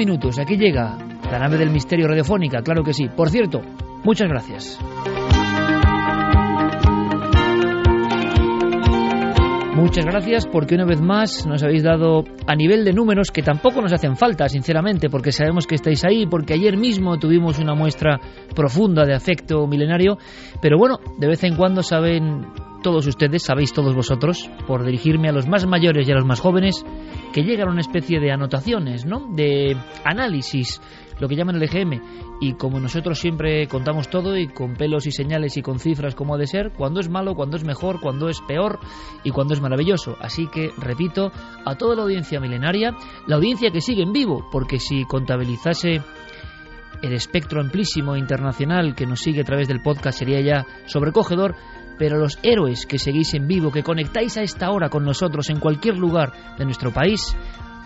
Minutos. Aquí llega la nave del misterio radiofónica, claro que sí. Por cierto, muchas gracias. Muchas gracias porque una vez más nos habéis dado a nivel de números que tampoco nos hacen falta, sinceramente, porque sabemos que estáis ahí, porque ayer mismo tuvimos una muestra profunda de afecto milenario, pero bueno, de vez en cuando saben todos ustedes, sabéis todos vosotros, por dirigirme a los más mayores y a los más jóvenes, que llegan a una especie de anotaciones, ¿no? De análisis, lo que llaman el EGM. Y como nosotros siempre contamos todo y con pelos y señales y con cifras como ha de ser, cuando es malo, cuando es mejor, cuando es peor y cuando es maravilloso. Así que, repito, a toda la audiencia milenaria, la audiencia que sigue en vivo, porque si contabilizase el espectro amplísimo internacional que nos sigue a través del podcast sería ya sobrecogedor, pero los héroes que seguís en vivo, que conectáis a esta hora con nosotros en cualquier lugar de nuestro país,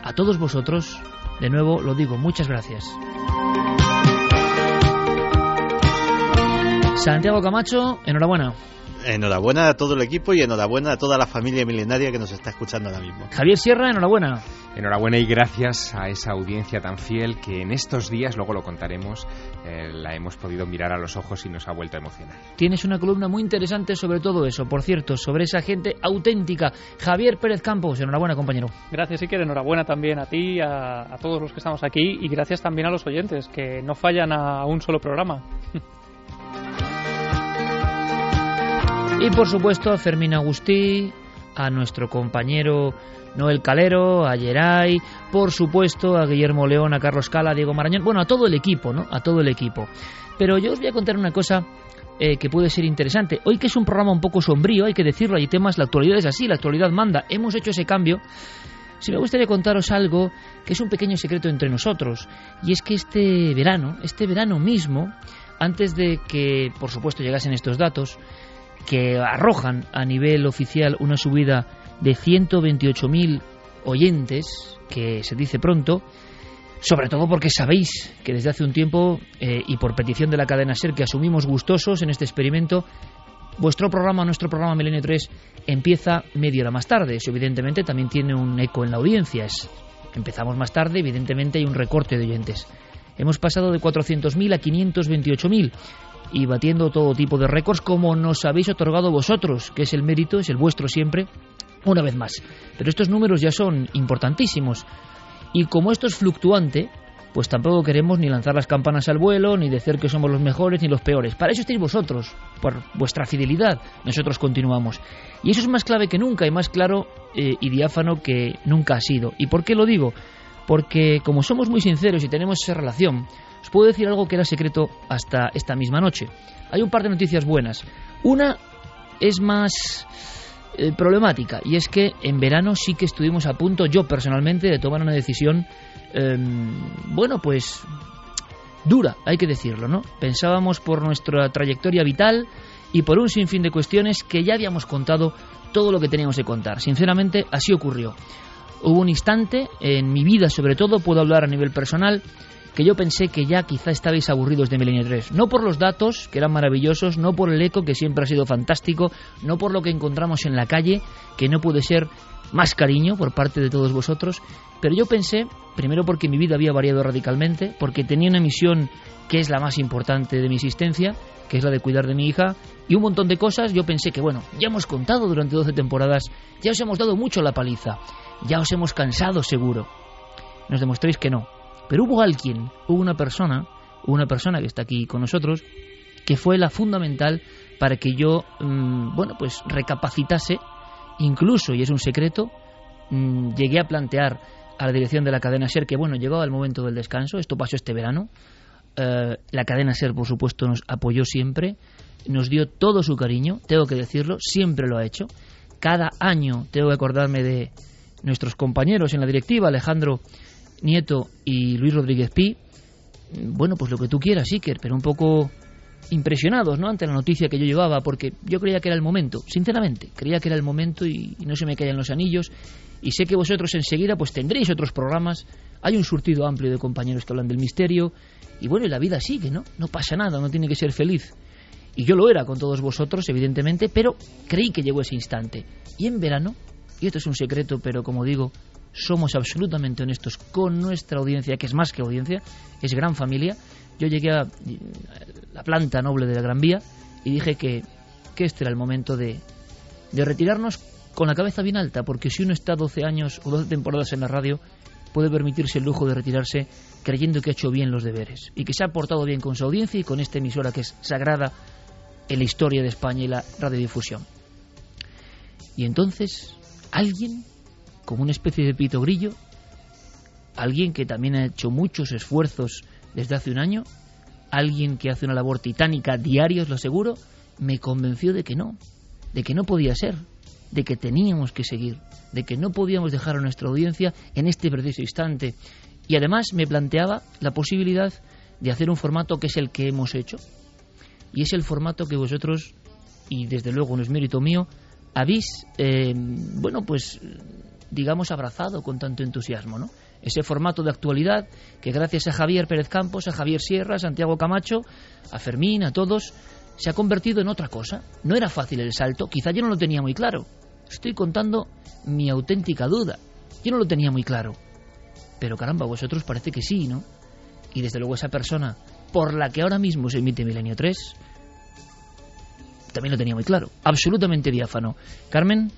a todos vosotros, de nuevo lo digo, muchas gracias. Santiago Camacho, enhorabuena. Enhorabuena a todo el equipo y enhorabuena a toda la familia milenaria que nos está escuchando ahora mismo. Javier Sierra, enhorabuena. Enhorabuena y gracias a esa audiencia tan fiel que en estos días, luego lo contaremos, eh, la hemos podido mirar a los ojos y nos ha vuelto a emocionar. Tienes una columna muy interesante sobre todo eso, por cierto, sobre esa gente auténtica. Javier Pérez Campos, enhorabuena compañero. Gracias Iker, enhorabuena también a ti, a, a todos los que estamos aquí y gracias también a los oyentes que no fallan a un solo programa. Y por supuesto a Fermín Agustí, a nuestro compañero Noel Calero, a Geray, por supuesto a Guillermo León, a Carlos Cala, a Diego Marañón, bueno, a todo el equipo, ¿no? A todo el equipo. Pero yo os voy a contar una cosa eh, que puede ser interesante. Hoy que es un programa un poco sombrío, hay que decirlo, hay temas, la actualidad es así, la actualidad manda. Hemos hecho ese cambio. Si me gustaría contaros algo que es un pequeño secreto entre nosotros, y es que este verano, este verano mismo, antes de que, por supuesto, llegasen estos datos, que arrojan a nivel oficial una subida de 128.000 oyentes, que se dice pronto, sobre todo porque sabéis que desde hace un tiempo, eh, y por petición de la cadena SER, que asumimos gustosos en este experimento, vuestro programa, nuestro programa Milenio 3, empieza media hora más tarde. Eso evidentemente también tiene un eco en la audiencia. empezamos más tarde, evidentemente hay un recorte de oyentes. Hemos pasado de 400.000 a 528.000 y batiendo todo tipo de récords como nos habéis otorgado vosotros, que es el mérito, es el vuestro siempre, una vez más. Pero estos números ya son importantísimos. Y como esto es fluctuante, pues tampoco queremos ni lanzar las campanas al vuelo, ni decir que somos los mejores ni los peores. Para eso estáis vosotros, por vuestra fidelidad. Nosotros continuamos. Y eso es más clave que nunca y más claro eh, y diáfano que nunca ha sido. ¿Y por qué lo digo? Porque como somos muy sinceros y tenemos esa relación, puedo decir algo que era secreto hasta esta misma noche. Hay un par de noticias buenas. Una es más eh, problemática y es que en verano sí que estuvimos a punto, yo personalmente, de tomar una decisión, em, bueno, pues dura, hay que decirlo, ¿no? Pensábamos por nuestra trayectoria vital y por un sinfín de cuestiones que ya habíamos contado todo lo que teníamos que contar. Sinceramente, así ocurrió. Hubo un instante en mi vida, sobre todo, puedo hablar a nivel personal, que yo pensé que ya quizá estabais aburridos de Milenio 3. No por los datos, que eran maravillosos, no por el eco, que siempre ha sido fantástico, no por lo que encontramos en la calle, que no puede ser más cariño por parte de todos vosotros, pero yo pensé, primero porque mi vida había variado radicalmente, porque tenía una misión que es la más importante de mi existencia, que es la de cuidar de mi hija, y un montón de cosas, yo pensé que, bueno, ya hemos contado durante 12 temporadas, ya os hemos dado mucho la paliza, ya os hemos cansado seguro. Nos demostréis que no. Pero hubo alguien, hubo una persona, una persona que está aquí con nosotros, que fue la fundamental para que yo, mm, bueno, pues recapacitase, incluso, y es un secreto, mm, llegué a plantear a la dirección de la cadena SER que, bueno, llegaba el momento del descanso, esto pasó este verano, eh, la cadena SER, por supuesto, nos apoyó siempre, nos dio todo su cariño, tengo que decirlo, siempre lo ha hecho. Cada año tengo que acordarme de nuestros compañeros en la directiva, Alejandro Nieto y Luis Rodríguez Pi. Bueno, pues lo que tú quieras, Iker, pero un poco impresionados, ¿no? Ante la noticia que yo llevaba, porque yo creía que era el momento, sinceramente, creía que era el momento y, no se me caían los anillos. Y sé que vosotros enseguida pues tendréis otros programas. Hay un surtido amplio de compañeros que hablan del misterio. Y bueno, y la vida sigue, ¿no? No pasa nada, no tiene que ser feliz. Y yo lo era con todos vosotros, evidentemente, pero creí que llegó ese instante. Y en verano, y esto es un secreto, pero como digo, somos absolutamente honestos con nuestra audiencia, que es más que audiencia, es gran familia. Yo llegué a la planta noble de la Gran Vía y dije que, que este era el momento de, de retirarnos con la cabeza bien alta, porque si uno está 12 años o 12 temporadas en la radio, puede permitirse el lujo de retirarse creyendo que ha hecho bien los deberes y que se ha portado bien con su audiencia y con esta emisora que es sagrada en la historia de España y la radiodifusión. Y entonces, alguien, como una especie de pito grillo, alguien que también ha hecho muchos esfuerzos desde hace un año, alguien que hace una labor titánica diaria, os lo aseguro, me convenció de que no, de que no podía ser, de que teníamos que seguir, de que no podíamos dejar a nuestra audiencia en este preciso instante. Y además me planteaba la posibilidad de hacer un formato que es el que hemos hecho, y es el formato que vosotros, y desde luego no es mérito mío, habéis, eh, bueno, pues digamos, abrazado con tanto entusiasmo, ¿no? Ese formato de actualidad que gracias a Javier Pérez Campos, a Javier Sierra, a Santiago Camacho, a Fermín, a todos, se ha convertido en otra cosa. No era fácil el salto, quizá yo no lo tenía muy claro. Estoy contando mi auténtica duda. Yo no lo tenía muy claro. Pero caramba, vosotros parece que sí, ¿no? Y desde luego esa persona por la que ahora mismo se emite Milenio 3 también lo tenía muy claro. Absolutamente diáfano. Carmen,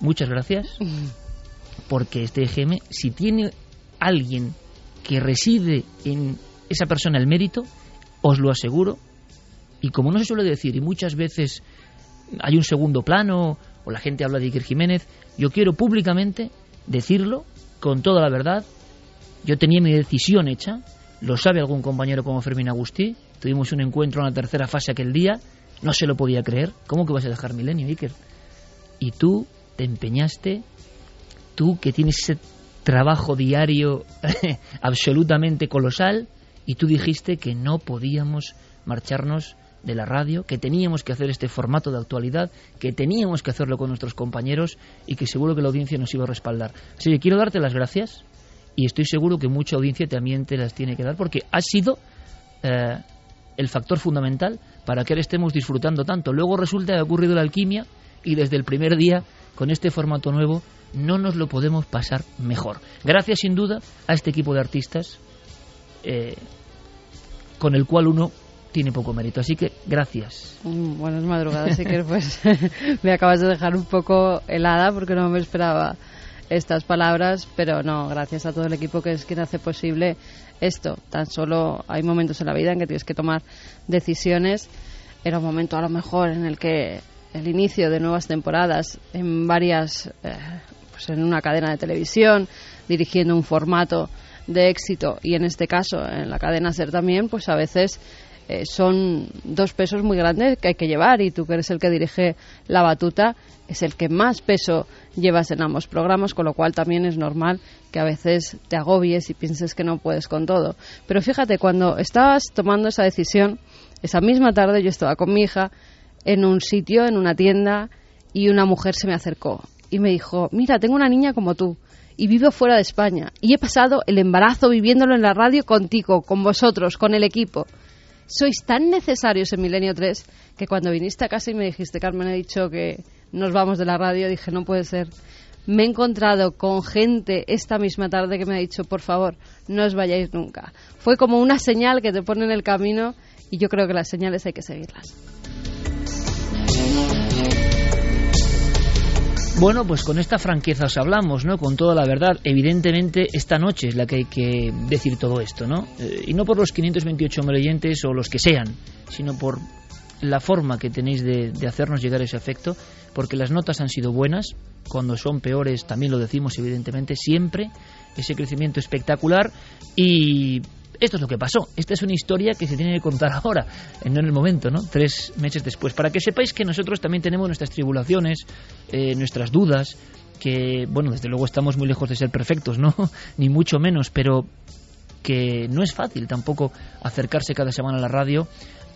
muchas gracias. Porque este EGM, si tiene alguien que reside en esa persona el mérito, os lo aseguro. Y como no se suele decir, y muchas veces hay un segundo plano, o la gente habla de Iker Jiménez, yo quiero públicamente decirlo con toda la verdad. Yo tenía mi decisión hecha, lo sabe algún compañero como Fermín Agustí, tuvimos un encuentro en la tercera fase aquel día, no se lo podía creer. ¿Cómo que vas a dejar Milenio, Iker? Y tú te empeñaste, tú que tienes ese trabajo diario absolutamente colosal, y tú dijiste que no podíamos marcharnos de la radio, que teníamos que hacer este formato de actualidad, que teníamos que hacerlo con nuestros compañeros y que seguro que la audiencia nos iba a respaldar. Así que quiero darte las gracias y estoy seguro que mucha audiencia también te las tiene que dar porque has sido eh, el factor fundamental para que ahora estemos disfrutando tanto. Luego resulta que ha ocurrido la alquimia y desde el primer día, con este formato nuevo, no nos lo podemos pasar mejor. Gracias sin duda a este equipo de artistas eh, con el cual uno tiene poco mérito. Así que gracias. Mm, buenas madrugadas, pues me acabas de dejar un poco helada porque no me esperaba estas palabras, pero no, gracias a todo el equipo que es quien hace posible esto. Tan solo hay momentos en la vida en que tienes que tomar decisiones. Era un momento a lo mejor en el que el inicio de nuevas temporadas en varias, eh, pues en una cadena de televisión, dirigiendo un formato de éxito y en este caso en la cadena SER también, pues a veces eh, son dos pesos muy grandes que hay que llevar y tú que eres el que dirige la batuta es el que más peso llevas en ambos programas, con lo cual también es normal que a veces te agobies y pienses que no puedes con todo. Pero fíjate, cuando estabas tomando esa decisión, esa misma tarde yo estaba con mi hija en un sitio, en una tienda, y una mujer se me acercó y me dijo, mira, tengo una niña como tú y vivo fuera de España. Y he pasado el embarazo viviéndolo en la radio contigo, con vosotros, con el equipo. Sois tan necesarios en Milenio 3 que cuando viniste a casa y me dijiste, Carmen, he dicho que nos vamos de la radio, dije, no puede ser. Me he encontrado con gente esta misma tarde que me ha dicho, por favor, no os vayáis nunca. Fue como una señal que te pone en el camino y yo creo que las señales hay que seguirlas. Bueno, pues con esta franqueza os hablamos, ¿no? Con toda la verdad. Evidentemente, esta noche es la que hay que decir todo esto, ¿no? Eh, y no por los 528 oyentes o los que sean, sino por la forma que tenéis de, de, hacernos llegar ese efecto, porque las notas han sido buenas, cuando son peores también lo decimos evidentemente, siempre ese crecimiento espectacular y esto es lo que pasó. Esta es una historia que se tiene que contar ahora, no en el momento, ¿no? Tres meses después. Para que sepáis que nosotros también tenemos nuestras tribulaciones, eh, nuestras dudas, que, bueno, desde luego estamos muy lejos de ser perfectos, ¿no? Ni mucho menos, pero que no es fácil tampoco acercarse cada semana a la radio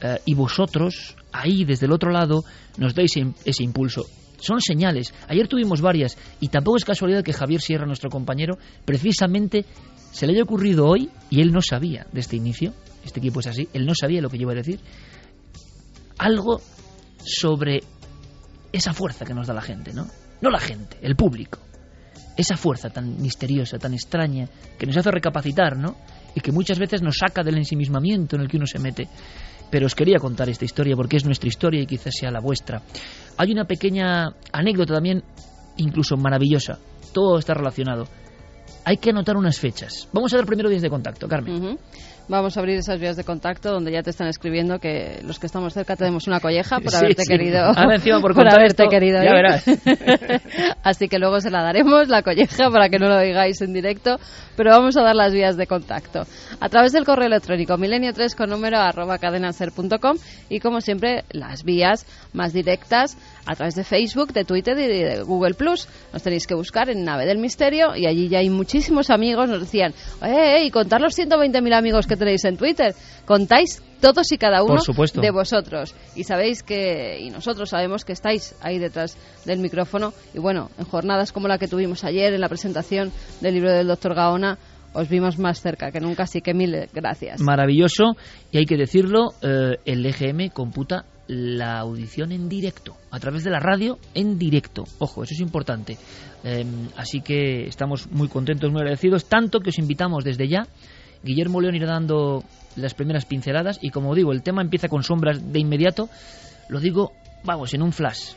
eh, y vosotros, ahí desde el otro lado, nos dais ese impulso son señales. Ayer tuvimos varias y tampoco es casualidad que Javier Sierra, nuestro compañero, precisamente se le haya ocurrido hoy y él no sabía de este inicio, este equipo es así, él no sabía lo que yo iba a decir, algo sobre esa fuerza que nos da la gente, ¿no? No la gente, el público. Esa fuerza tan misteriosa, tan extraña, que nos hace recapacitar, ¿no? Y que muchas veces nos saca del ensimismamiento en el que uno se mete. Pero os quería contar esta historia porque es nuestra historia y quizás sea la vuestra. Hay una pequeña anécdota también, incluso maravillosa. Todo está relacionado hay que anotar unas fechas. Vamos a ver primero días de contacto, Carmen. Vamos a abrir esas vías de contacto donde ya te están escribiendo que los que estamos cerca tenemos una colleja por haberte querido. Ahora encima por, por haberte querido. Ya verás. Así que luego se la daremos, la colleja, para que no lo digáis en directo. Pero vamos a dar las vías de contacto. A través del correo electrónico milenio3 con número arroba cadenaser.com y como siempre las vías más directas a través de Facebook, de Twitter y de Google Plus. Nos tenéis que buscar en Nave del Misterio y allí ya hay muchísimos amigos. Nos decían, ¡eh! Y contar los 120.000 amigos que tenéis en Twitter. Contáis todos y cada uno de vosotros. Y sabéis que, y nosotros sabemos que estáis ahí detrás del micrófono. Y bueno, en jornadas como la que tuvimos ayer en la presentación del libro del doctor Gaona, os vimos más cerca que nunca, así que mil gracias. Maravilloso, y hay que decirlo, eh, el EGM computa la audición en directo, a través de la radio en directo. Ojo, eso es importante. Em, así que estamos muy contentos, muy agradecidos, tanto que os invitamos desde ya. Guillermo León irá dando las primeras pinceladas y como digo, el tema empieza con sombras de inmediato. Lo digo, vamos, en un flash.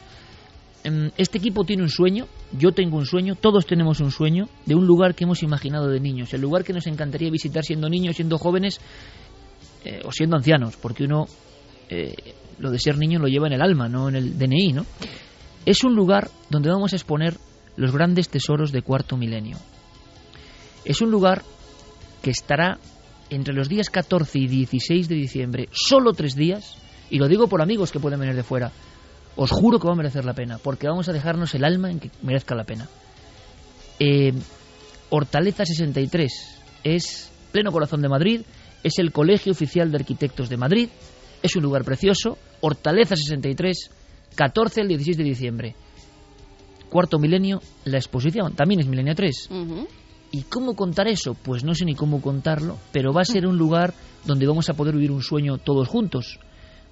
Em, este equipo tiene un sueño, yo tengo un sueño, todos tenemos un sueño de un lugar que hemos imaginado de niños, el lugar que nos encantaría visitar siendo niños, siendo jóvenes eh, o siendo ancianos, porque uno eh, lo de ser niño lo lleva en el alma, no en el DNI, ¿no? Es un lugar donde vamos a exponer los grandes tesoros de cuarto milenio. Es un lugar que estará entre los días 14 y 16 de diciembre, solo tres días, y lo digo por amigos que pueden venir de fuera, os juro que va a merecer la pena, porque vamos a dejarnos el alma en que merezca la pena. Eh, Hortaleza 63 es pleno corazón de Madrid, es el Colegio Oficial de Arquitectos de Madrid, es un lugar precioso. Hortaleza 63, 14 al 16 de diciembre. Cuarto milenio, la exposición también es milenio 3. ¿Y cómo contar eso? Pues no sé ni cómo contarlo, pero va a ser un lugar donde vamos a poder vivir un sueño todos juntos,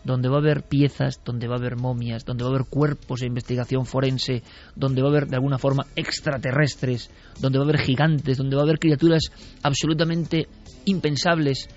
donde va a haber piezas, donde va a haber momias, donde va a haber cuerpos de investigación forense, donde va a haber de alguna forma extraterrestres, donde va a haber gigantes, donde va a haber criaturas absolutamente impensables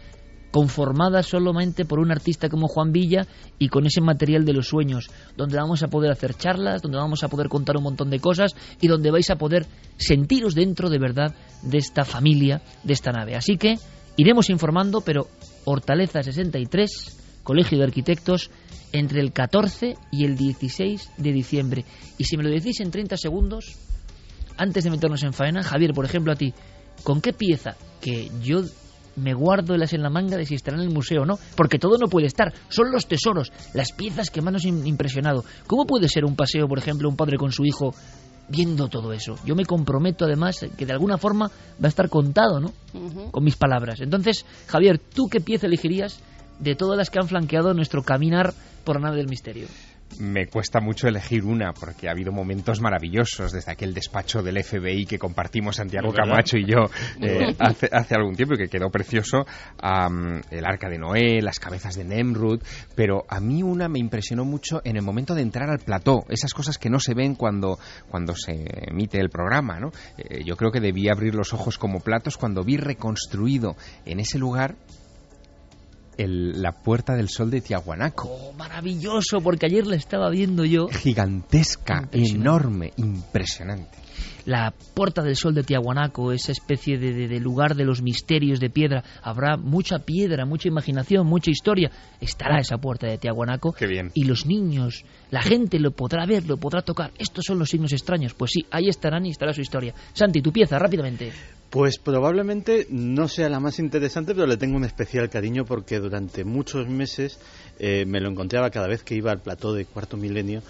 conformada solamente por un artista como Juan Villa y con ese material de los sueños, donde vamos a poder hacer charlas, donde vamos a poder contar un montón de cosas y donde vais a poder sentiros dentro de verdad de esta familia, de esta nave. Así que iremos informando, pero Hortaleza 63, Colegio de Arquitectos, entre el 14 y el 16 de diciembre. Y si me lo decís en 30 segundos, antes de meternos en faena, Javier, por ejemplo, a ti, ¿con qué pieza que yo me guardo las en la manga de si estará en el museo o no, porque todo no puede estar, son los tesoros, las piezas que más nos han impresionado. ¿Cómo puede ser un paseo, por ejemplo, un padre con su hijo viendo todo eso? Yo me comprometo además que de alguna forma va a estar contado, ¿no? Con mis palabras. Entonces, Javier, ¿tú qué pieza elegirías de todas las que han flanqueado nuestro caminar por la nave del misterio? Me cuesta mucho elegir una porque ha habido momentos maravillosos desde aquel despacho del FBI que compartimos Santiago Camacho y yo eh, hace, hace, algún tiempo y que quedó precioso, el arca de Noé, las cabezas de Nemrud, pero a mí una me impresionó mucho en el momento de entrar al plató, esas cosas que no se ven cuando, cuando se emite el programa. ¿no? Eh, yo creo que debí abrir los ojos como platos cuando vi reconstruido en ese lugar la Puerta del Sol de Tiahuanaco. Oh, maravilloso, porque ayer la estaba viendo yo. Gigantesca, enorme, impresionante la Puerta del Sol de Tiahuanaco, esa especie de, lugar de los misterios de piedra. Habrá mucha piedra, mucha imaginación, mucha historia. Estará esa Puerta de Tiahuanaco. Qué bien. Y los niños, la gente lo podrá ver, lo podrá tocar. Estos son los signos extraños. Pues sí, ahí estarán y estará su historia. Santi, tu pieza, rápidamente. Pues probablemente no sea la más interesante, pero le tengo un especial cariño porque durante muchos meses eh, me lo encontraba cada vez que iba al plató de Cuarto Milenio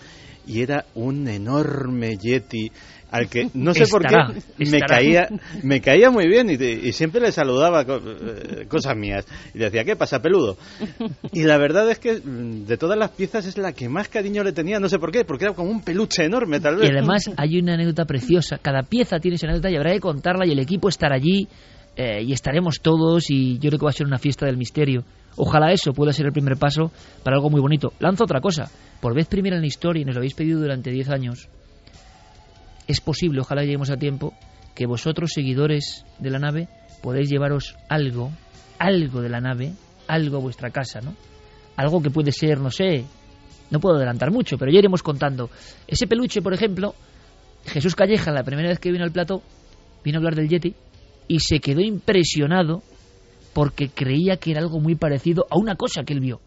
y era un enorme yeti al que no sé por qué me caía me caía muy bien y, siempre le saludaba eh, cosas mías. Y decía qué pasa peludo y la verdad es que mm, de todas las piezas es la que más cariño le tenía no sé por qué porque era como un peluche enorme tal vez. y además hay una anécdota preciosa. Cada pieza tiene esa anécdota y habrá que contarla y el equipo estar allí eh, y estaremos todos y yo creo que va a ser una fiesta del misterio. Ojalá eso pueda ser el primer paso para algo muy bonito. Lanzo otra cosa. Por vez primera en la historia y nos lo habéis pedido durante 10 años es posible, ojalá lleguemos a tiempo, que vosotros, seguidores de la nave, podéis llevaros algo, algo de la nave, algo a vuestra casa, ¿no? Algo que puede ser, no sé, no puedo adelantar mucho, pero ya iremos contando. Ese peluche, por ejemplo, Jesús Calleja, la primera vez que vino al plato, vino a hablar del Yeti y se quedó impresionado porque creía que era algo muy parecido a una cosa que él vio.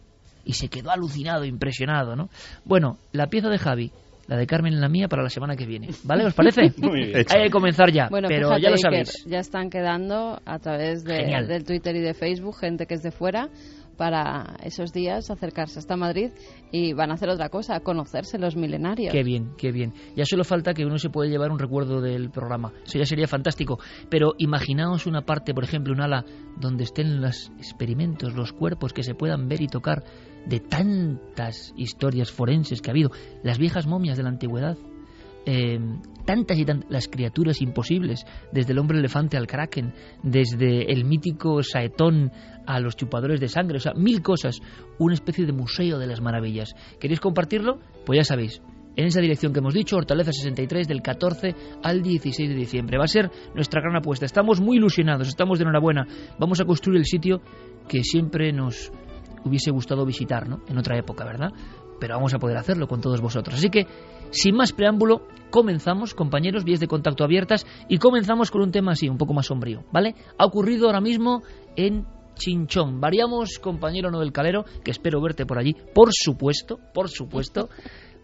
Y se quedó alucinado, impresionado, ¿no? Bueno, la pieza de Javi, la de Carmen y la mía para la semana que viene. ¿Vale? ¿Os parece? Muy bien. Hay que comenzar ya, bueno, pero ya lo sabéis. ya están quedando a través de, del Twitter y de Facebook gente que es de fuera para esos días acercarse hasta Madrid y van a hacer otra cosa, conocerse los milenarios. Qué bien, qué bien. Ya solo falta que uno se pueda llevar un recuerdo del programa. Eso ya sería fantástico. Pero imaginaos una parte, por ejemplo, un ala donde estén los experimentos, los cuerpos que se puedan ver y tocar de tantas historias forenses que ha habido, las viejas momias de la antigüedad, eh, tantas y tantas las criaturas imposibles, desde el hombre elefante al kraken, desde el mítico saetón a los chupadores de sangre, o sea, mil cosas, una especie de museo de las maravillas. ¿Queréis compartirlo? Pues ya sabéis, en esa dirección que hemos dicho, Hortaleza 63 del 14 al 16 de diciembre. Va a ser nuestra gran apuesta. Estamos muy ilusionados, estamos de enhorabuena. Vamos a construir el sitio que siempre nos hubiese gustado visitar, ¿no? En otra época, ¿verdad? Pero vamos a poder hacerlo con todos vosotros. Así que, sin más preámbulo, comenzamos, compañeros, vías de contacto abiertas, y comenzamos con un tema así, un poco más sombrío, ¿vale? Ha ocurrido ahora mismo en Chinchón. Variamos, compañero Noel Calero, que espero verte por allí, por supuesto, por supuesto.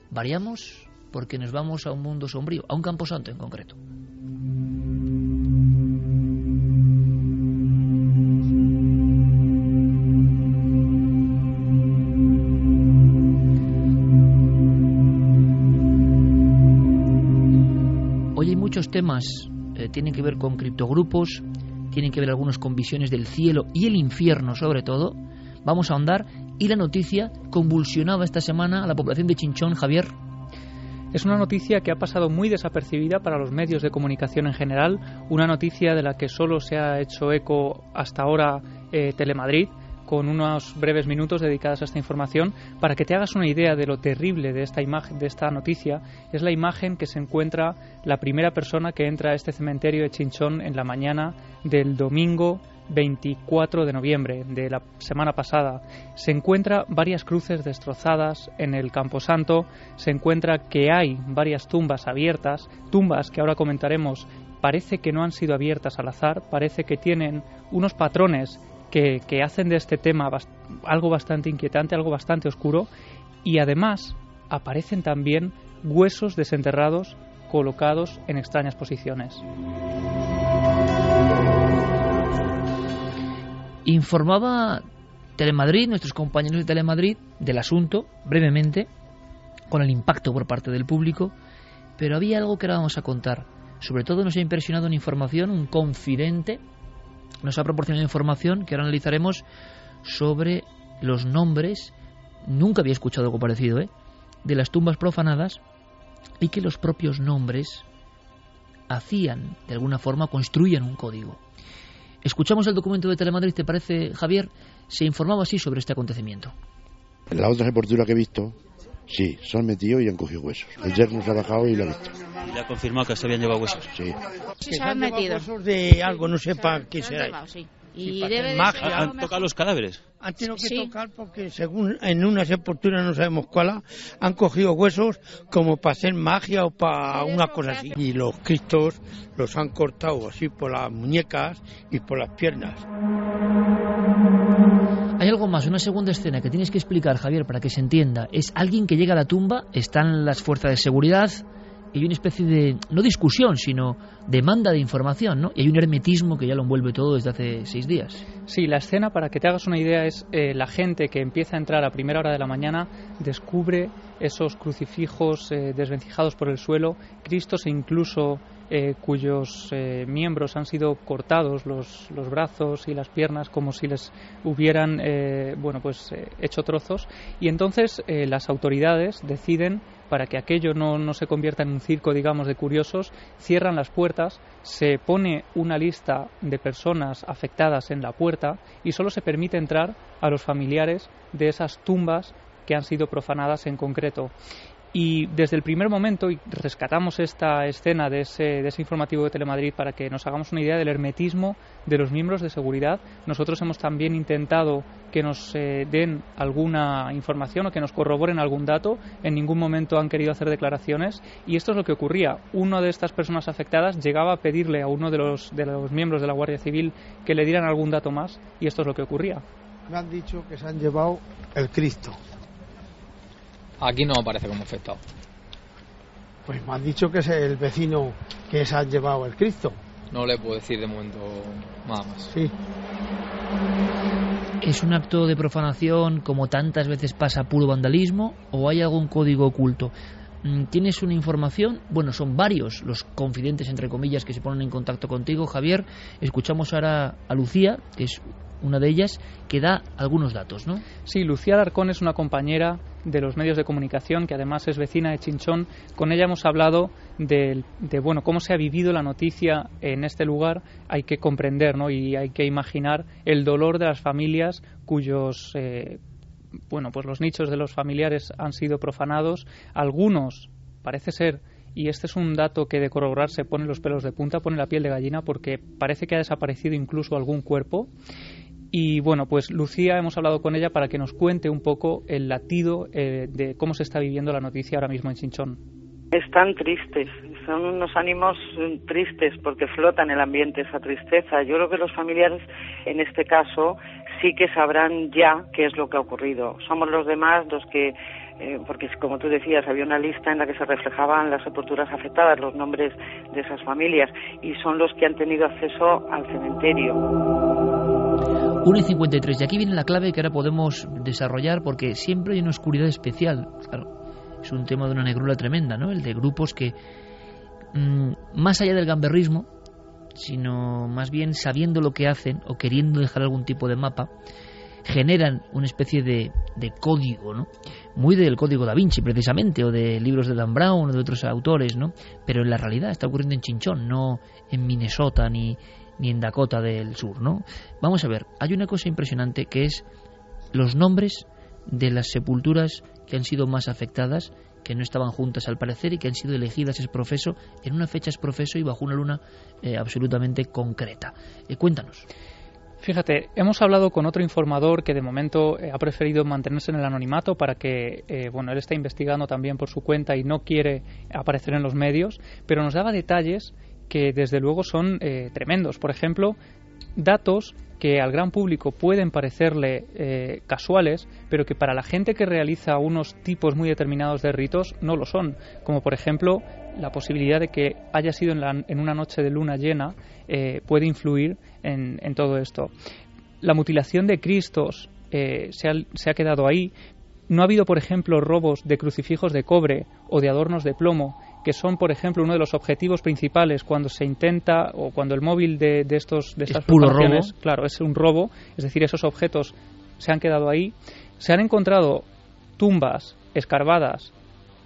Variamos porque nos vamos a un mundo sombrío, a un camposanto en concreto. Temas eh, tienen que ver con criptogrupos, tienen que ver algunos con visiones del cielo y el infierno sobre todo. Vamos a ahondar y la noticia convulsionaba esta semana a la población de Chinchón, Javier. Es una noticia que ha pasado muy desapercibida para los medios de comunicación en general, una noticia de la que solo se ha hecho eco hasta ahora eh, Telemadrid con unos breves minutos dedicados a esta información para que te hagas una idea de lo terrible de esta imagen, de esta noticia. Es la imagen que se encuentra la primera persona que entra a este cementerio de Chinchón en la mañana del domingo 24 de noviembre de la semana pasada. Se encuentra varias cruces destrozadas en el Camposanto, se encuentra que hay varias tumbas abiertas, tumbas que ahora comentaremos parece que no han sido abiertas al azar, parece que tienen unos patrones que, hacen de este tema algo bastante inquietante, algo bastante oscuro, y además aparecen también huesos desenterrados colocados en extrañas posiciones. Informaba Telemadrid, nuestros compañeros de Telemadrid, del asunto, brevemente, con el impacto por parte del público, pero había algo que ahora vamos a contar. Sobre todo nos ha impresionado una información, un confidente, nos ha proporcionado información que ahora analizaremos sobre los nombres, nunca había escuchado algo parecido, ¿eh? de las tumbas profanadas y que los propios nombres hacían, de alguna forma, construían un código. Escuchamos el documento de Telemadrid, ¿te parece, Javier? Se informaba así sobre este acontecimiento. En la otra sepultura que he visto, sí, se han metido y han cogido huesos. El yerno se ha bajado y lo ha visto. ¿Y le ha confirmado que se habían llevado huesos? Sí. Sí, se han metido. huesos de algo, no sepa qué será. Y debe magia. ¿Han tocado los cadáveres? Han tenido que Sí. tocar porque según en una sepultura, no sabemos cuál, han cogido huesos como para hacer magia o para una cosa así. Y los cristos los han cortado así por las muñecas y por las piernas. Hay algo más, una segunda escena que tienes que explicar, Javier, para que se entienda. Es alguien que llega a la tumba, están las fuerzas de seguridad y hay una especie de, no discusión, sino demanda de información, ¿no? Y hay un hermetismo que ya lo envuelve todo desde hace seis días. Sí, la escena, para que te hagas una idea, es eh, la gente que empieza a entrar a primera hora de la mañana, descubre esos crucifijos eh, desvencijados por el suelo, Cristos e incluso eh, cuyos eh, miembros han sido cortados, los, los brazos y las piernas, como si les hubieran eh, bueno, pues, hecho trozos. Y entonces las autoridades deciden para que aquello no, no se convierta en un circo, digamos, de curiosos, cierran las puertas, se pone una lista de personas afectadas en la puerta y solo se permite entrar a los familiares de esas tumbas que han sido profanadas en concreto. Y desde el primer momento, y rescatamos esta escena de ese, de ese informativo de Telemadrid para que nos hagamos una idea del hermetismo de los miembros de seguridad, nosotros hemos también intentado que nos eh, den alguna información o que nos corroboren algún dato. En ningún momento han querido hacer declaraciones y esto es lo que ocurría. Una de estas personas afectadas llegaba a pedirle a uno de los, de los miembros de la Guardia Civil que le dieran algún dato más y esto es lo que ocurría. Me han dicho que se han llevado el Cristo. Aquí no aparece como afectado. Pues me han dicho que es el vecino que se han llevado el Cristo. No le puedo decir de momento nada más. Sí. ¿Es un acto de profanación como tantas veces pasa puro vandalismo o hay algún código oculto? Mm, ¿Tienes una información? Bueno, son varios los confidentes, entre comillas, que se ponen en contacto contigo, Javier. Escuchamos ahora a Lucía, que es una de ellas, que da algunos datos, ¿no? Sí, Lucía Alarcón es una compañera de los medios de comunicación que además es vecina de Chinchón. Con ella hemos hablado de, de, bueno cómo se ha vivido la noticia en este lugar. Hay que comprender, ¿no? Y hay que imaginar el dolor de las familias cuyos eh, bueno pues los nichos de los familiares han sido profanados. Algunos parece ser y este es un dato que de corroborarse pone los pelos de punta, pone la piel de gallina porque parece que ha desaparecido incluso algún cuerpo. Y bueno, pues Lucía hemos hablado con ella para que nos cuente un poco el latido eh, de cómo se está viviendo la noticia ahora mismo en Chinchón. Están tristes, son unos ánimos tristes porque flota en el ambiente esa tristeza. Yo creo que los familiares, en este caso, sí que sabrán ya qué es lo que ha ocurrido. Somos los demás los que, eh, porque como tú decías, había una lista en la que se reflejaban las sepulturas afectadas, los nombres de esas familias, y son los que han tenido acceso al cementerio. 1 y 53. Y aquí viene la clave que ahora podemos desarrollar porque siempre hay una oscuridad especial. Claro, es un tema de una negrura tremenda, ¿no? El de grupos que, mmm, más allá del gamberrismo, sino más bien sabiendo lo que hacen o queriendo dejar algún tipo de mapa, generan una especie de, de, código, ¿no? Muy del código da Vinci, precisamente, o de libros de Dan Brown o de otros autores, ¿no? Pero en la realidad está ocurriendo en Chinchón, no en Minnesota ni, ni en Dakota del Sur, ¿no? Vamos a ver, hay una cosa impresionante que es los nombres de las sepulturas que han sido más afectadas, que no estaban juntas al parecer y que han sido elegidas es profeso en una fecha es profeso y bajo una luna eh, absolutamente concreta. Eh, cuéntanos. Fíjate, hemos hablado con otro informador que de momento eh, ha preferido mantenerse en el anonimato para que, bueno, él está investigando también por su cuenta y no quiere aparecer en los medios, pero nos daba detalles que desde luego son eh, tremendos. Por ejemplo, datos que al gran público pueden parecerle eh, casuales, pero que para la gente que realiza unos tipos muy determinados de ritos no lo son, como por ejemplo la posibilidad de que haya sido en, la, en una noche de luna llena eh, puede influir en, todo esto. La mutilación de Cristos eh, se, ha, se ha quedado ahí. No ha habido, por ejemplo, robos de crucifijos de cobre o de adornos de plomo que son, por ejemplo, uno de los objetivos principales cuando se intenta o cuando el móvil de, de estos de estas es puro robo. claro, es un robo, es decir, esos objetos se han quedado ahí. Se han encontrado tumbas escarbadas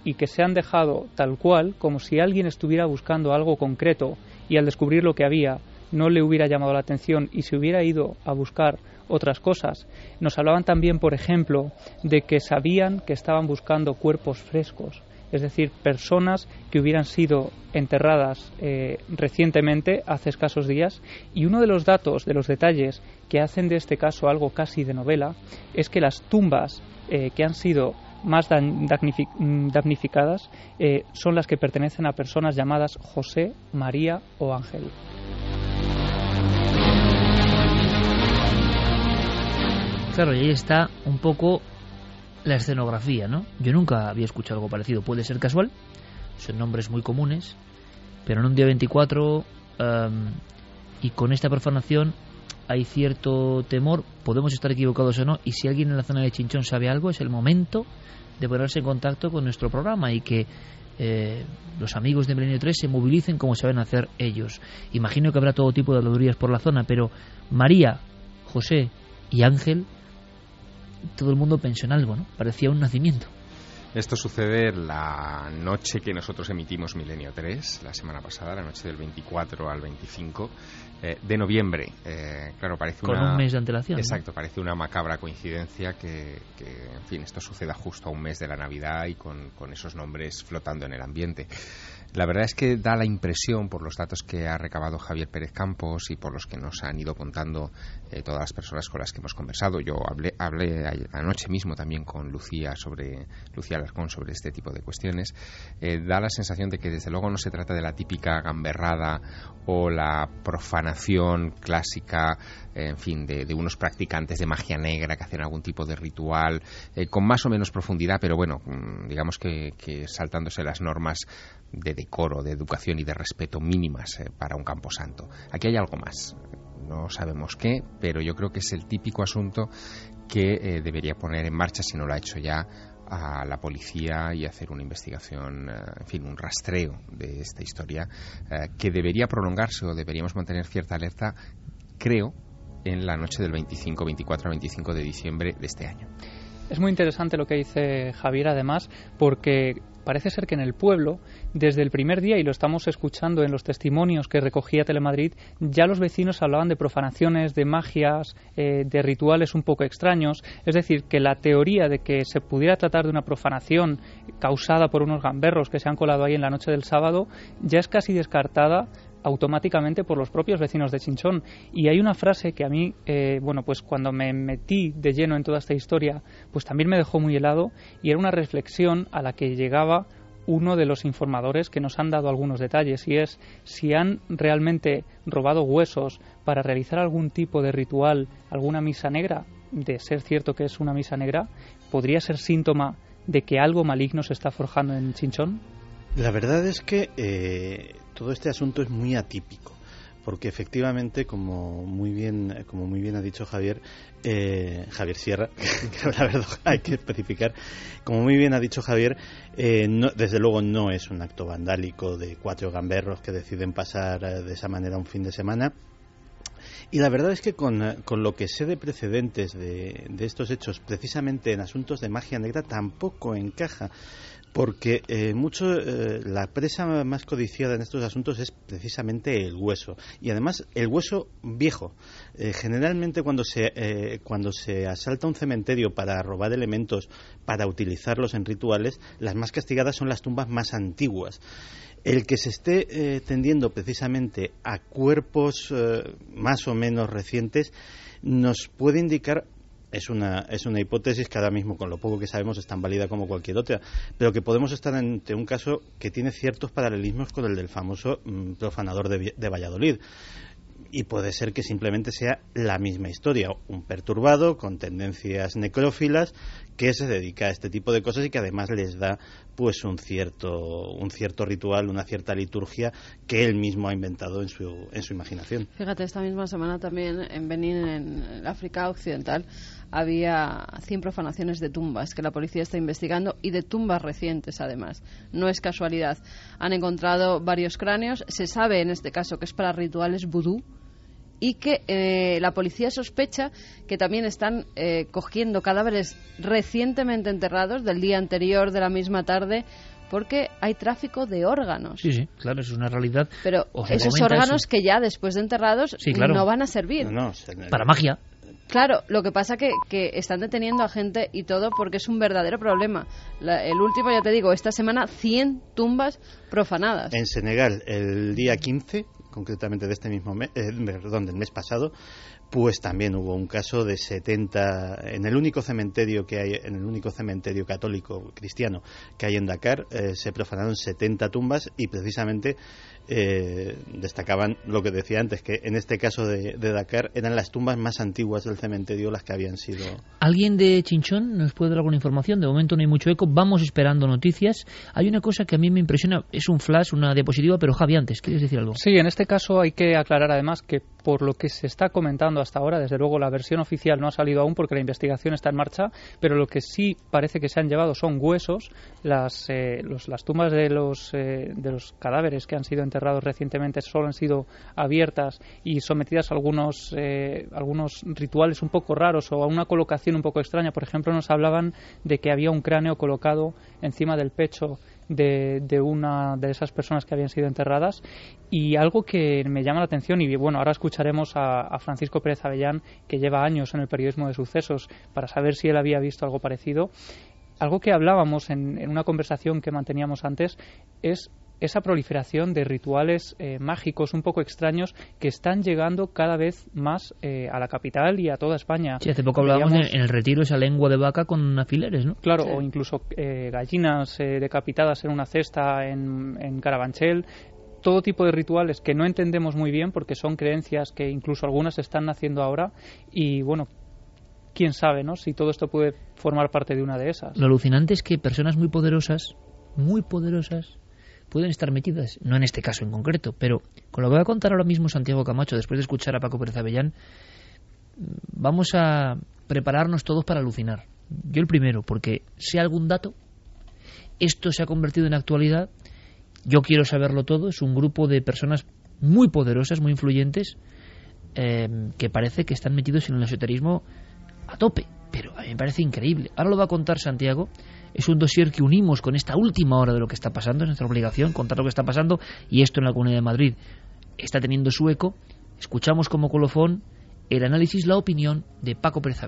y que se han dejado tal cual, como si alguien estuviera buscando algo concreto y al descubrir lo que había no le hubiera llamado la atención y se hubiera ido a buscar otras cosas. Nos hablaban también, por ejemplo, de que sabían que estaban buscando cuerpos frescos, es decir, personas que hubieran sido enterradas eh, recientemente, hace escasos días, y uno de los datos, de los detalles que hacen de este caso algo casi de novela, es que las tumbas eh, que han sido más damnificadas eh, son las que pertenecen a personas llamadas José, María o Ángel. Claro, y ahí está un poco la escenografía, ¿no? Yo nunca había escuchado algo parecido. Puede ser casual, son nombres muy comunes, pero en un día 24 y con esta profanación hay cierto temor, podemos estar equivocados o no, y si alguien en la zona de Chinchón sabe algo, es el momento de ponerse en contacto con nuestro programa y que eh, los amigos de Milenio 3 se movilicen como saben hacer ellos. Imagino que habrá todo tipo de habladurías por la zona, pero María, José y Ángel todo el mundo pensó en algo, ¿no? Parecía un nacimiento. Esto sucede la noche que nosotros emitimos Milenio 3, la semana pasada, la noche del 24 al 25 eh, de noviembre. Eh, claro, parece Con un mes de antelación. Exacto, parece una macabra coincidencia que, en fin, esto suceda justo a un mes de la Navidad y con, con esos nombres flotando en el ambiente. La verdad es que da la impresión, por los datos que ha recabado Javier Pérez Campos y por los que nos han ido contando eh, todas las personas con las que hemos conversado, yo hablé, hablé anoche mismo también con Lucía sobre Lucía Alarcón sobre este tipo de cuestiones, eh, da la sensación de que desde luego no se trata de la típica gamberrada o la profanación clásica, en fin, de, unos practicantes de magia negra que hacen algún tipo de ritual eh, con más o menos profundidad, pero bueno, mm, digamos que, saltándose las normas de decoro, de educación y de respeto mínimas eh, para un camposanto. Aquí hay algo más. No sabemos qué, pero yo creo que es el típico asunto que eh, debería poner en marcha, si no lo ha hecho ya, a la policía y hacer una investigación, eh, en fin, un rastreo de esta historia que debería prolongarse o deberíamos mantener cierta alerta, creo, en la noche del 25, 24 a 25 de diciembre de este año. Es muy interesante lo que dice Javier, además, porque parece ser que en el pueblo, desde el primer día, y lo estamos escuchando en los testimonios que recogía Telemadrid, ya los vecinos hablaban de profanaciones, de magias, eh, de rituales un poco extraños. Es decir, que la teoría de que se pudiera tratar de una profanación causada por unos gamberros que se han colado ahí en la noche del sábado ya es casi descartada automáticamente por los propios vecinos de Chinchón. Y hay una frase que a mí, eh, bueno, pues cuando me metí de lleno en toda esta historia, pues también me dejó muy helado y era una reflexión a la que llegaba uno de los informadores que nos han dado algunos detalles y es si han realmente robado huesos para realizar algún tipo de ritual, alguna misa negra, de ser cierto que es una misa negra, podría ser síntoma de que algo maligno se está forjando en Chinchón. La verdad es que eh, todo este asunto es muy atípico porque efectivamente como muy bien como muy bien ha dicho Javier eh, Javier Sierra que la verdad hay que especificar como muy bien ha dicho Javier eh, desde luego no es un acto vandálico de cuatro gamberros que deciden pasar eh, de esa manera un fin de semana. Y la verdad es que con, lo que sé de precedentes de, de, estos hechos, precisamente en asuntos de magia negra, tampoco encaja porque eh, mucho eh, la presa más codiciada en estos asuntos es precisamente el hueso. Y además el hueso viejo. Eh, generalmente cuando se cuando se asalta un cementerio para robar elementos para utilizarlos en rituales las más castigadas son las tumbas más antiguas. El que se esté tendiendo precisamente a cuerpos más o menos recientes nos puede indicar es una, es una hipótesis que ahora mismo, con lo poco que sabemos, es tan válida como cualquier otra, pero que podemos estar ante un caso que tiene ciertos paralelismos con el del famoso mm, profanador de, de Valladolid y puede ser que simplemente sea la misma historia, un perturbado con tendencias necrófilas que se dedica a este tipo de cosas y que además les da pues un cierto un cierto ritual, una cierta liturgia que él mismo ha inventado en su en su imaginación. Fíjate, esta misma semana también en Benín en África Occidental había 100 profanaciones de tumbas que la policía está investigando y de tumbas recientes además. No es casualidad. Han encontrado varios cráneos. Se sabe en este caso que es para rituales vudú y que eh, la policía sospecha que también están eh, cogiendo cadáveres recientemente enterrados del día anterior, de la misma tarde, porque hay tráfico de órganos. Sí, sí, claro, eso es una realidad. Pero esos órganos eso. que ya después de enterrados Sí, claro. no van a servir. Para magia. Claro, lo que pasa que, que están deteniendo a gente y todo porque es un verdadero problema. La- el último, ya te digo, esta semana 100 tumbas profanadas. En Senegal, el día 15, concretamente de este mismo mes, eh, perdón, del mes pasado, pues también hubo un caso de 70 en el único cementerio que hay, en el único cementerio católico cristiano que hay en Dakar, eh, se profanaron 70 tumbas y precisamente eh, destacaban lo que decía antes, que en este caso de, de Dakar eran las tumbas más antiguas del cementerio las que habían sido ¿Alguien de Chinchón nos puede dar alguna información? De momento no hay mucho eco, vamos esperando noticias. Hay una cosa que a mí me impresiona, es un flash, una diapositiva, pero Javi, antes, ¿quieres decir algo? Sí, en este caso hay que aclarar además que por lo que se está comentando hasta ahora, desde luego la versión oficial no ha salido aún porque la investigación está en marcha, pero lo que sí parece que se han llevado son huesos, las, eh, los- las tumbas de los, eh, de los cadáveres que han sido enterrados recientemente solo han sido abiertas y sometidas a algunos, eh, algunos rituales un poco raros o a una colocación un poco extraña. Por ejemplo, nos hablaban de que había un cráneo colocado encima del pecho de, de una de esas personas que habían sido enterradas y algo que me llama la atención y bueno ahora escucharemos a, a Francisco Pérez Avellán que lleva años en el periodismo de sucesos para saber si él había visto algo parecido algo que hablábamos en, en una conversación que manteníamos antes es esa proliferación de rituales eh, mágicos un poco extraños que están llegando cada vez más eh, a la capital y a toda España. Sí, hace poco hablábamos Veíamos- en, en el retiro esa lengua de vaca con alfileres, ¿no? Claro, o incluso eh, gallinas eh, decapitadas en una cesta en, en Carabanchel. Todo tipo de rituales que no entendemos muy bien porque son creencias que incluso algunas están naciendo ahora. Y bueno, quién sabe, ¿no? Si todo esto puede formar parte de una de esas. Lo alucinante es que personas muy poderosas, muy poderosas, pueden estar metidas, no en este caso en concreto, pero con lo que va a contar ahora mismo Santiago Camacho, después de escuchar a Paco Pérez Avellán, vamos a prepararnos todos para alucinar. Yo el primero, porque sé algún dato, esto se ha convertido en actualidad, yo quiero saberlo todo, es un grupo de personas muy poderosas, muy influyentes, eh, que parece que están metidos en el esoterismo a tope, pero a mí me parece increíble. Ahora lo va a contar Santiago, es un dossier que unimos con esta última hora de lo que está pasando, es nuestra obligación contar lo que está pasando y esto en la Comunidad de Madrid está teniendo su eco. Escuchamos como colofón el análisis, la opinión de Paco Pérez.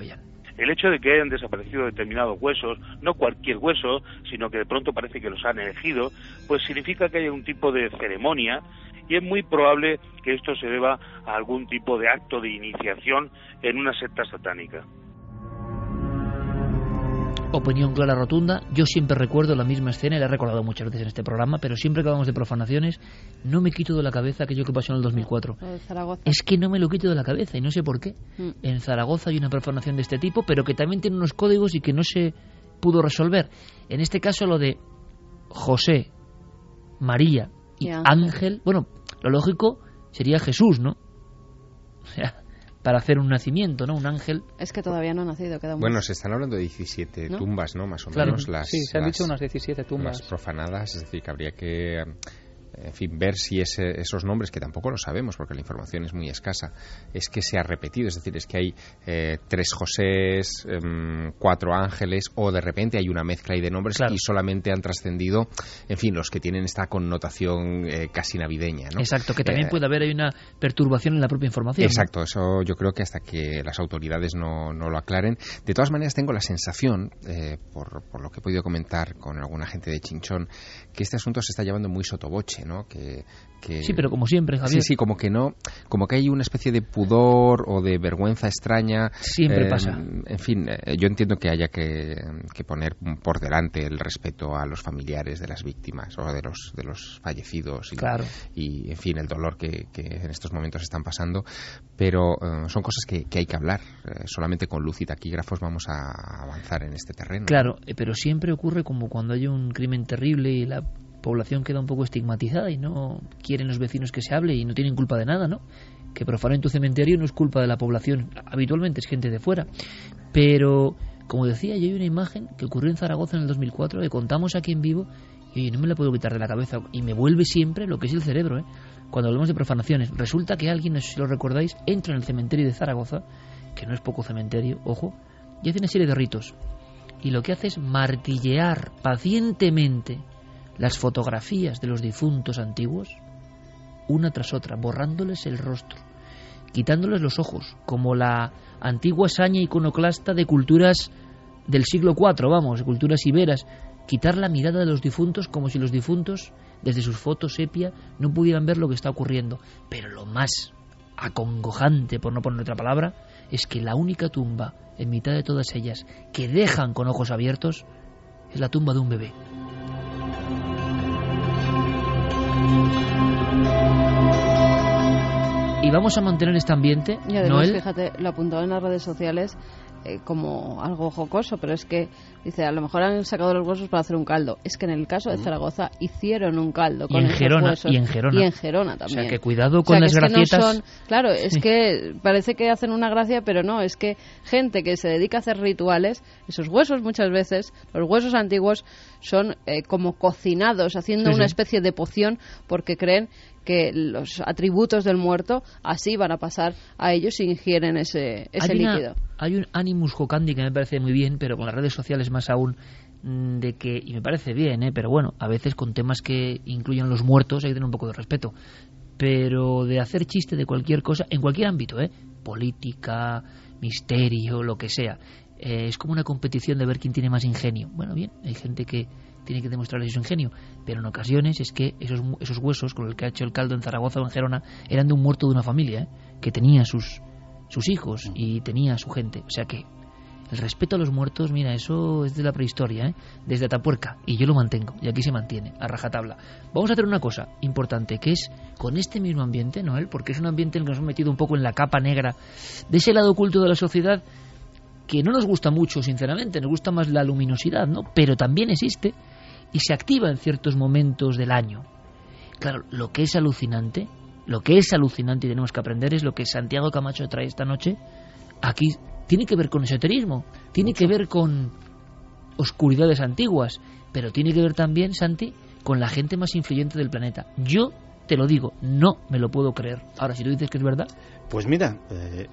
El hecho de que hayan desaparecido determinados huesos, no cualquier hueso, sino que de pronto parece que los han elegido, pues significa que hay un tipo de ceremonia y es muy probable que esto se deba a algún tipo de acto de iniciación en una secta satánica. Opinión clara rotunda. Yo siempre recuerdo la misma escena, y la he recordado muchas veces en este programa, pero siempre que hablamos de profanaciones, no me quito de la cabeza aquello que pasó en el 2004. Lo de Zaragoza. Es que no me lo quito de la cabeza y no sé por qué. Mm. En Zaragoza hay una profanación de este tipo, pero que también tiene unos códigos y que no se pudo resolver. En este caso lo de José, María y Y Ángel. Ángel. bueno, lo lógico sería Jesús, ¿no? O sea, para hacer un nacimiento, ¿no? Un ángel. Es que todavía no ha nacido, queda un Bueno, se están hablando de 17 ¿No? tumbas, ¿no? Más o Claro. menos las. Sí, se han las- dicho unas 17 tumbas. las profanadas, es decir, que habría que. En fin, ver si ese- esos nombres, que tampoco lo sabemos porque la información es muy escasa, es que se ha repetido. Es decir, es que hay eh, tres Josés, em, cuatro Ángeles, o de repente hay una mezcla ahí de nombres y solamente han trascendido, en fin, los que tienen esta connotación eh, casi navideña. ¿no? Exacto, que también Eh, puede haber ahí una perturbación en la propia información. ¿no? Exacto, eso yo creo que hasta que las autoridades no, no lo aclaren. De todas maneras, tengo la sensación, eh, por, por lo que he podido comentar con alguna gente de Chinchón, que este asunto se está llevando muy sotoboche, ¿no? Que, que- Sí, pero como siempre, Javier. Sí, sí, como que no, como que hay una especie de pudor o de vergüenza extraña. Siempre Eh, pasa. En fin, eh, yo entiendo que haya que, que poner por delante el respeto a los familiares de las víctimas o de los, de los fallecidos y, Claro. y, en fin, el dolor que, que en estos momentos están pasando, pero eh, son cosas que, hay que hablar. Eh, solamente con luz y taquígrafos vamos a avanzar en este terreno. Claro, eh, pero siempre ocurre como cuando hay un crimen terrible y la población queda un poco estigmatizada y no quieren los vecinos que se hable y no tienen culpa de nada, ¿no? Que profanen tu cementerio no es culpa de la población, habitualmente es gente de fuera. Pero, como decía, yo hay una imagen que ocurrió en Zaragoza en el 2004, que contamos aquí en vivo, y no me la puedo quitar de la cabeza, y me vuelve siempre lo que es el cerebro, ¿eh? Cuando hablamos de profanaciones, resulta que alguien, si lo recordáis, entra en el cementerio de Zaragoza, que no es poco cementerio, ojo, y hace una serie de ritos y lo que hace es martillear pacientemente las fotografías de los difuntos antiguos, una tras otra, borrándoles el rostro, quitándoles los ojos, como la antigua saña iconoclasta de culturas del siglo IV, vamos, culturas iberas, quitar la mirada de los difuntos como si los difuntos, desde sus fotos sepia, no pudieran ver lo que está ocurriendo. Pero lo más acongojante, por no poner otra palabra, es que la única tumba, en mitad de todas ellas, que dejan con ojos abiertos, es la tumba de un bebé. Y vamos a mantener este ambiente, Y además, Noel, fíjate, lo apuntaba en las redes sociales eh, como algo jocoso, pero es que, dice, a lo mejor han sacado los huesos para hacer un caldo. Es que en el caso de Zaragoza hicieron un caldo Y con en esos Gerona, huesos. y en Gerona. Y en Gerona también. O sea, que cuidado O con sea, las no gracietas. son- claro, es Sí. que parece que hacen una gracia, pero no, es que gente que se dedica a hacer rituales, esos huesos muchas veces, los huesos antiguos, son eh, como cocinados, haciendo Sí, una sí. especie de poción porque creen que los atributos del muerto así van a pasar a ellos si ingieren ese, ese una- líquido. Hay un animus jocandi que me parece muy bien, pero con las redes sociales más aún, mm, de que, y me parece bien, ¿eh? pero bueno, a veces con temas que incluyen los muertos hay que tener un poco de respeto. Pero de hacer chiste de cualquier cosa, en cualquier ámbito, ¿eh? política, misterio, lo que sea, eh, es como una competición de ver quién tiene más ingenio. Bueno, bien, hay gente que tiene que demostrarle su ingenio, pero en ocasiones es que esos, esos huesos con los que ha hecho el caldo en Zaragoza o en Gerona eran de un muerto de una familia, ¿eh? que tenía sus, sus hijos y tenía su gente. O sea que el respeto a los muertos, mira, eso es de la prehistoria, ¿eh? desde Atapuerca, y yo lo mantengo, y aquí se mantiene, a rajatabla. Vamos a hacer una cosa importante, que es con este mismo ambiente, Noel, porque es un ambiente en el que nos hemos metido un poco en la capa negra de ese lado oculto de la sociedad que no nos gusta mucho, sinceramente, nos gusta más la luminosidad, ¿no? Pero también existe y se activa en ciertos momentos del año. Claro, lo que es alucinante, lo que es alucinante y tenemos que aprender es lo que Santiago Camacho trae esta noche. Aquí tiene que ver con esoterismo, tiene que ver con oscuridades antiguas, pero tiene que ver también, Santi, con la gente más influyente del planeta. Yo te lo digo, no me lo puedo creer. Ahora, si tú dices que es verdad, Pues mira, eh,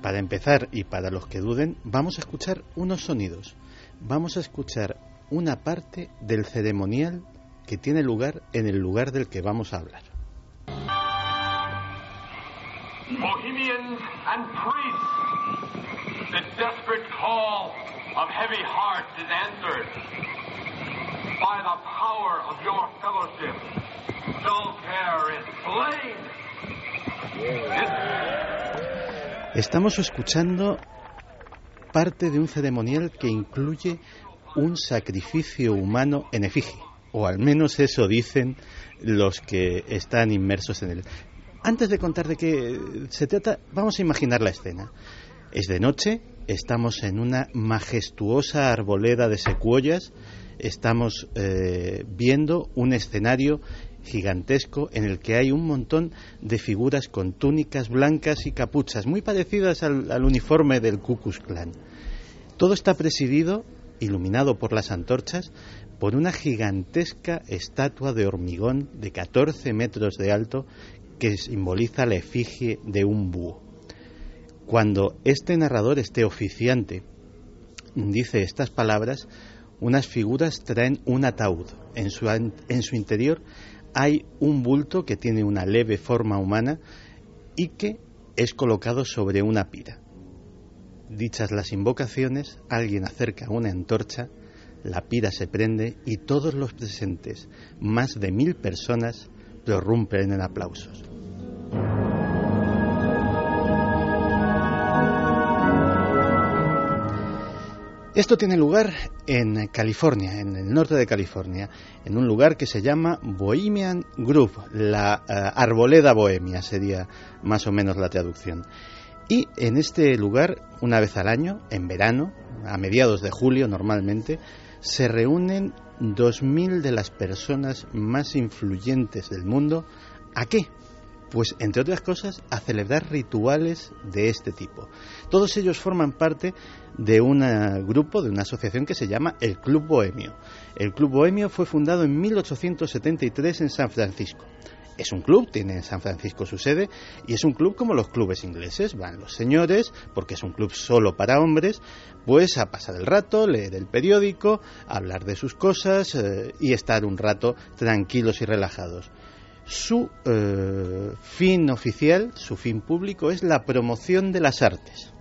para empezar y para los que duden, vamos a escuchar unos sonidos. Vamos a escuchar una parte del ceremonial que tiene lugar en el lugar del que vamos a hablar. Bohemians and priests, the desperate call of heavy hearts is answered by the power of your fellowship. Dull care is slain. Estamos escuchando parte de un ceremonial que incluye un sacrificio humano en efigie, o al menos eso dicen los que están inmersos en él. Antes de contar de qué se trata, vamos a imaginar la escena. Es de noche, estamos en una majestuosa arboleda de secuoyas, estamos eh, viendo un escenario gigantesco en el que hay un montón de figuras con túnicas blancas y capuchas, muy parecidas al, al uniforme del Ku Klan. Todo está presidido, iluminado por las antorchas, por una gigantesca estatua de hormigón de 14 metros de alto que simboliza la efigie de un búho. Cuando este narrador, este oficiante, dice estas palabras, unas figuras traen un ataúd. En su, en su interior hay un bulto que tiene una leve forma humana y que es colocado sobre una pira. Dichas las invocaciones, alguien acerca una antorcha, la pira se prende y todos los presentes, más de mil personas, prorrumpen en aplausos. Esto tiene lugar en California, en el norte de California, en un lugar que se llama Bohemian Grove, la eh, arboleda bohemia sería más o menos la traducción. Y en este lugar, una vez al año, en verano, a mediados de julio normalmente, se reúnen 2.000 de las personas más influyentes del mundo. ¿A qué? Pues, entre otras cosas, a celebrar rituales de este tipo. Todos ellos forman parte de un grupo, de una asociación que se llama el Club Bohemio. El Club Bohemio fue fundado en 1873 en San Francisco. es un club, tiene en San Francisco su sede, y es un club como los clubes ingleses. Van los señores, porque es un club solo para hombres, pues a pasar el rato, leer el periódico, hablar de sus cosas eh, y estar un rato tranquilos y relajados. Su eh, fin oficial, su fin público, es la promoción de las artes.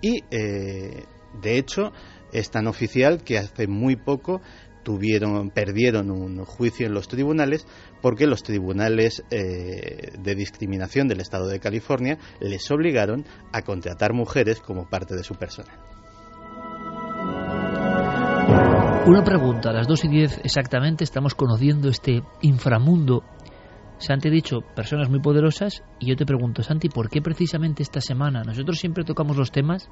Y, eh, de hecho, es tan oficial que hace muy poco tuvieron, perdieron un juicio en los tribunales porque los tribunales eh, de discriminación del Estado de California les obligaron a contratar mujeres como parte de su personal. Una pregunta, a las 2 y 10 exactamente estamos conociendo este inframundo. Se han dicho personas muy poderosas y yo te pregunto, Santi, ¿por qué precisamente esta semana? Nosotros siempre tocamos los temas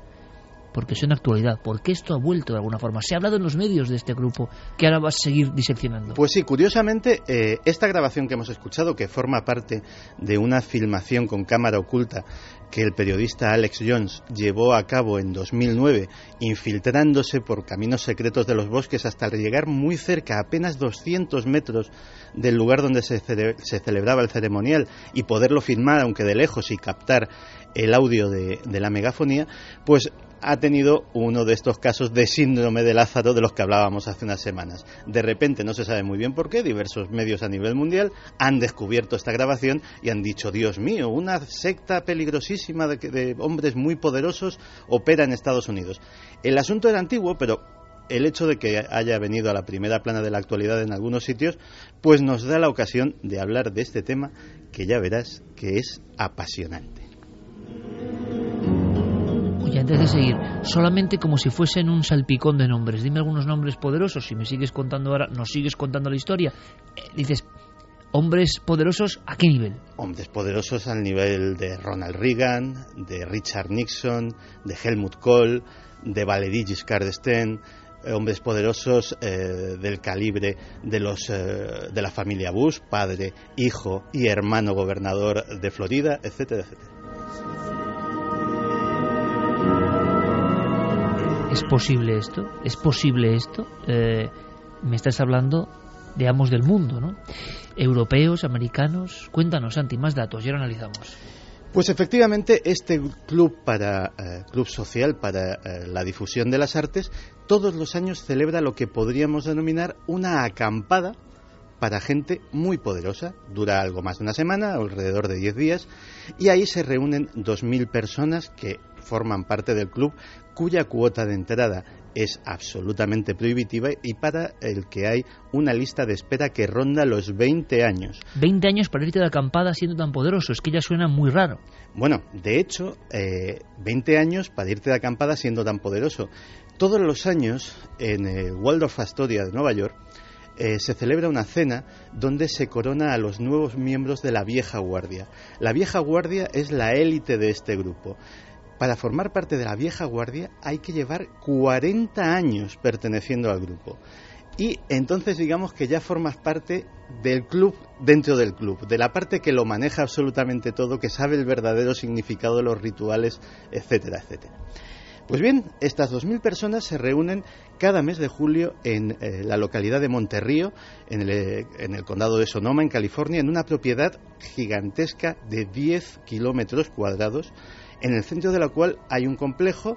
porque son actualidad, porque esto ha vuelto de alguna forma. Se ha hablado en los medios de este grupo, que ahora vas a seguir diseccionando. Pues sí, curiosamente, eh, esta grabación que hemos escuchado, que forma parte de una filmación con cámara oculta que el periodista Alex Jones llevó a cabo en 2009, infiltrándose por caminos secretos de los bosques hasta llegar muy cerca, apenas 200 metros del lugar donde se, se celebraba el ceremonial y poderlo filmar, aunque de lejos, y captar el audio de, de la megafonía, pues ha tenido uno de estos casos de síndrome de Lázaro de los que hablábamos hace unas semanas. De repente, no se sabe muy bien por qué, diversos medios a nivel mundial han descubierto esta grabación y han dicho, Dios mío, una secta peligrosísima de, hombres muy poderosos opera en Estados Unidos. El asunto era antiguo, pero el hecho de que haya venido a la primera plana de la actualidad en algunos sitios, pues nos da la ocasión de hablar de este tema que ya verás que es apasionante. Y antes de seguir, solamente como si fuesen un salpicón de nombres. Dime algunos nombres poderosos. Si me sigues contando ahora, nos sigues contando la historia. Eh, dices, hombres poderosos, ¿a qué nivel? Hombres poderosos al nivel de Ronald Reagan, de Richard Nixon, de Helmut Kohl, de Valéry Giscard d'Estaing, eh, hombres poderosos eh, del calibre de los de la familia Bush, padre, hijo y hermano gobernador de Florida, etcétera, etcétera. ¿Es posible esto? ¿Es posible esto? Eh, me estás hablando de amos del mundo, ¿no? Europeos, americanos. Cuéntanos, Santi, más datos, ya lo analizamos. Pues efectivamente, este club para eh, club social para eh, la difusión de las artes todos los años celebra lo que podríamos denominar una acampada para gente muy poderosa. Dura algo más de una semana, alrededor de 10 días, y ahí se reúnen 2.000 personas que forman parte del club cuya cuota de entrada es absolutamente prohibitiva y para el que hay una lista de espera que ronda los 20 años. 20 años para irte de acampada siendo tan poderoso, es que ya suena muy raro. Bueno, de hecho, eh, 20 años para irte de acampada siendo tan poderoso. Todos los años en el Waldorf Astoria de Nueva York eh, se celebra una cena donde se corona a los nuevos miembros de la vieja guardia. La vieja guardia es la élite de este grupo. Para formar parte de la vieja guardia hay que llevar 40 años perteneciendo al grupo. Y entonces digamos que ya formas parte del club dentro del club, de la parte que lo maneja absolutamente todo, que sabe el verdadero significado de los rituales, etcétera, etcétera. Pues bien, estas 2.000 personas se reúnen cada mes de julio en eh, la localidad de Monterrío, en el, eh, en el, condado de Sonoma, en California, en una propiedad gigantesca de 10 kilómetros cuadrados, en el centro de la cual hay un complejo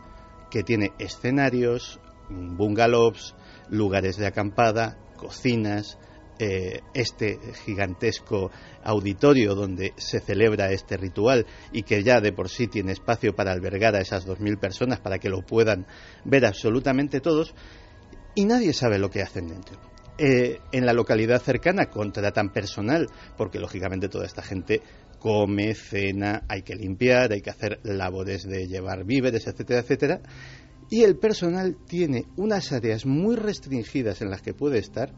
que tiene escenarios, bungalows, lugares de acampada, cocinas, eh, este gigantesco auditorio donde se celebra este ritual y que ya de por sí tiene espacio para albergar a esas 2.000 personas para que lo puedan ver absolutamente todos y nadie sabe lo que hacen dentro. Eh, en la localidad cercana contratan personal porque lógicamente toda esta gente come, cena, hay que limpiar, hay que hacer labores de llevar víveres, etcétera, etcétera. Y el personal tiene unas áreas muy restringidas en las que puede estar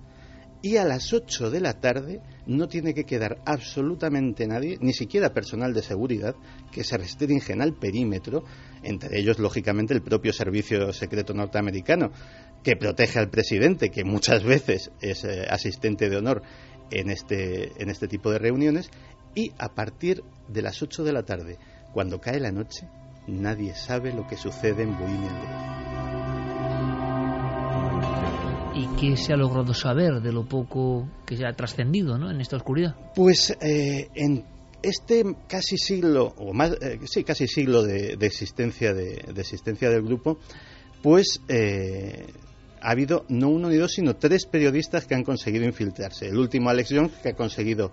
y a las 8 de la tarde no tiene que quedar absolutamente nadie, ni siquiera personal de seguridad, que se restringen al perímetro, entre ellos, lógicamente, el propio Servicio Secreto Norteamericano, que protege al presidente, que muchas veces es eh, asistente de honor en este, en este tipo de reuniones, y a partir de las 8 de la tarde, cuando cae la noche, nadie sabe lo que sucede en Bohemia ¿Y qué se ha logrado saber de lo poco que se ha trascendido ¿no? en esta oscuridad? Pues eh, en este casi siglo, o más, eh, sí, casi siglo de, de existencia, de, de existencia del grupo, pues eh, ha habido no uno ni dos, sino tres periodistas que han conseguido infiltrarse. El último, Alex Young, que ha conseguido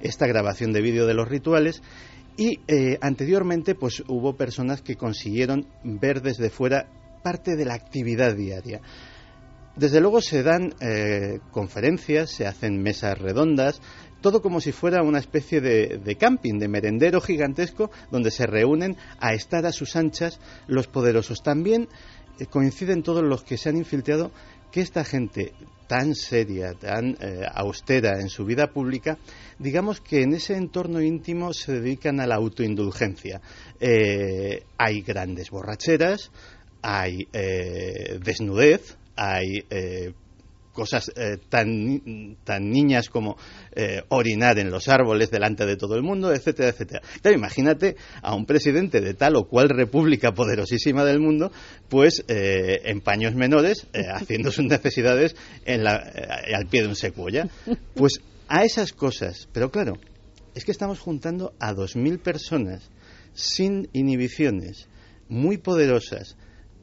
esta grabación de vídeo de los rituales. Y eh, anteriormente, pues hubo personas que consiguieron ver desde fuera parte de la actividad diaria. Desde luego se dan eh, conferencias, se hacen mesas redondas, todo como si fuera una especie de, de, camping, de merendero gigantesco, donde se reúnen a estar a sus anchas los poderosos. También eh, coinciden todos los que se han infiltrado que esta gente tan seria, tan eh, austera en su vida pública, digamos que en ese entorno íntimo se dedican a la autoindulgencia. Eh, hay grandes borracheras, hay eh, desnudez, hay eh, cosas eh, tan, tan niñas como eh, orinar en los árboles delante de todo el mundo, etcétera, etcétera. Claro, imagínate a un presidente de tal o cual república poderosísima del mundo, pues eh, en paños menores, eh, haciendo sus necesidades en la, eh, al pie de un secuoya. Pues a esas cosas, pero claro, es que estamos juntando a 2.000 personas sin inhibiciones, muy poderosas,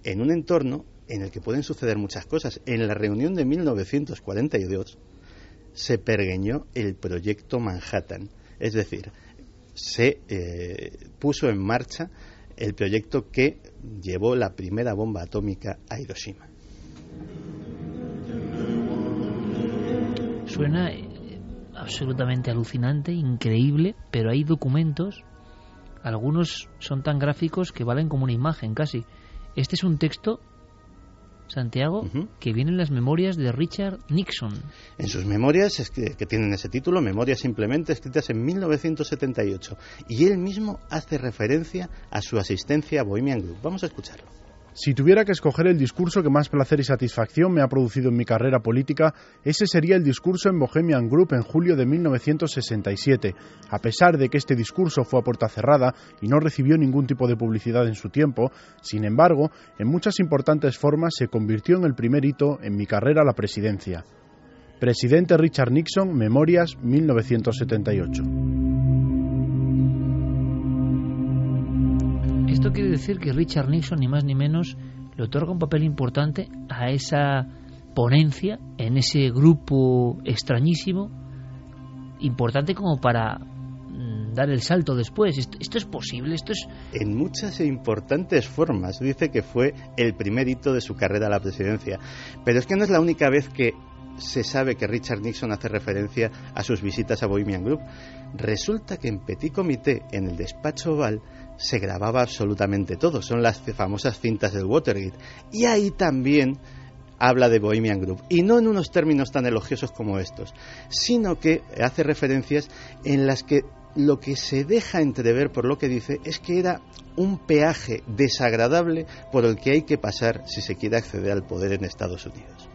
en un entorno en el que pueden suceder muchas cosas. En la reunión de 1942 se pergueñó el proyecto Manhattan, es decir, se eh, puso en marcha el proyecto que llevó la primera bomba atómica a Hiroshima. Suena eh, absolutamente alucinante, increíble, pero hay documentos, algunos son tan gráficos que valen como una imagen casi. Este es un texto Santiago, uh -huh. que viene en las memorias de Richard Nixon. En sus memorias, es que, que, tienen ese título, Memorias simplemente, escritas en 1978. Y él mismo hace referencia a su asistencia a Bohemian Group. Vamos a escucharlo. Si tuviera que escoger el discurso que más placer y satisfacción me ha producido en mi carrera política, ese sería el discurso en Bohemian Group en julio de 1967. A pesar de que este discurso fue a puerta cerrada y no recibió ningún tipo de publicidad en su tiempo, sin embargo, en muchas importantes formas se convirtió en el primer hito en mi carrera la presidencia. Presidente Richard Nixon, Memorias 1978. Esto quiere decir que Richard Nixon, ni más ni menos, le otorga un papel importante a esa ponencia, en ese grupo extrañísimo, importante como para dar el salto después. Esto, esto, es posible, esto es... En muchas e importantes formas. Dice que fue el primer hito de su carrera a la presidencia. Pero es que no es la única vez que se sabe que Richard Nixon hace referencia a sus visitas a Bohemian Group. Resulta que en Petit Comité, en el despacho oval, se grababa absolutamente todo. Son las famosas cintas del Watergate. Y ahí también habla de Bohemian Group. Y no en unos términos tan elogiosos como estos, sino que hace referencias en las que lo que se deja entrever por lo que dice es que era un peaje desagradable por el que hay que pasar si se quiere acceder al poder en Estados Unidos.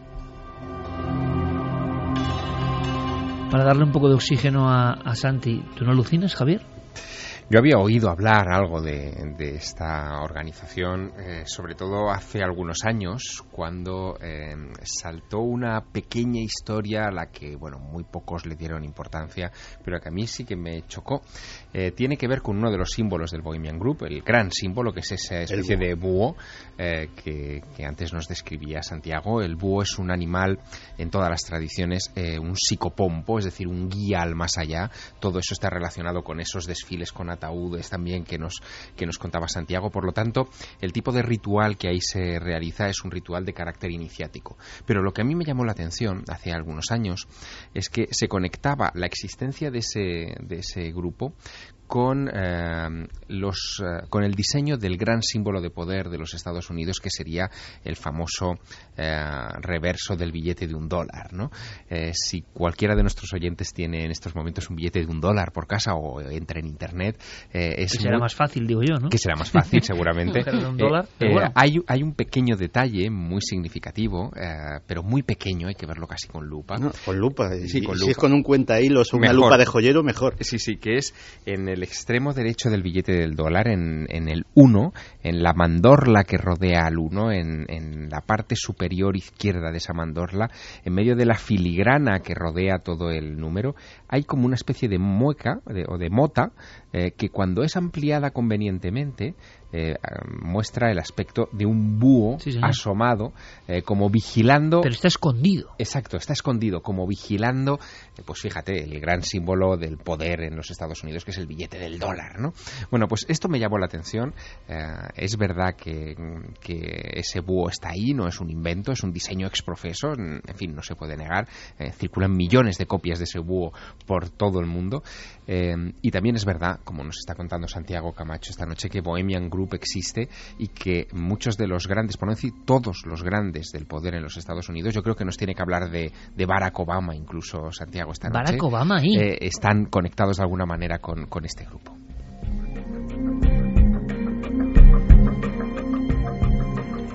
Para darle un poco de oxígeno a, Santi, ¿tú no alucinas, Javier? Yo había oído hablar algo de, de esta organización, eh, sobre todo hace algunos años, cuando eh, saltó una pequeña historia a la que, bueno, muy pocos le dieron importancia, pero que a mí sí que me chocó. Eh, tiene que ver con uno de los símbolos del Bohemian Group, el gran símbolo, que es esa especie de búho que, que, antes nos describía Santiago. El búho es un animal, en todas las tradiciones, un psicopompo, es decir, un guía al más allá. Todo eso está relacionado con esos desfiles con ataúdes también que nos, que nos contaba Santiago. Por lo tanto, el tipo de ritual que ahí se realiza es un ritual de carácter iniciático. Pero lo que a mí me llamó la atención hace algunos años es que se conectaba la existencia de ese, de ese grupo con, eh, los, eh, con el diseño del gran símbolo de poder de los Estados Unidos, que sería el famoso reverso del billete de un dólar. ¿no? si cualquiera de nuestros oyentes tiene en estos momentos un billete de un dólar por casa o entra en Internet, es que será muy, más fácil, digo yo, ¿no? Que será más fácil, seguramente. un dólar, bueno. hay, hay un pequeño detalle muy significativo, pero muy pequeño, hay que verlo casi con lupa. No, con lupa. Sí, y con si lupa. es con un cuenta hilos o una Mejor. lupa de joyero, mejor. Sí, sí, que es en el el extremo derecho del billete del dólar, en, en el 1, en la mandorla que rodea al 1, en, en la parte superior izquierda de esa mandorla, en medio de la filigrana que rodea todo el número, hay como una especie de mueca o de mota eh, que cuando es ampliada convenientemente eh, muestra el aspecto de un búho asomado eh, como vigilando Pero está escondido. Exacto, está escondido, como vigilando, eh, pues fíjate, el gran símbolo del poder en los Estados Unidos, que es el billete del dólar, ¿no? Bueno, pues esto me llamó la atención. Es verdad que, que ese búho está ahí, no es un invento, es un diseño exprofeso, en en fin, no se puede negar. Circulan millones de copias de ese búho por todo el mundo. Eh, y también es verdad, como nos está contando Santiago Camacho esta noche, que Bohemian Group existe y que muchos de los grandes, por no decir todos los grandes del poder en los Estados Unidos, yo creo que nos tiene que hablar de, de Barack Obama, incluso Santiago esta noche. Barack Obama ahí. eh, están conectados de alguna manera con, con este grupo.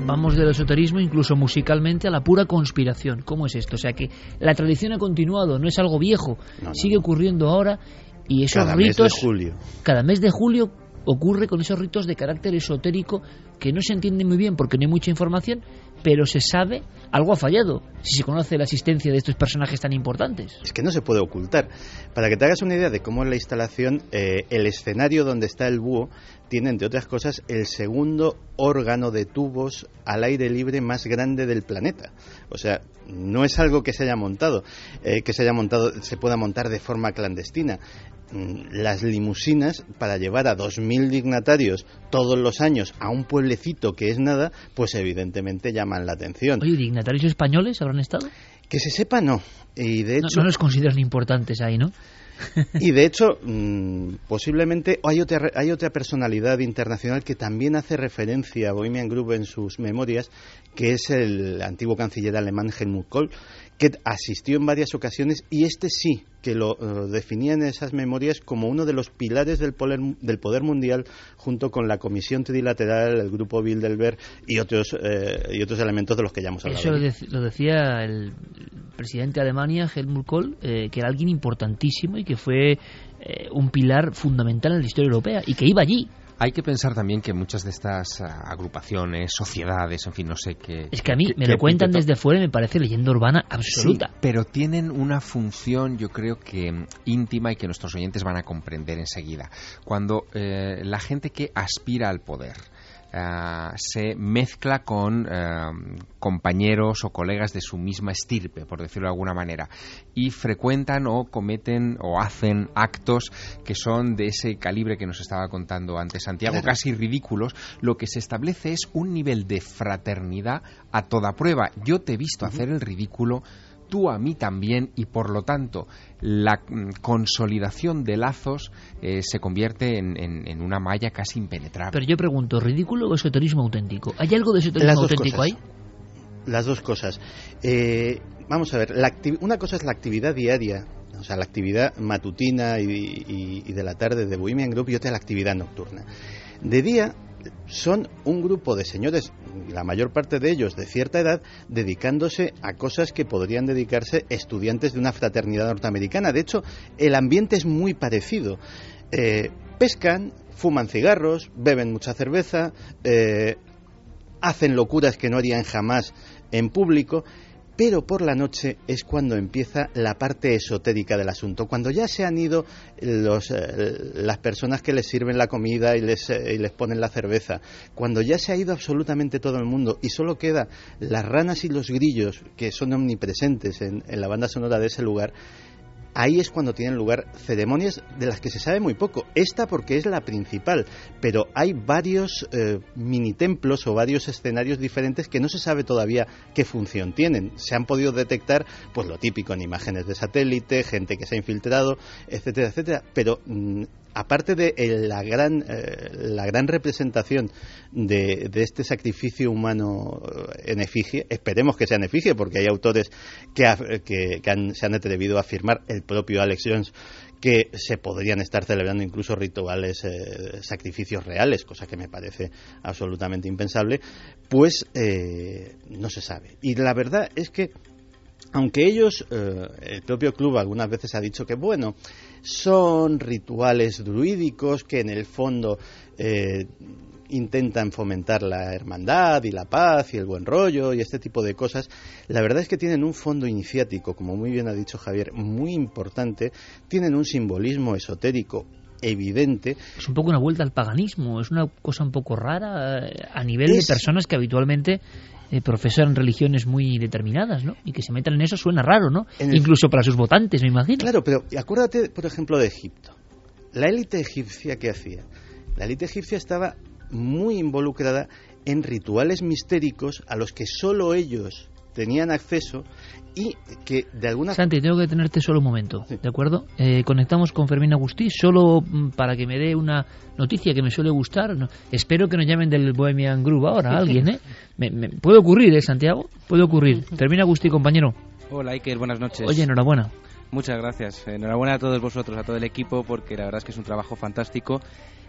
Vamos del esoterismo, incluso musicalmente, a la pura conspiración. ¿Cómo es esto? O sea que la tradición ha continuado, no es algo viejo, No, no, sigue ocurriendo ahora y esos Cada mes ritos. de julio. Cada mes de julio ocurre con esos ritos de carácter esotérico que no se entiende muy bien porque no hay mucha información, pero se sabe algo ha fallado si se conoce la existencia de estos personajes tan importantes. Es que no se puede ocultar. Para que te hagas una idea de cómo es la instalación, eh, el escenario donde está el búho tiene, entre otras cosas, el segundo órgano de tubos al aire libre más grande del planeta. O sea, no es algo que se haya montado, eh, que se haya montado, se pueda montar de forma clandestina. Mm, Las limusinas para llevar a 2.000 dignatarios todos los años a un pueblecito que es nada, pues evidentemente llaman la atención. Oye, ¿dignatarios españoles habrán estado? Que se sepa, no. Y de hecho, no los consideran importantes ahí, ¿no? y de hecho, mm, posiblemente hay otra, hay otra personalidad internacional que también hace referencia a Bohemian Group en sus memorias, que es el antiguo canciller alemán Helmut Kohl, que asistió en varias ocasiones y este sí que lo eh, definía en esas memorias como uno de los pilares del poder, del poder mundial junto con la Comisión Trilateral, el Grupo Bilderberg y otros, eh, y otros elementos de los que ya hemos hablado. Eso lo, lo decía el presidente de Alemania, Helmut Kohl, eh, que era alguien importantísimo y que fue eh, un pilar fundamental en la historia europea y que iba allí. Hay que pensar también que muchas de estas ah, agrupaciones, sociedades, en fin, no sé qué. Es que a mí qué- me qué lo cuentan desde fuera y me parece leyenda urbana absoluta. Sí, pero tienen una función, yo creo que mm, íntima y que nuestros oyentes van a comprender enseguida. Cuando eh, la gente que aspira al poder ah, se mezcla con ah, compañeros o colegas de su misma estirpe, por decirlo de alguna manera, y frecuentan o cometen o hacen actos que son de ese calibre que nos estaba contando antes Santiago, Claro. casi ridículos, lo que se establece es un nivel de fraternidad a toda prueba. Yo te he visto hacer el ridículo, tú a mí también, y por lo tanto la mm, consolidación de lazos eh, se convierte en, en- en una malla casi impenetrable. Pero yo pregunto, ¿ridículo o esoterismo auténtico? ¿Hay algo de esoterismo auténtico cosas. ahí? Las dos cosas. Eh, vamos a ver, la una cosa es la actividad diaria, o sea, la actividad matutina y, y- y de la tarde de Bohemian Group y otra la actividad nocturna. De día son un grupo de señores, la mayor parte de ellos de cierta edad, dedicándose a cosas que podrían dedicarse estudiantes de una fraternidad norteamericana. De hecho, el ambiente es muy parecido. Eh, pescan, fuman cigarros, beben mucha cerveza, eh, hacen locuras que no harían jamás en público, pero por la noche es cuando empieza la parte esotérica del asunto, cuando ya se han ido los, eh, las personas que les sirven la comida y les, eh, y les ponen la cerveza, cuando ya se ha ido absolutamente todo el mundo y solo queda las ranas y los grillos que son omnipresentes en, en la banda sonora de ese lugar, Ahí es cuando tienen lugar ceremonias de las que se sabe muy poco. Esta porque es la principal, pero hay varios eh, mini templos o varios escenarios diferentes que no se sabe todavía qué función tienen. Se han podido detectar, pues lo típico en imágenes de satélite, gente que se ha infiltrado, etcétera, etcétera. Pero mm, aparte de eh, la gran eh, la gran representación de, de este sacrificio humano eh, en efigie, esperemos que sea en efigie, porque hay autores que, ha- que- que han- se han atrevido a afirmar, el propio Alex Jones, que se podrían estar celebrando incluso rituales, sacrificios reales, cosa que me parece absolutamente impensable, pues no se sabe. Y la verdad es que aunque ellos, el propio club algunas veces ha dicho que, bueno, son rituales druídicos que en el fondo eh, intentan fomentar la hermandad y la paz y el buen rollo y este tipo de cosas, la verdad es que tienen un fondo iniciático, como muy bien ha dicho Javier, muy importante, tienen un simbolismo esotérico evidente. Es un poco una vuelta al paganismo, es una cosa un poco rara eh, a nivel de personas que habitualmente eh, profesan religiones muy determinadas, ¿no? Y que se metan en eso suena raro, ¿no? Incluso para sus votantes, me imagino. Claro, pero acuérdate, por ejemplo, de Egipto. La élite egipcia, ¿qué hacía? La élite egipcia estaba muy involucrada en rituales mistéricos a los que solo ellos tenían acceso y que de alguna Santi, tengo que tenerte solo un momento, ¿de acuerdo? Eh, conectamos con Fermín Agustí solo mm, para que me dé una noticia que me suele gustar. espero que nos llamen del Bohemian Group ahora, alguien, ¿eh? Me, puede ocurrir, ¿eh, Santiago? Puede ocurrir. Fermín Agustí, compañero. Hola, Iker, buenas noches. Oye, enhorabuena. Muchas gracias. Enhorabuena a todos vosotros, a todo el equipo, porque la verdad es que es un trabajo fantástico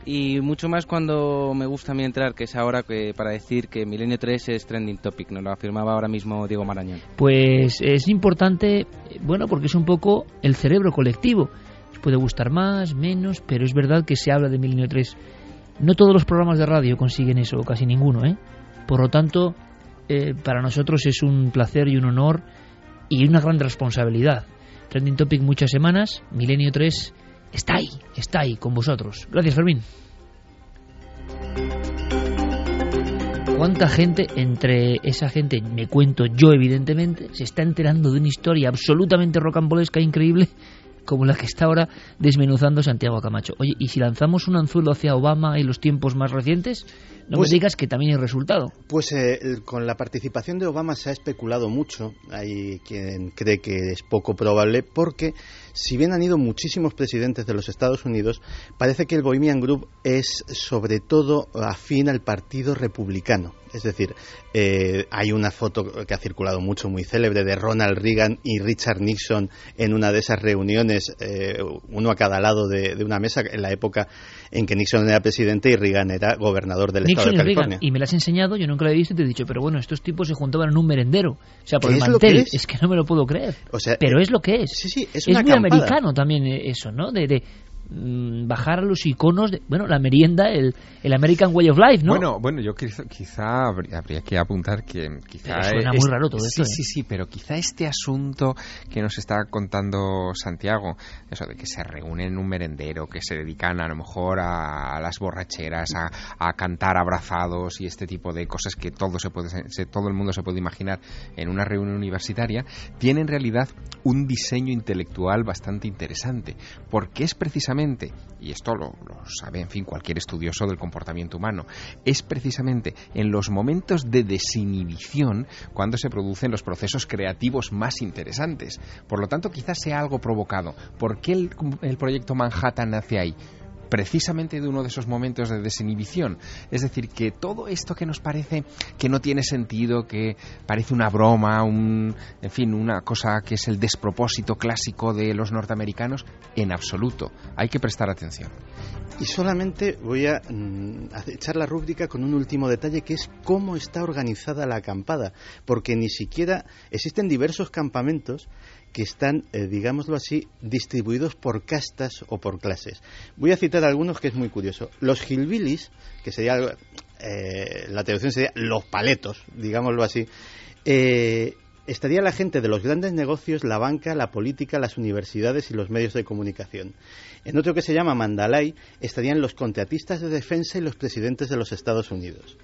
y mucho más cuando me gusta a mí entrar, que es ahora que, para decir que Milenio 3 es trending topic, nos lo afirmaba ahora mismo Diego Marañón. Pues es importante, bueno, porque es un poco el cerebro colectivo. puede gustar más, menos, pero es verdad que se habla de Milenio 3. No todos los programas de radio consiguen eso, casi ninguno, ¿eh? Por lo tanto, eh, para nosotros es un placer y un honor y una gran responsabilidad. Trending Topic muchas semanas, Milenio 3 está ahí, está ahí con vosotros. Gracias, Fermín. ¿Cuánta gente, entre esa gente, me cuento yo evidentemente, se está enterando de una historia absolutamente rocambolesca, increíble, como la que está ahora desmenuzando Santiago Camacho? Oye, ¿y si lanzamos un anzuelo hacia Obama y los tiempos más recientes? No pues me digas que también hay resultado. Pues eh, con la participación de Obama se ha especulado mucho. Hay quien cree que es poco probable porque si bien han ido muchísimos presidentes de los Estados Unidos, parece que el Bohemian Group es sobre todo afín al Partido Republicano. Es decir, eh, hay una foto que ha circulado mucho, muy célebre, de Ronald Reagan y Richard Nixon en una de esas reuniones, eh, uno a cada lado de, una mesa, en la época en que Nixon era presidente y Reagan era gobernador del estado de California. y me lo has enseñado, yo nunca lo he visto y te he dicho, pero bueno, estos tipos se juntaban en un merendero, o sea, por el mantel. Es? que no me lo puedo creer. pero es lo que es. Sí, sí, es, es muy americano también eso, ¿no? De, de, bajar a los iconos de, bueno la merienda el, el American Way of Life no bueno bueno yo quizá, quizá habría, que apuntar que quizá suena muy raro todo sí esto, sí ¿eh? sí pero quizá este asunto que nos está contando Santiago eso de que se reúnen en un merendero que se dedican a lo mejor a, las borracheras a, a, cantar abrazados y este tipo de cosas que todo se puede todo el mundo se puede imaginar en una reunión universitaria tiene en realidad un diseño intelectual bastante interesante porque es precisamente y esto lo, sabe, en fin, cualquier estudioso del comportamiento humano, es precisamente en los momentos de desinhibición cuando se producen los procesos creativos más interesantes. Por lo tanto, quizás sea algo provocado. ¿Por qué el, el proyecto Manhattan nace ahí? Precisamente de uno de esos momentos de desinhibición. Es decir, que todo esto que nos parece que no tiene sentido, que parece una broma, un, en fin, una cosa que es el despropósito clásico de los norteamericanos, en absoluto. Hay que prestar atención. Y solamente voy a, mm, echar la rúbrica con un último detalle que es cómo está organizada la acampada, porque ni siquiera existen diversos campamentos que están, eh, digámoslo así, distribuidos por castas o por clases. Voy a citar algunos que es muy curioso. Los hillbillies, que sería, eh, la traducción sería los paletos, digámoslo así, eh, estaría la gente de los grandes negocios, la banca, la política, las universidades y los medios de comunicación. En otro que se llama Mandalay estarían los contratistas de defensa y los presidentes de los Estados Unidos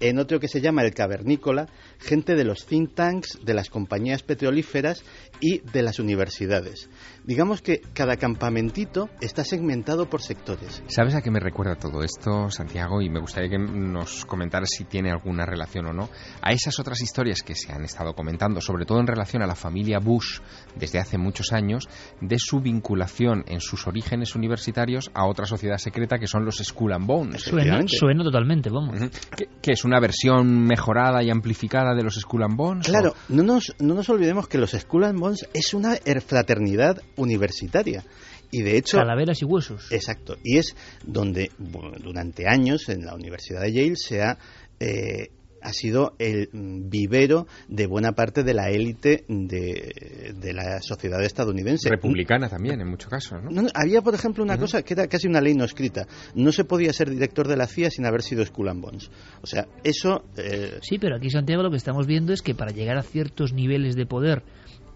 en otro que se llama el cavernícola, gente de los think tanks, de las compañías petrolíferas y de las universidades. Digamos que cada campamentito está segmentado por sectores. ¿Sabes a qué me recuerda todo esto, Santiago? Y me gustaría que nos comentaras si tiene alguna relación o no. A esas otras historias que se han estado comentando, sobre todo en relación a la familia Bush desde hace muchos años, de su vinculación en sus orígenes universitarios a otra sociedad secreta que son los Skull and Bones. Suena, suena totalmente, vamos. ¿Qué, es una versión mejorada y amplificada de los Skull and Bones? Claro, no nos, no nos olvidemos que los Skull and Bones es una fraternidad universitaria. Y de hecho. Calaveras y huesos. Exacto. Y es donde durante años en la Universidad de Yale se ha eh, ha sido el vivero de buena parte de la élite de, de la sociedad estadounidense. Republicana también, en muchos casos, ¿no? No, había, por ejemplo, una cosa que era casi una ley no escrita. No se podía ser director de la CIA sin haber sido Skull and Bones. O sea, eso... eh, Sí, pero aquí, Santiago, lo que estamos viendo es que para llegar a ciertos niveles de poder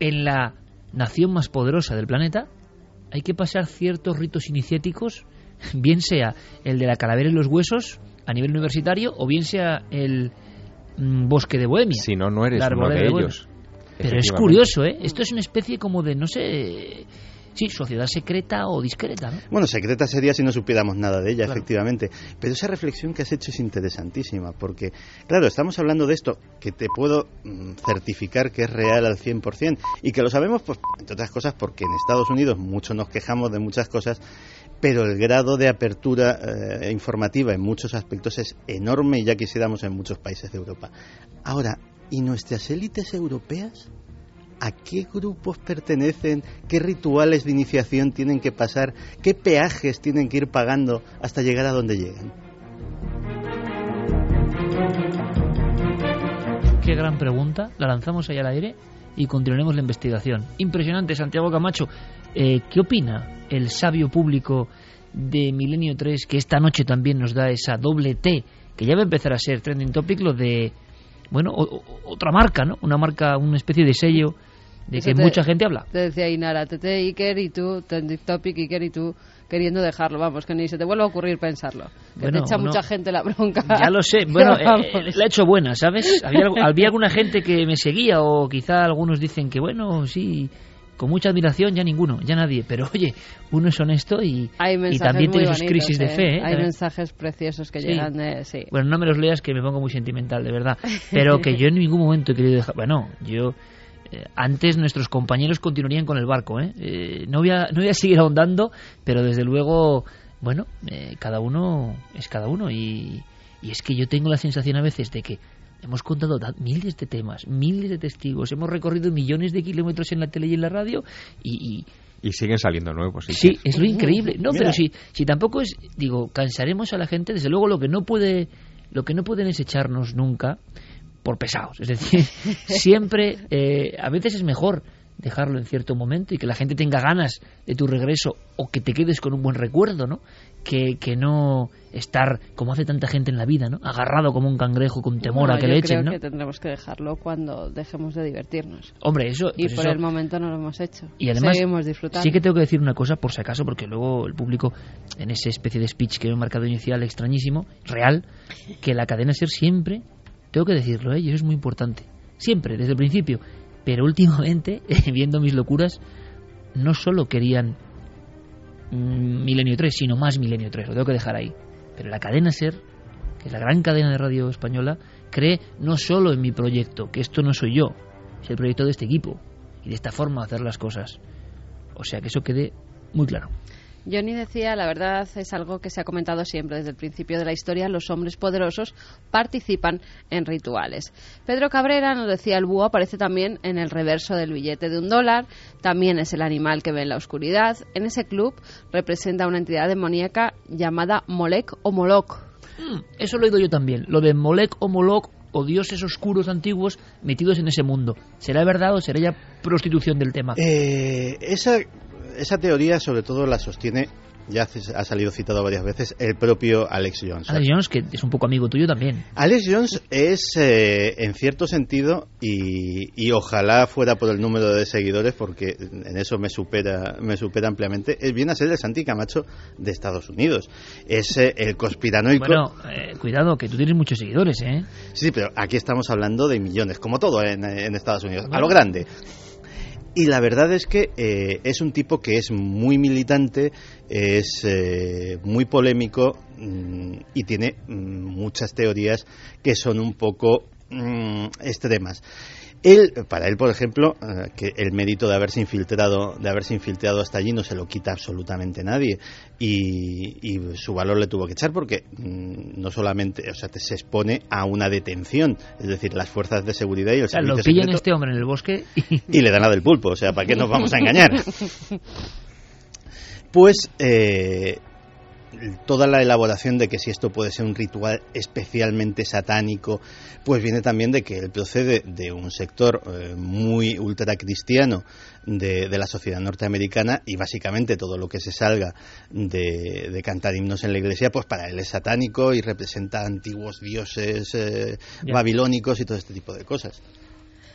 en la nación más poderosa del planeta, hay que pasar ciertos ritos iniciáticos, bien sea el de la calavera y los huesos a nivel universitario, o bien sea el mm, bosque de Bohemia. Si no, no eres la uno de Bohemia. ellos. Pero es curioso, ¿eh? Esto es una especie como de, no sé, sí, sociedad secreta o discreta, ¿no? Bueno, secreta sería si no supiéramos nada de ella, Claro. efectivamente. Pero esa reflexión que has hecho es interesantísima, porque, claro, estamos hablando de esto que te puedo mm, certificar que es real al 100%, y que lo sabemos, pues, entre otras cosas, porque en Estados Unidos mucho nos quejamos de muchas cosas, pero el grado de apertura eh, informativa en muchos aspectos es enorme y ya quisiéramos en muchos países de Europa. Ahora, ¿y nuestras élites europeas? ¿A qué grupos pertenecen? ¿Qué rituales de iniciación tienen que pasar? ¿Qué peajes tienen que ir pagando hasta llegar a donde llegan? Qué gran pregunta, la lanzamos ahí al aire y continuaremos la investigación. Impresionante, Santiago Camacho. Eh, ¿Qué opina el sabio público de Milenio 3 que esta noche también nos da esa doble T, que ya va a empezar a ser trending topic, lo de, bueno, o- o- otra marca, ¿no? Una marca, una especie de sello de Eso que te- mucha gente habla. Te decía Inara, Tete Iker y tú, trending topic Iker y tú queriendo dejarlo, vamos, que ni se te vuelva a ocurrir pensarlo. Que Bueno, te echa no. mucha gente la bronca. Ya lo sé, bueno, Vamos. eh, la he hecho buena, ¿sabes? Había, había alguna gente que me seguía o quizá algunos dicen que, bueno, sí, con mucha admiración, ya ninguno, ya nadie, pero oye, uno es honesto y, y también tiene sus crisis de ¿eh? fe. ¿eh? Hay mensajes preciosos que Sí. llegan de... Sí. Bueno, no me los leas que me pongo muy sentimental, de verdad. Pero que yo en ningún momento he querido dejar... Bueno, yo... eh, antes nuestros compañeros continuarían con el barco, ¿eh? Eh, no, voy a, no voy a seguir ahondando, pero desde luego, bueno, eh, cada uno es cada uno y, y es que yo tengo la sensación a veces de que hemos contado miles de temas, miles de testigos, hemos recorrido millones de kilómetros en la tele y en la radio y, y, Y siguen saliendo nuevos. sí, Sí, es lo increíble. No, Mira. pero si, si tampoco es, digo, cansaremos a la gente, desde luego lo que no puede, lo que no pueden es echarnos nunca por pesados. Es decir, siempre, eh, a veces es mejor dejarlo en cierto momento y que la gente tenga ganas de tu regreso o que te quedes con un buen recuerdo, ¿no? Que, que no estar, como hace tanta gente en la vida, ¿no? Agarrado como un cangrejo con temor No, a que yo le creo echen, ¿no? que tendremos que dejarlo cuando dejemos de divertirnos. Hombre, eso... Y pues por eso- el momento no lo hemos hecho. Y además, Seguimos disfrutando. sí que tengo que decir una cosa, por si acaso, porque luego el público, en esa especie de speech que he marcado inicial extrañísimo, real, que la cadena ser siempre, tengo que decirlo, ¿eh? y eso es muy importante, siempre, desde el principio, pero últimamente, viendo mis locuras, no solo querían mm, Milenio 3, sino más Milenio 3, lo tengo que dejar ahí. Pero la cadena ser, que es la gran cadena de radio española, cree no solo en mi proyecto, que esto no soy yo, es el proyecto de este equipo y de esta forma de hacer las cosas. O sea que eso quede muy claro. Johnny decía, la verdad es algo que se ha comentado siempre desde el principio de la historia, los hombres poderosos participan en rituales. Pedro Cabrera nos decía, el búho aparece también en el reverso del billete de un dólar, también es el animal que ve en la oscuridad. En ese club representa una entidad demoníaca llamada Molek o Moloch. Mm, eso lo he oído yo también, lo de Molek o Moloch o dioses oscuros antiguos metidos en ese mundo. ¿Será verdad o será ya prostitución del tema? Eh, esa, esa teoría sobre todo la sostiene, ya ha salido citado varias veces, el propio Alex Jones. Alex Jones, que es un poco amigo tuyo también. Alex Jones es, eh, en cierto sentido, y, y ojalá fuera por el número de seguidores, porque en eso me supera, me supera ampliamente, es viene a ser el Santi Camacho de Estados Unidos. Es eh, el conspiranoico. Bueno, eh, cuidado, que tú tienes muchos seguidores, ¿eh? Sí, pero aquí estamos hablando de millones, como todo en, en Estados Unidos, a lo grande. Y la verdad es que eh, es un tipo que es muy militante, es eh, muy polémico mm, y tiene mm, muchas teorías que son un poco mm, extremas. Él, para él, por ejemplo, eh, que el mérito de haberse infiltrado, de haberse infiltrado hasta allí no se lo quita absolutamente nadie y, y su valor le tuvo que echar porque mm, no solamente, o sea, te- se expone a una detención, es decir, las fuerzas de seguridad y el O sea, lo servicio pillan secreto este hombre en el bosque y... y le dan la del pulpo, o sea, ¿para qué nos vamos a engañar? Pues eh, toda la elaboración de que si esto puede ser un ritual especialmente satánico, pues viene también de que él procede de un sector eh, muy ultracristiano de, de la sociedad norteamericana y básicamente todo lo que se salga de, de cantar himnos en la iglesia, pues para él es satánico y representa antiguos dioses eh, babilónicos y todo este tipo de cosas.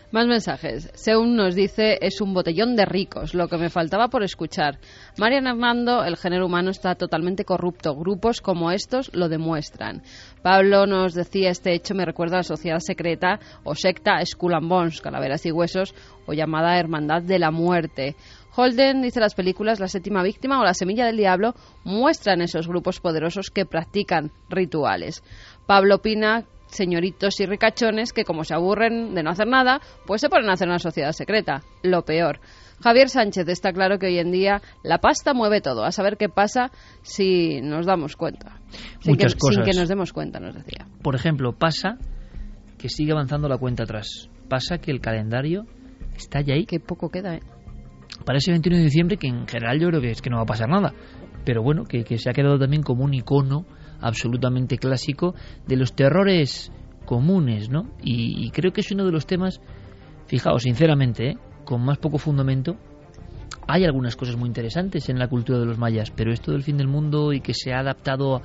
Más mensajes. Según nos dice, es un botellón de ricos, lo que me faltaba por escuchar. Marian Armando, el género humano está totalmente corrupto. Grupos como estos lo demuestran. Pablo nos decía, este hecho me recuerda a la sociedad secreta o secta Skull and Bones, calaveras y huesos, o llamada Hermandad de la Muerte. Holden dice las películas La séptima víctima o La semilla del diablo muestran esos grupos poderosos que practican rituales. Pablo opina señoritos y ricachones que como se aburren de no hacer nada, pues se ponen a hacer una sociedad secreta. Lo peor. Javier Sánchez está claro que hoy en día la pasta mueve todo. A saber qué pasa si nos damos cuenta. Sin Muchas que, cosas. Sin que nos demos cuenta, nos decía. Por ejemplo, pasa que sigue avanzando la cuenta atrás. Pasa que el calendario está ya ahí. Qué poco queda, ¿eh? Para ese 21 de diciembre, que en general yo creo que es que no va a pasar nada. Pero bueno, que, que se ha quedado también como un icono absolutamente clásico de los terrores comunes, ¿no? Y, creo que es uno de los temas, fijaos, sinceramente, ¿eh? con más poco fundamento, hay algunas cosas muy interesantes en la cultura de los mayas, pero esto del fin del mundo y que se ha adaptado,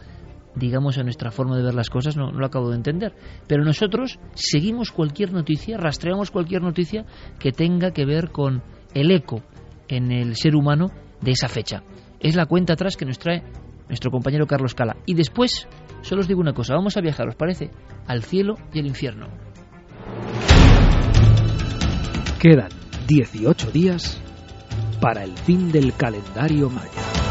digamos, a nuestra forma de ver las cosas, no, no lo acabo de entender. Pero nosotros seguimos cualquier noticia, rastreamos cualquier noticia que tenga que ver con el eco en el ser humano de esa fecha. Es la cuenta atrás que nos trae nuestro compañero Carlos Cala. Y después, solo os digo una cosa, vamos a viajar, ¿os parece? Al cielo y al infierno. Quedan 18 días para el fin del calendario maya.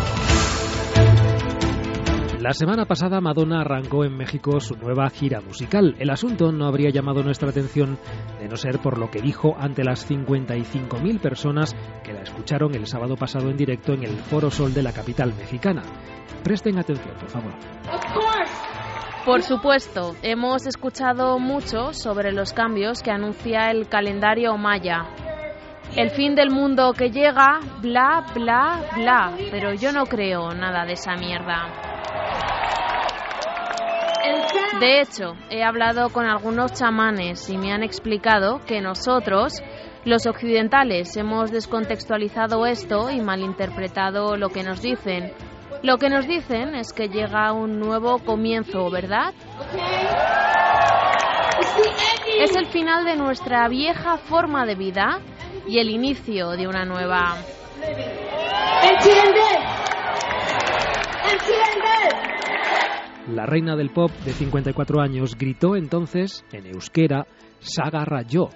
La semana pasada Madonna arrancó en México su nueva gira musical. El asunto no habría llamado nuestra atención de no ser por lo que dijo ante las 55.000 personas que la escucharon el sábado pasado en directo en el Foro Sol de la capital mexicana. Presten atención, por favor. Por supuesto, hemos escuchado mucho sobre los cambios que anuncia el calendario maya. El fin del mundo que llega, bla, bla, bla, pero yo no creo nada de esa mierda. De hecho, he hablado con algunos chamanes y me han explicado que nosotros, los occidentales, hemos descontextualizado esto y malinterpretado lo que nos dicen. Lo que nos dicen es que llega un nuevo comienzo, ¿verdad? Es el final de nuestra vieja forma de vida y el inicio de una nueva. La reina del pop de 54 años gritó entonces en euskera Sagarra yo,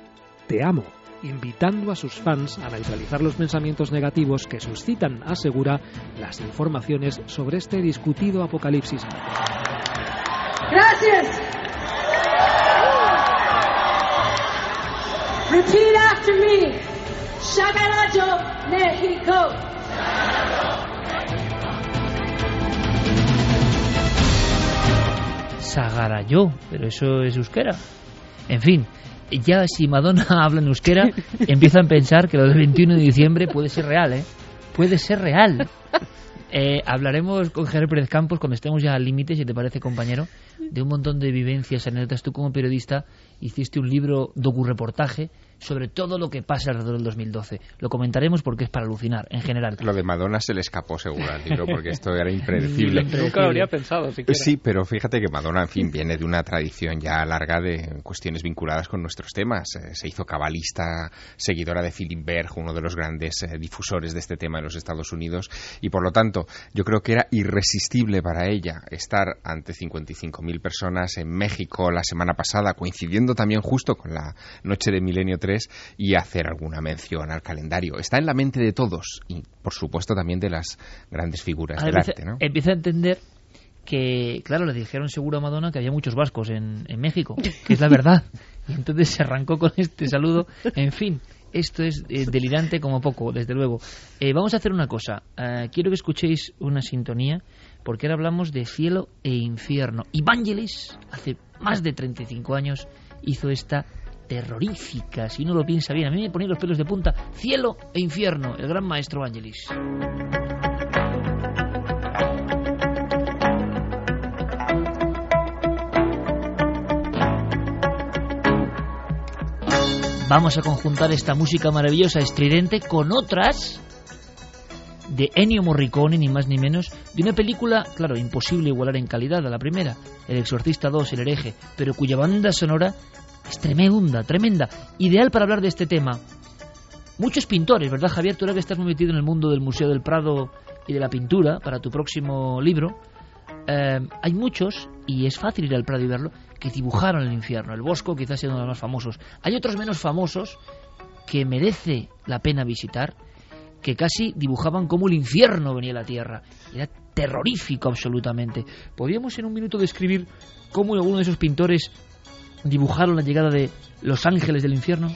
te amo, invitando a sus fans a neutralizar los pensamientos negativos que suscitan, asegura, las informaciones sobre este discutido apocalipsis. Gracias. Repeat after me. Shagarajo, Mexico. Sagarayó, pero eso es euskera. En fin, ya si Madonna habla en euskera, empiezan a pensar que lo del 21 de diciembre puede ser real, ¿eh? Puede ser real. Eh, hablaremos con Javier Pérez Campos cuando estemos ya al límite, si te parece, compañero, de un montón de vivencias, anécdotas. Tú como periodista hiciste un libro docu-reportaje sobre todo lo que pasa alrededor del 2012. Lo comentaremos porque es para alucinar, en general. Lo de Madonna se le escapó seguro al libro porque esto era impredecible. Nunca lo habría pensado, siquiera. Sí, pero fíjate que Madonna, en fin, viene de una tradición ya larga de cuestiones vinculadas con nuestros temas. Eh, Se hizo cabalista, seguidora de Philip Berg, uno de los grandes eh, difusores de este tema en los Estados Unidos, y por lo tanto, yo creo que era irresistible para ella estar ante 55.000 personas en México la semana pasada, coincidiendo también justo con la noche de Milenio 3, y hacer alguna mención al calendario. Está en la mente de todos, y por supuesto también de las grandes figuras Ahora del empieza, arte, ¿no? empieza a entender que, claro, le dijeron seguro a Madonna que había muchos vascos en, en México, que es la verdad. Y entonces se arrancó con este saludo. En fin, esto es eh, delirante como poco, desde luego. Eh, vamos a hacer una cosa. Eh, quiero que escuchéis una sintonía, porque ahora hablamos de cielo e infierno. Y Vangelis, hace más de 35 años, hizo esta terrorífica, si uno lo piensa bien. A mí me ponían los pelos de punta Cielo e Infierno, el gran maestro Vangelis. Vamos a conjuntar esta música maravillosa, estridente, con otras de Ennio Morricone, ni más ni menos, de una película, claro, imposible igualar en calidad a la primera, El Exorcista 2, El hereje, pero cuya banda sonora es tremenda, tremenda, ideal para hablar de este tema. Muchos pintores, ¿verdad, Javier? Tú ahora que estás muy metido en el mundo del Museo del Prado y de la pintura para tu próximo libro, eh, hay muchos, y es fácil ir al Prado y verlo, que dibujaron el infierno. El Bosco quizás sea uno de los más famosos. Hay otros menos famosos que merece la pena visitar, que casi dibujaban cómo el infierno venía a la tierra. Era terrorífico absolutamente. ¿Podríamos en un minuto describir cómo alguno de esos pintores dibujaron la llegada de los ángeles del infierno?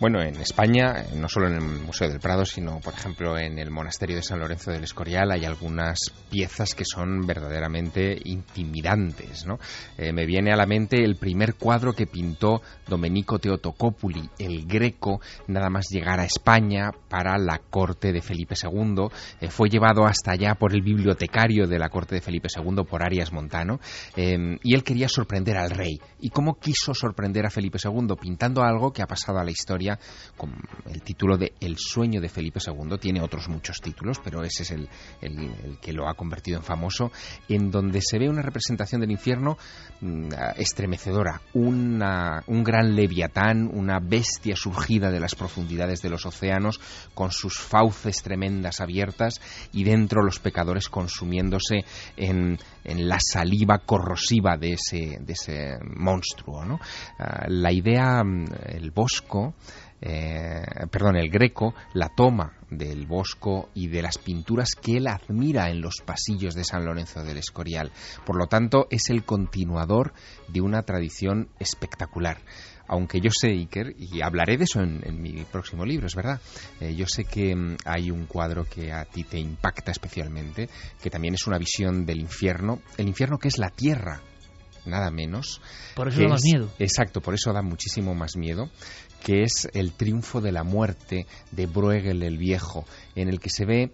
Bueno, en España, no solo en el Museo del Prado, sino, por ejemplo, en el Monasterio de San Lorenzo del Escorial, hay algunas piezas que son verdaderamente intimidantes. ¿no? Eh, me viene a la mente el primer cuadro que pintó Domenico Teotocópuli, el Greco, nada más llegar a España para la corte de Felipe II. Eh, fue llevado hasta allá por el bibliotecario de la corte de Felipe II, por Arias Montano, eh, y él quería sorprender al rey. ¿Y cómo quiso sorprender a Felipe II? Pintando algo que ha pasado a la historia con el título de El sueño de Felipe II, tiene otros muchos títulos, pero ese es el, que lo ha convertido en famoso, en donde se ve una representación del infierno mm, estremecedora, un gran leviatán, una bestia surgida de las profundidades de los océanos, con sus fauces tremendas abiertas y dentro los pecadores consumiéndose en, en la saliva corrosiva de ese, de ese monstruo. ¿no? Ah, la idea, mm, el bosco, eh, perdón, el Greco la toma del Bosco y de las pinturas que él admira en los pasillos de San Lorenzo del Escorial. Por lo tanto, es el continuador de una tradición espectacular aunque yo sé, Iker, y hablaré de eso en, mi próximo libro, es verdad, eh, yo sé que mm, hay un cuadro que a ti te impacta especialmente, que también es una visión del infierno, el infierno que es la tierra, nada menos. Por eso da más miedo. Exacto, por eso da muchísimo más miedo, que es el triunfo de la muerte de Bruegel el Viejo, en el que se ve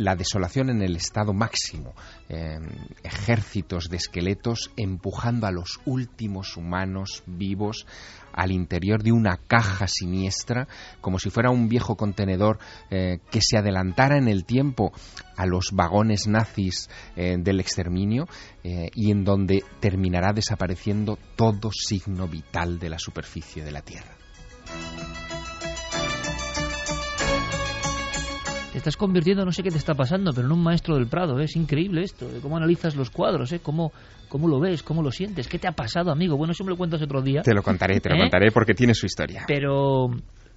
la desolación en el estado máximo, em, ejércitos de esqueletos empujando a los últimos humanos vivos al interior de una caja siniestra, como si fuera un viejo contenedor eh, que se adelantara en el tiempo a los vagones nazis eh, del exterminio eh, y en donde terminará desapareciendo todo signo vital de la superficie de la Tierra. Te estás convirtiendo, no sé qué te está pasando, pero en un maestro del Prado. ¿eh? Es increíble esto, de cómo analizas los cuadros, ¿eh? cómo, cómo lo ves, cómo lo sientes. ¿Qué te ha pasado, amigo? Bueno, eso me lo cuentas otro día. Te lo contaré, te lo ¿Eh? contaré porque tiene su historia. Pero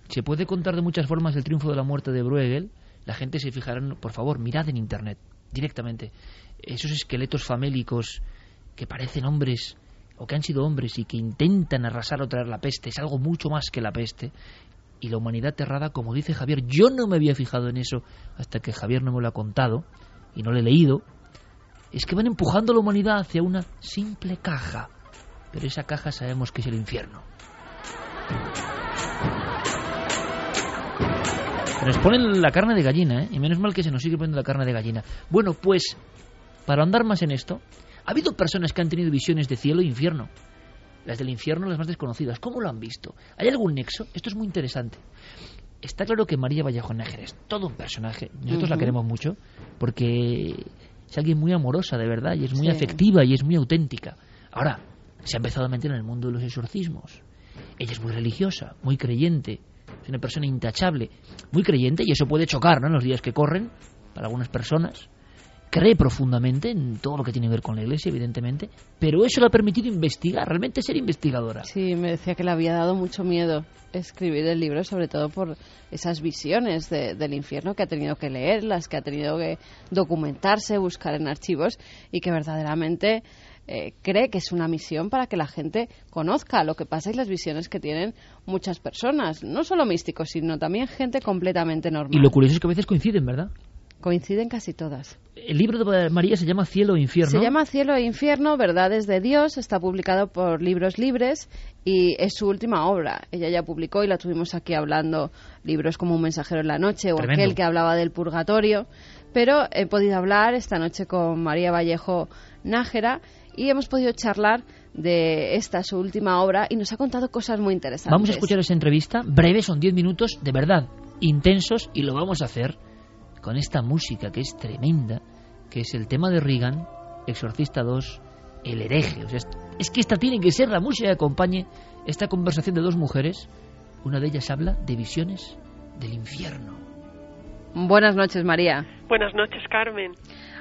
se puede contar de muchas formas el triunfo de la muerte de Bruegel. La gente se fijará, por favor, mirad en Internet, directamente. Esos esqueletos famélicos que parecen hombres o que han sido hombres y que intentan arrasar o traer la peste, es algo mucho más que la peste y la humanidad aterrada, como dice Javier. Yo no me había fijado en eso hasta que Javier no me lo ha contado y no lo he leído. Es que van empujando a la humanidad hacia una simple caja. Pero esa caja sabemos que es el infierno. Se nos ponen la carne de gallina, ¿eh? Y menos mal que se nos sigue poniendo la carne de gallina. Bueno, pues, para andar más en esto, ha habido personas que han tenido visiones de cielo e infierno las del infierno las más desconocidas. ¿Cómo lo han visto? ¿Hay algún nexo? Esto es muy interesante. Está claro que María Vallejo Nájer es todo un personaje. Nosotros la queremos mucho porque es alguien muy amorosa, de verdad, y es muy afectiva y es muy auténtica. Ahora, se ha empezado a meter en el mundo de los exorcismos. Ella es muy religiosa, muy creyente, es una persona intachable, muy creyente, y eso puede chocar ¿no? en los días que corren para algunas personas cree profundamente en todo lo que tiene que ver con la Iglesia, evidentemente, pero eso le ha permitido investigar, realmente ser investigadora. Sí, me decía que le había dado mucho miedo escribir el libro, sobre todo por esas visiones del infierno que ha tenido que leer, las que ha tenido que documentarse, buscar en archivos y que verdaderamente eh, cree que es una misión para que la gente conozca lo que pasa y las visiones que tienen muchas personas, no solo místicos, sino también gente completamente normal. Y lo curioso es que a veces coinciden, ¿verdad? Coinciden casi todas. El libro de María se llama Cielo e Infierno. Se llama Cielo e Infierno, Verdades de Dios. Está publicado por Libros Libres y es su última obra. Ella ya publicó y la tuvimos aquí hablando libros como Un mensajero en la noche o aquel que hablaba del purgatorio. Pero he podido hablar esta noche con María Vallejo Nájera y hemos podido charlar de esta su última obra y nos ha contado cosas muy interesantes. Vamos a escuchar esa entrevista, breve, son 10 minutos, de verdad, intensos, y lo vamos a hacer con esta música que es tremenda, que es el tema de Reagan, Exorcista 2, El hereje. O sea, es, es que esta tiene que ser la música que acompañe esta conversación de dos mujeres. Una de ellas habla de visiones del infierno. Buenas noches, María. Buenas noches, Carmen.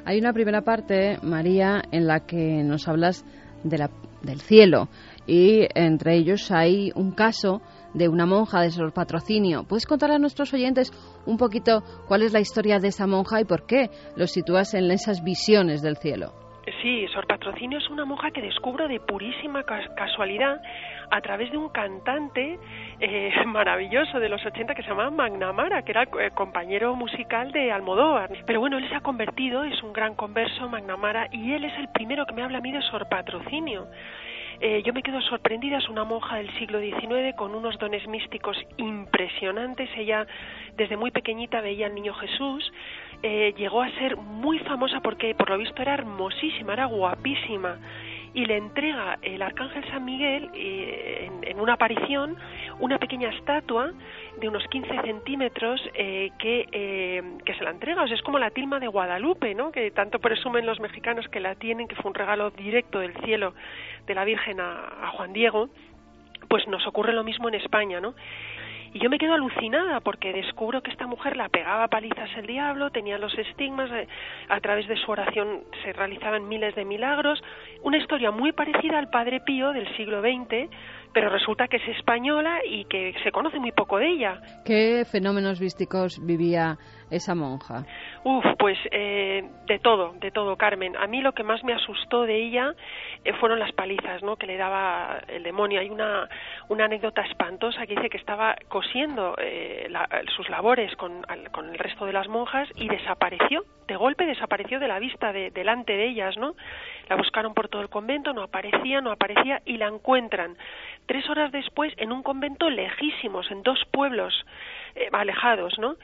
Hay una primera parte, María, en la que nos hablas de la, del cielo y entre ellos hay un caso de una monja de Sor Patrocinio. ¿Puedes contar a nuestros oyentes un poquito cuál es la historia de esa monja y por qué lo sitúas en esas visiones del cielo? Sí, Sor Patrocinio es una monja que descubro de purísima casualidad a través de un cantante eh, maravilloso de los 80 que se llamaba Magnamara, que era eh, compañero musical de Almodóvar. Pero bueno, él se ha convertido, es un gran converso, Magnamara, y él es el primero que me habla a mí de Sor Patrocinio. Eh, yo me quedo sorprendida, es una monja del siglo XIX con unos dones místicos impresionantes. Ella desde muy pequeñita veía al niño Jesús, eh, llegó a ser muy famosa porque por lo visto era hermosísima, era guapísima y le entrega el arcángel San Miguel eh, en, una aparición una pequeña estatua de unos 15 centímetros eh, que, eh, que se la entrega. O sea, es como la tilma de Guadalupe, ¿no? que tanto presumen los mexicanos que la tienen, que fue un regalo directo del cielo de la Virgen a, a Juan Diego. Pues nos ocurre lo mismo en España, ¿no? Y yo me quedo alucinada porque descubro que esta mujer la pegaba palizas el diablo, tenía los estigmas, eh, a través de su oración se realizaban miles de milagros. Una historia muy parecida al Padre Pío del siglo XX, pero resulta que es española y que se conoce muy poco de ella. ¿Qué fenómenos místicos vivía esa monja? Uf, pues eh, de todo, de todo, Carmen. A mí lo que más me asustó de ella eh, fueron las palizas, ¿no? Que le daba el demonio. Hay una, una anécdota espantosa que dice que estaba cosiendo eh, sus labores con, con, el resto de las monjas y desapareció, de golpe desapareció de la vista de, delante de ellas, ¿no? La buscaron por todo el convento, no aparecía, no aparecía y la encuentran tres horas después en un convento lejísimos, en dos pueblos alejados, ¿no?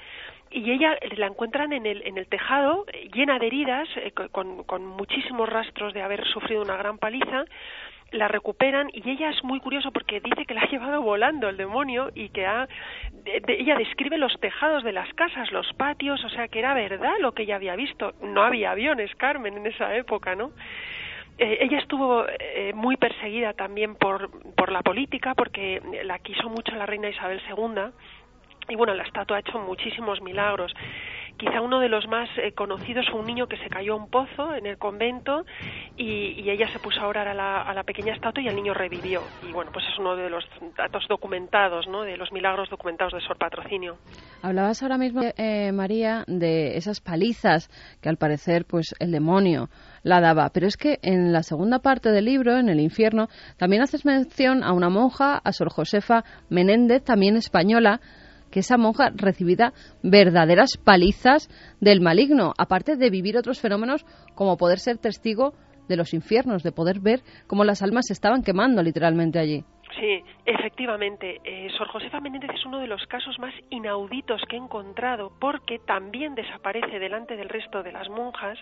Y ella la encuentran en el, en el tejado llena de heridas, eh, con, con, muchísimos rastros de haber sufrido una gran paliza, la recuperan y ella es muy curioso porque dice que la ha llevado volando el demonio y que ha, ella describe los tejados de las casas, los patios, o sea que era verdad lo que ella había visto. No había aviones, Carmen, en esa época, ¿no? Eh, ella estuvo eh, muy perseguida también por, por la política porque la quiso mucho la reina Isabel II y bueno, la estatua ha hecho muchísimos milagros. Quizá uno de los más eh, conocidos fue un niño que se cayó a un pozo en el convento y, ella se puso a orar a la, pequeña estatua y el niño revivió. Y bueno, pues es uno de los datos documentados, ¿no? de los milagros documentados de Sor Patrocinio. Hablabas ahora mismo, eh, María, de esas palizas que al parecer pues el demonio la daba. Pero es que en la segunda parte del libro, en el infierno, también haces mención a una monja, a Sor Josefa Menéndez, también española, que esa monja recibida verdaderas palizas del maligno, aparte de vivir otros fenómenos como poder ser testigo de los infiernos, de poder ver cómo las almas se estaban quemando literalmente allí. Sí, efectivamente. Eh, Sor Josefa Menéndez es uno de los casos más inauditos que he encontrado porque también desaparece delante del resto de las monjas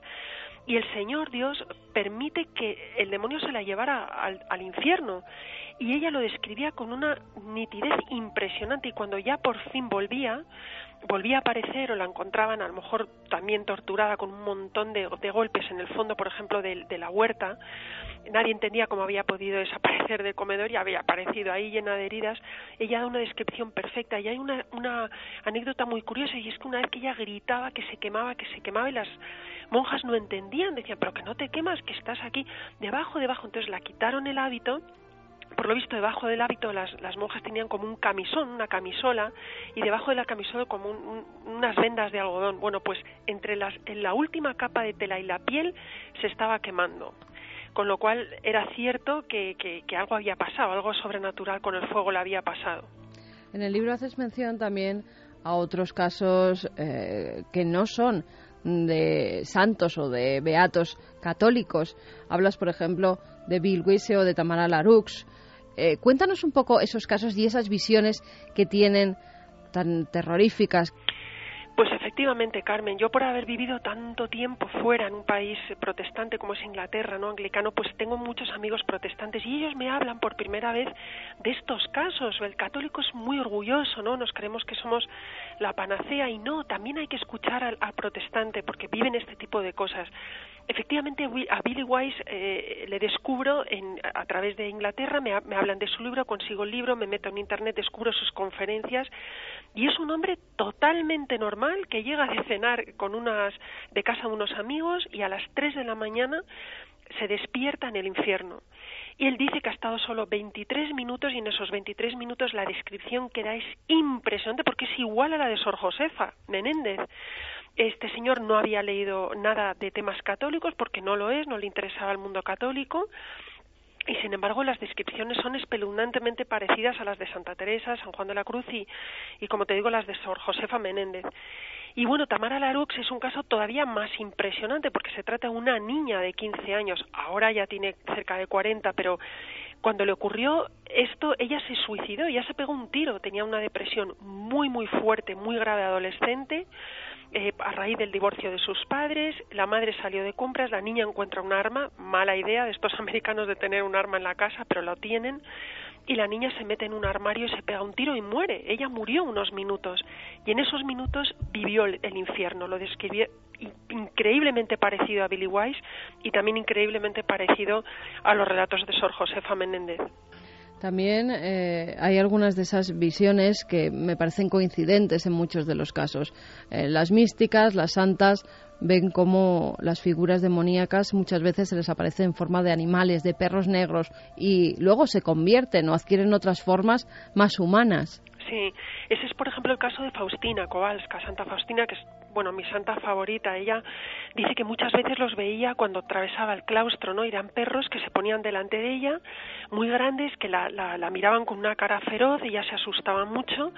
y el Señor Dios permite que el demonio se la llevara al infierno. Y ella lo describía con una nitidez impresionante. Y cuando ya por fin volvía, volvía a aparecer o la encontraban a lo mejor también torturada con un montón de, golpes en el fondo, por ejemplo, de, la huerta, nadie entendía cómo había podido desaparecer del comedor y había aparecido ahí llena de heridas, ella da una descripción perfecta y hay una, una anécdota muy curiosa y es que una vez que ella gritaba que se quemaba, que se quemaba y las monjas no entendían, decían, pero que no te quemas, que estás aquí debajo, debajo, entonces la quitaron el hábito por lo visto debajo del hábito las, monjas tenían como un camisón, una camisola, y debajo de la camisola como unas vendas de algodón. Bueno, pues entre las, en la última capa de tela y la piel se estaba quemando. Con lo cual era cierto que, que, algo había pasado, algo sobrenatural con el fuego le había pasado. En el libro haces mención también a otros casos eh, que no son de santos o de beatos católicos. Hablas, por ejemplo, de Bill Wise o de Tamara Larux. Eh, cuéntanos un poco esos casos y esas visiones que tienen tan terroríficas. Pues efectivamente, Carmen, yo por haber vivido tanto tiempo fuera en un país protestante como es Inglaterra, no anglicano, pues tengo muchos amigos protestantes y ellos me hablan por primera vez de estos casos. El católico es muy orgulloso, ¿no? Nos creemos que somos la panacea y no, también hay que escuchar al, al protestante porque viven este tipo de cosas. Efectivamente, a Billy Wise eh, le descubro en, a través de Inglaterra, me, me, hablan de su libro, consigo el libro, me meto en Internet, descubro sus conferencias y es un hombre totalmente normal que llega de cenar con unas, de casa de unos amigos y a las 3 de la mañana se despierta en el infierno. Y él dice que ha estado solo 23 minutos y en esos 23 minutos la descripción que da es impresionante porque es igual a la de Sor Josefa Menéndez. Este señor no había leído nada de temas católicos porque no lo es, no le interesaba el mundo católico. Y sin embargo, las descripciones son espeluznantemente parecidas a las de Santa Teresa, San Juan de la Cruz y, y como te digo, las de Sor Josefa Menéndez. Y bueno, Tamara Larux es un caso todavía más impresionante porque se trata de una niña de 15 años, ahora ya tiene cerca de 40, pero cuando le ocurrió esto, ella se suicidó, ella se pegó un tiro, tenía una depresión muy, muy fuerte, muy grave adolescente, eh, a raíz del divorcio de sus padres, la madre salió de compras, la niña encuentra un arma, mala idea de estos americanos de tener un arma en la casa, pero lo tienen, y la niña se mete en un armario y se pega un tiro y muere. Ella murió unos minutos, y en esos minutos vivió el, el infierno, lo describió increíblemente parecido a Billy Wise y también increíblemente parecido a los relatos de Sor Josefa Menéndez. También eh, hay algunas de esas visiones que me parecen coincidentes en muchos de los casos. Eh, las místicas, las santas, ven cómo las figuras demoníacas muchas veces se les aparece en forma de animales, de perros negros, y luego se convierten o adquieren otras formas más humanas. Sí, ese es por ejemplo el caso de Faustina Kowalska, Santa Faustina, que es bueno mi santa favorita. Ella dice que muchas veces los veía cuando atravesaba el claustro, ¿no? Eran perros que se ponían delante de ella, muy grandes, que la, la, la miraban con una cara feroz, ella se asustaba mucho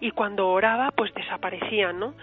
y cuando oraba pues desaparecían, ¿no?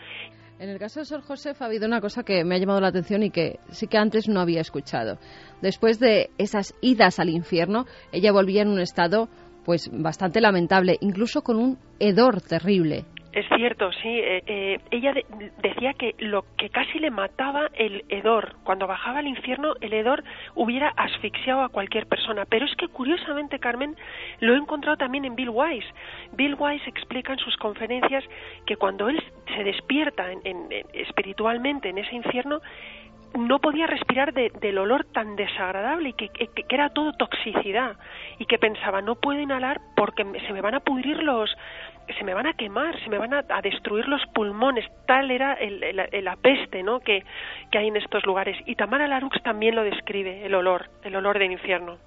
En el caso de Sor Josef ha habido una cosa que me ha llamado la atención y que sí que antes no había escuchado. Después de esas idas al infierno, ella volvía en un estado pues bastante lamentable, incluso con un hedor terrible. Es cierto, sí. Eh, eh, ella de, decía que lo que casi le mataba el hedor, cuando bajaba al infierno, el hedor hubiera asfixiado a cualquier persona. Pero es que curiosamente, Carmen, lo he encontrado también en Bill Wise. Bill Wise explica en sus conferencias que cuando él se despierta en, en, espiritualmente en ese infierno, no podía respirar de, del olor tan desagradable y que, que, que, era todo toxicidad y que pensaba no puedo inhalar porque se me van a pudrir los se me van a quemar, se me van a, a destruir los pulmones, tal era el, el, la peste ¿no? que, que hay en estos lugares. Y Tamara Larux también lo describe, el olor, el olor del infierno.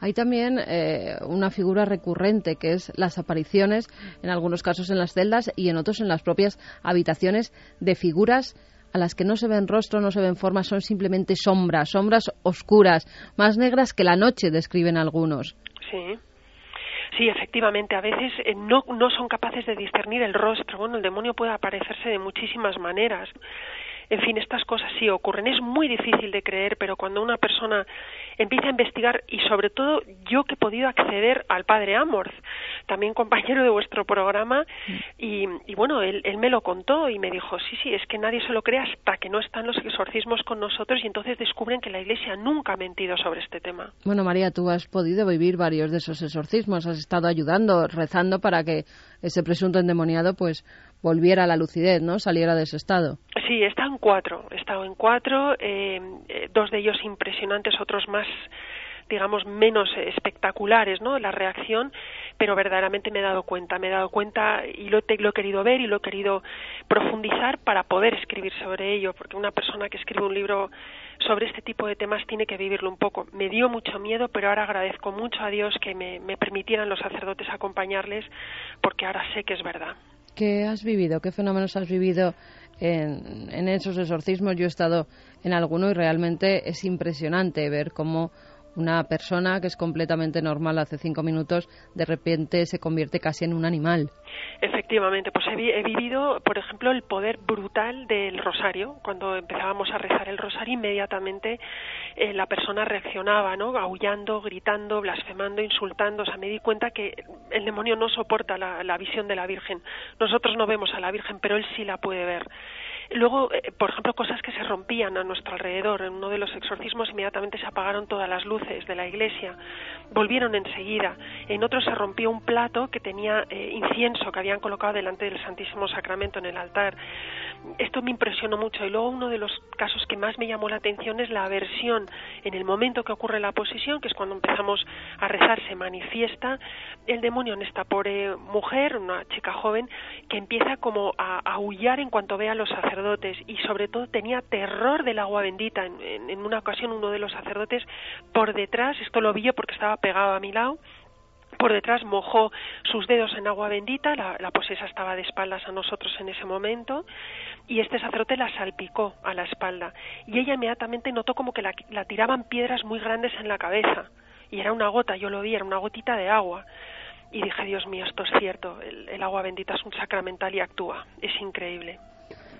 Hay también eh, una figura recurrente que es las apariciones, en algunos casos en las celdas y en otros en las propias habitaciones, de figuras a las que no se ven rostro, no se ven formas, son simplemente sombras, sombras oscuras, más negras que la noche, describen algunos. Sí. Sí, efectivamente, a veces eh, no, no son capaces de discernir el rostro. Bueno, el demonio puede aparecerse de muchísimas maneras. En fin, estas cosas sí ocurren. Es muy difícil de creer, pero cuando una persona empieza a investigar, y sobre todo yo que he podido acceder al padre Amorth, también compañero de vuestro programa, y, y bueno, él, él, me lo contó y me dijo, sí, sí, es que nadie se lo cree hasta que no están los exorcismos con nosotros y entonces descubren que la Iglesia nunca ha mentido sobre este tema. Bueno, María, tú has podido vivir varios de esos exorcismos, has estado ayudando, rezando para que ese presunto endemoniado pues volviera a la lucidez, ¿no? Saliera de ese estado. Sí, estado en cuatro. He estado en cuatro, eh, dos de ellos impresionantes, otros más digamos menos espectaculares no la reacción pero verdaderamente me he dado cuenta me he dado cuenta y lo, he querido ver y lo he querido profundizar para poder escribir sobre ello porque una persona que escribe un libro sobre este tipo de temas tiene que vivirlo un poco. Me dio mucho miedo, pero ahora agradezco mucho a Dios que me permitieran los sacerdotes acompañarles, porque ahora sé que es verdad. ¿Qué has vivido? ¿Qué fenómenos has vivido en, en, esos exorcismos? Yo he estado en alguno y realmente es impresionante ver cómo una persona que es completamente normal hace cinco minutos de repente se convierte casi en un animal. Efectivamente, pues he, vivido, por ejemplo, el poder brutal del rosario. Cuando empezábamos a rezar el rosario, inmediatamente eh, la persona reaccionaba, ¿no? Aullando, gritando, blasfemando, insultando. O sea, me di cuenta que el demonio no soporta la, la visión de la Virgen. Nosotros no vemos a la Virgen, pero él sí la puede ver. Luego, eh, por ejemplo, cosas que se rompían a nuestro alrededor. En uno de los exorcismos inmediatamente se apagaron todas las luces de la iglesia. Volvieron enseguida. En otro se rompió un plato que tenía eh, incienso que habían colocado delante del Santísimo Sacramento en el altar. Esto me impresionó mucho. Y luego uno de los casos que más me llamó la atención es la aversión en el momento que ocurre la posesión, que es cuando empezamos a rezar, se manifiesta el demonio en esta pobre mujer, una chica joven, que empieza como a aullar en cuanto ve a los sacerdotes y sobre todo tenía terror del agua bendita. En, en una ocasión uno de los sacerdotes por detrás, esto lo vi yo porque estaba pegado a mi lado, por detrás mojó sus dedos en agua bendita, la, la, posesa estaba de espaldas a nosotros en ese momento, y este sacerdote la salpicó a la espalda. Y ella inmediatamente notó como que la, tiraban piedras muy grandes en la cabeza. Y era una gota, yo lo vi, era una gotita de agua. Y dije, Dios mío, esto es cierto, el, el agua bendita es un sacramental y actúa. Es increíble.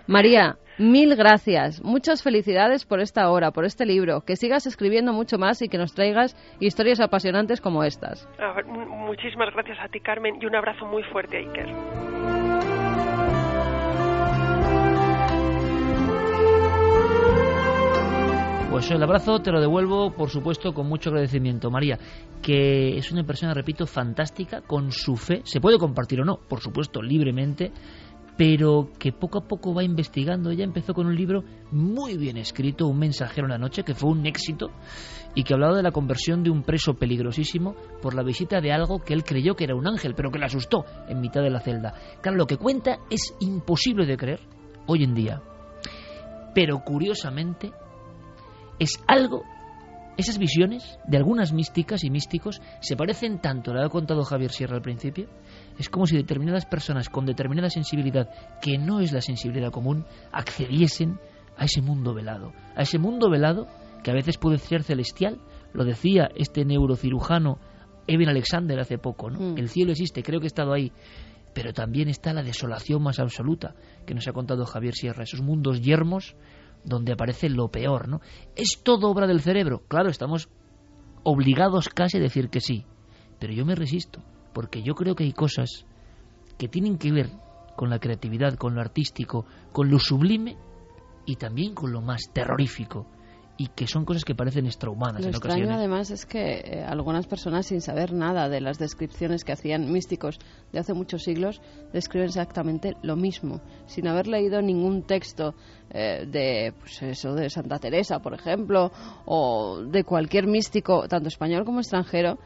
María, mil gracias. Muchas felicidades por esta hora, por este libro. Que sigas escribiendo mucho más y que nos traigas historias apasionantes como estas. Ah, muchísimas gracias a ti, Carmen, y un abrazo muy fuerte a Iker. Pues el abrazo te lo devuelvo, por supuesto, con mucho agradecimiento. María, que es una persona, repito, fantástica, con su fe, se puede compartir o no, por supuesto, libremente, pero que poco a poco va investigando. Ella empezó con un libro muy bien escrito, Un mensajero en la noche, que fue un éxito y que hablaba de la conversión de un preso peligrosísimo por la visita de algo que él creyó que era un ángel, pero que le asustó en mitad de la celda. Claro, lo que cuenta es imposible de creer hoy en día. Pero curiosamente es algo esas visiones de algunas místicas y místicos se parecen tanto, lo ha contado Javier Sierra al principio, es como si determinadas personas con determinada sensibilidad, que no es la sensibilidad común, accediesen a ese mundo velado, a ese mundo velado que a veces puede ser celestial, lo decía este neurocirujano Eben Alexander hace poco, ¿no? Mm. El cielo existe, creo que he estado ahí, pero también está la desolación más absoluta que nos ha contado Javier Sierra, esos mundos yermos donde aparece lo peor, ¿no? ¿Es todo obra del cerebro? Claro, estamos obligados casi a decir que sí, pero yo me resisto, porque yo creo que hay cosas que tienen que ver con la creatividad, con lo artístico, con lo sublime y también con lo más terrorífico y que son cosas que parecen extrahumanas Lo en extraño ocasiones. además es que eh, algunas personas sin saber nada de las descripciones que hacían místicos de hace muchos siglos describen exactamente lo mismo, sin haber leído ningún texto eh, de pues eso de Santa Teresa, por ejemplo, o de cualquier místico, tanto español como extranjero,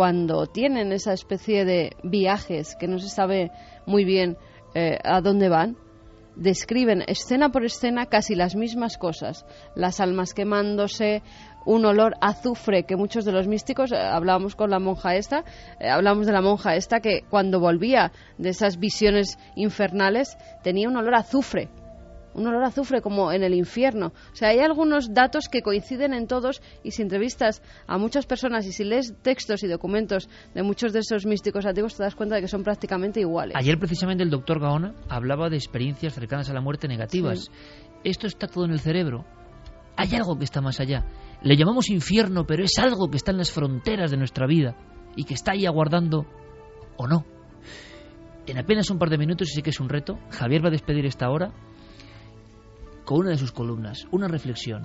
cuando tienen esa especie de viajes que no se sabe muy bien eh, a dónde van, describen escena por escena casi las mismas cosas. Las almas quemándose, un olor azufre que muchos de los místicos, eh, hablábamos con la monja esta, eh, hablamos de la monja esta que cuando volvía de esas visiones infernales tenía un olor azufre. Un olor a azufre como en el infierno. O sea, hay algunos datos que coinciden en todos y si entrevistas a muchas personas y si lees textos y documentos de muchos de esos místicos antiguos te das cuenta de que son prácticamente iguales. Ayer precisamente el doctor Gaona hablaba de experiencias cercanas a la muerte negativas. Sí. Esto está todo en el cerebro. Hay algo que está más allá. Le llamamos infierno, pero es algo que está en las fronteras de nuestra vida y que está ahí aguardando o no. En apenas un par de minutos, y sé que es un reto, Javier va a despedir esta hora con una de sus columnas, una reflexión.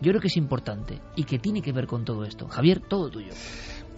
Yo creo que es importante y que tiene que ver con todo esto. Javier, todo tuyo.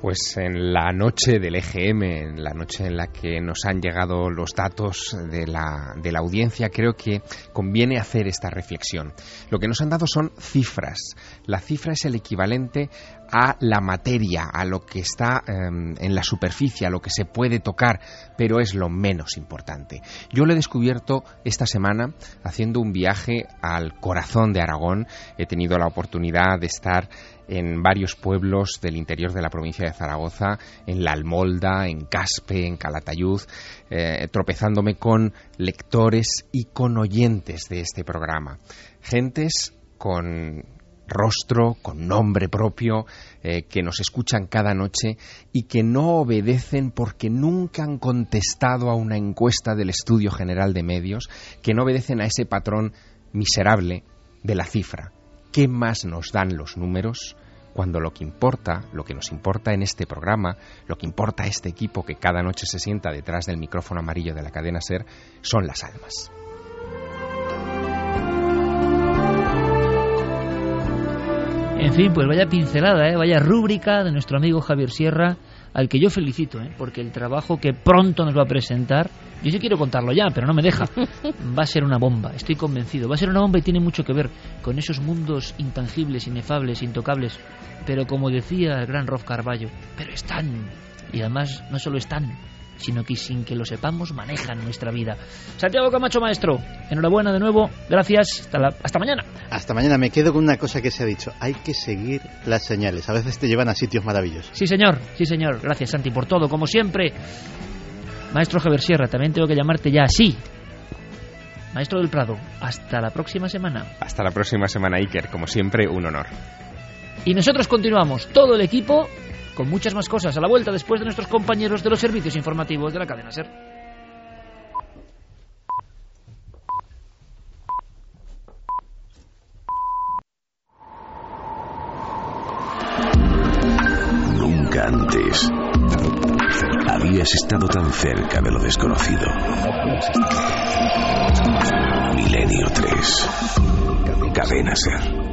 Pues en la noche del EGM, en la noche en la que nos han llegado los datos de la, de la audiencia, creo que conviene hacer esta reflexión. Lo que nos han dado son cifras. La cifra es el equivalente a la materia, a lo que está eh, en la superficie, a lo que se puede tocar, pero es lo menos importante. Yo lo he descubierto esta semana haciendo un viaje al corazón de Aragón. He tenido la oportunidad de estar en varios pueblos del interior de la provincia de Zaragoza, en La Almolda, en Caspe, en Calatayud, eh, tropezándome con lectores y con oyentes de este programa. Gentes con rostro, con nombre propio, eh, que nos escuchan cada noche y que no obedecen porque nunca han contestado a una encuesta del Estudio General de Medios, que no obedecen a ese patrón miserable de la cifra. ¿Qué más nos dan los números cuando lo que importa, lo que nos importa en este programa, lo que importa a este equipo que cada noche se sienta detrás del micrófono amarillo de la cadena Ser, son las almas? En fin, pues vaya pincelada, ¿eh? vaya rúbrica de nuestro amigo Javier Sierra, al que yo felicito, ¿eh? porque el trabajo que pronto nos va a presentar, yo sí quiero contarlo ya, pero no me deja, va a ser una bomba, estoy convencido. Va a ser una bomba y tiene mucho que ver con esos mundos intangibles, inefables, intocables, pero como decía el gran Rolf Carballo, pero están, y además no solo están, sino que sin que lo sepamos manejan nuestra vida. Santiago Camacho, maestro, enhorabuena de nuevo, gracias, hasta, la- hasta mañana. Hasta mañana me quedo con una cosa que se ha dicho. Hay que seguir las señales. A veces te llevan a sitios maravillosos. Sí, señor, sí, señor, gracias Santi por todo, como siempre. Maestro Javier Sierra, también tengo que llamarte ya así. Maestro del Prado, hasta la próxima semana. Hasta la próxima semana, Iker. Como siempre, un honor. Y nosotros continuamos, todo el equipo, con muchas más cosas a la vuelta después de nuestros compañeros de los servicios informativos de la cadena SER. Nunca antes habías estado tan cerca de lo desconocido. Milenio 3. Cadena Ser.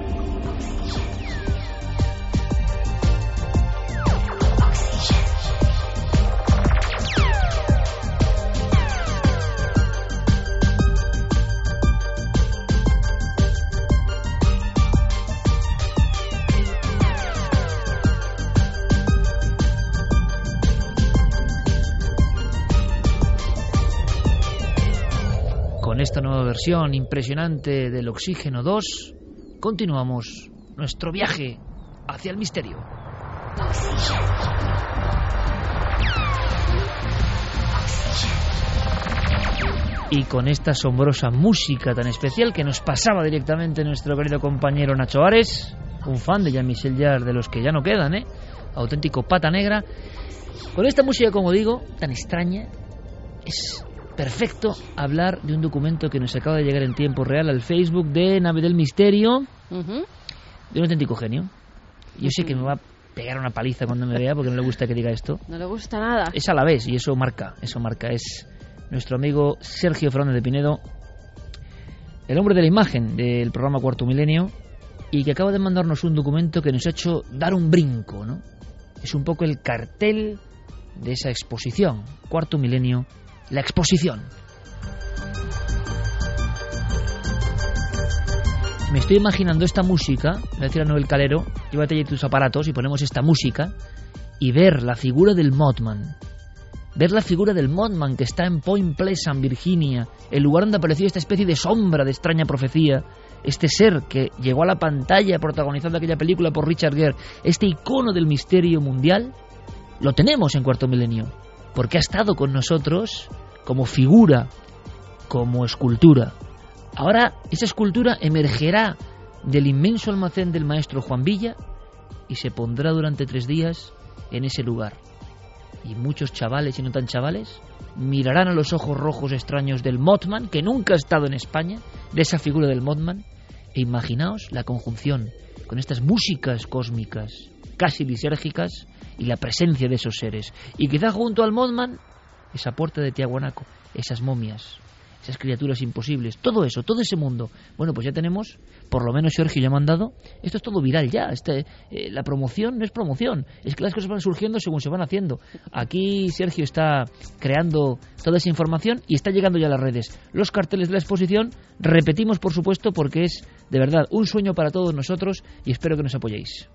Con esta nueva versión impresionante del Oxígeno 2, continuamos nuestro viaje hacia el misterio. Y con esta asombrosa música tan especial que nos pasaba directamente nuestro querido compañero Nacho Ares, un fan de Jean-Michel Jarre de los que ya no quedan, ¿eh? auténtico pata negra. Con esta música, como digo, tan extraña, es perfecto hablar de un documento que nos acaba de llegar en tiempo real al Facebook de Nave del Misterio, de un auténtico genio. Yo sé que me va a pegar una paliza cuando me vea porque no le gusta que diga esto. No le gusta nada. Es a la vez y eso marca, eso marca. Es nuestro amigo Sergio Fernández de Pinedo, el hombre de la imagen del programa Cuarto Milenio y que acaba de mandarnos un documento que nos ha hecho dar un brinco, ¿no? Es un poco el cartel de esa exposición, Cuarto Milenio, la exposición. Me estoy imaginando esta música, voy a decir a Noel Calero, llévate ya tus aparatos y ponemos esta música y ver la figura del Mothman. Ver la figura del Mothman que está en Point Pleasant, Virginia, el lugar donde apareció esta especie de sombra de extraña profecía, este ser que llegó a la pantalla protagonizando aquella película por Richard Gere, este icono del misterio mundial, lo tenemos en Cuarto Milenio, porque ha estado con nosotros como figura, como escultura. Ahora esa escultura emergerá del inmenso almacén del maestro Juan Villa y se pondrá durante tres días en ese lugar. Y muchos chavales y no tan chavales mirarán a los ojos rojos extraños del Mothman, que nunca ha estado en España, de esa figura del Mothman, e imaginaos la conjunción con estas músicas cósmicas, casi lisérgicas, y la presencia de esos seres. Y quizá junto al Mothman, esa puerta de Tiahuanaco, esas momias, esas criaturas imposibles, todo eso, todo ese mundo. Bueno, pues ya tenemos, por lo menos Sergio ya ha mandado, esto es todo viral ya, este, eh, la promoción no es promoción, es que las cosas van surgiendo según se van haciendo. Aquí Sergio está creando toda esa información y está llegando ya a las redes. Los carteles de la exposición, repetimos por supuesto porque es de verdad un sueño para todos nosotros y espero que nos apoyéis.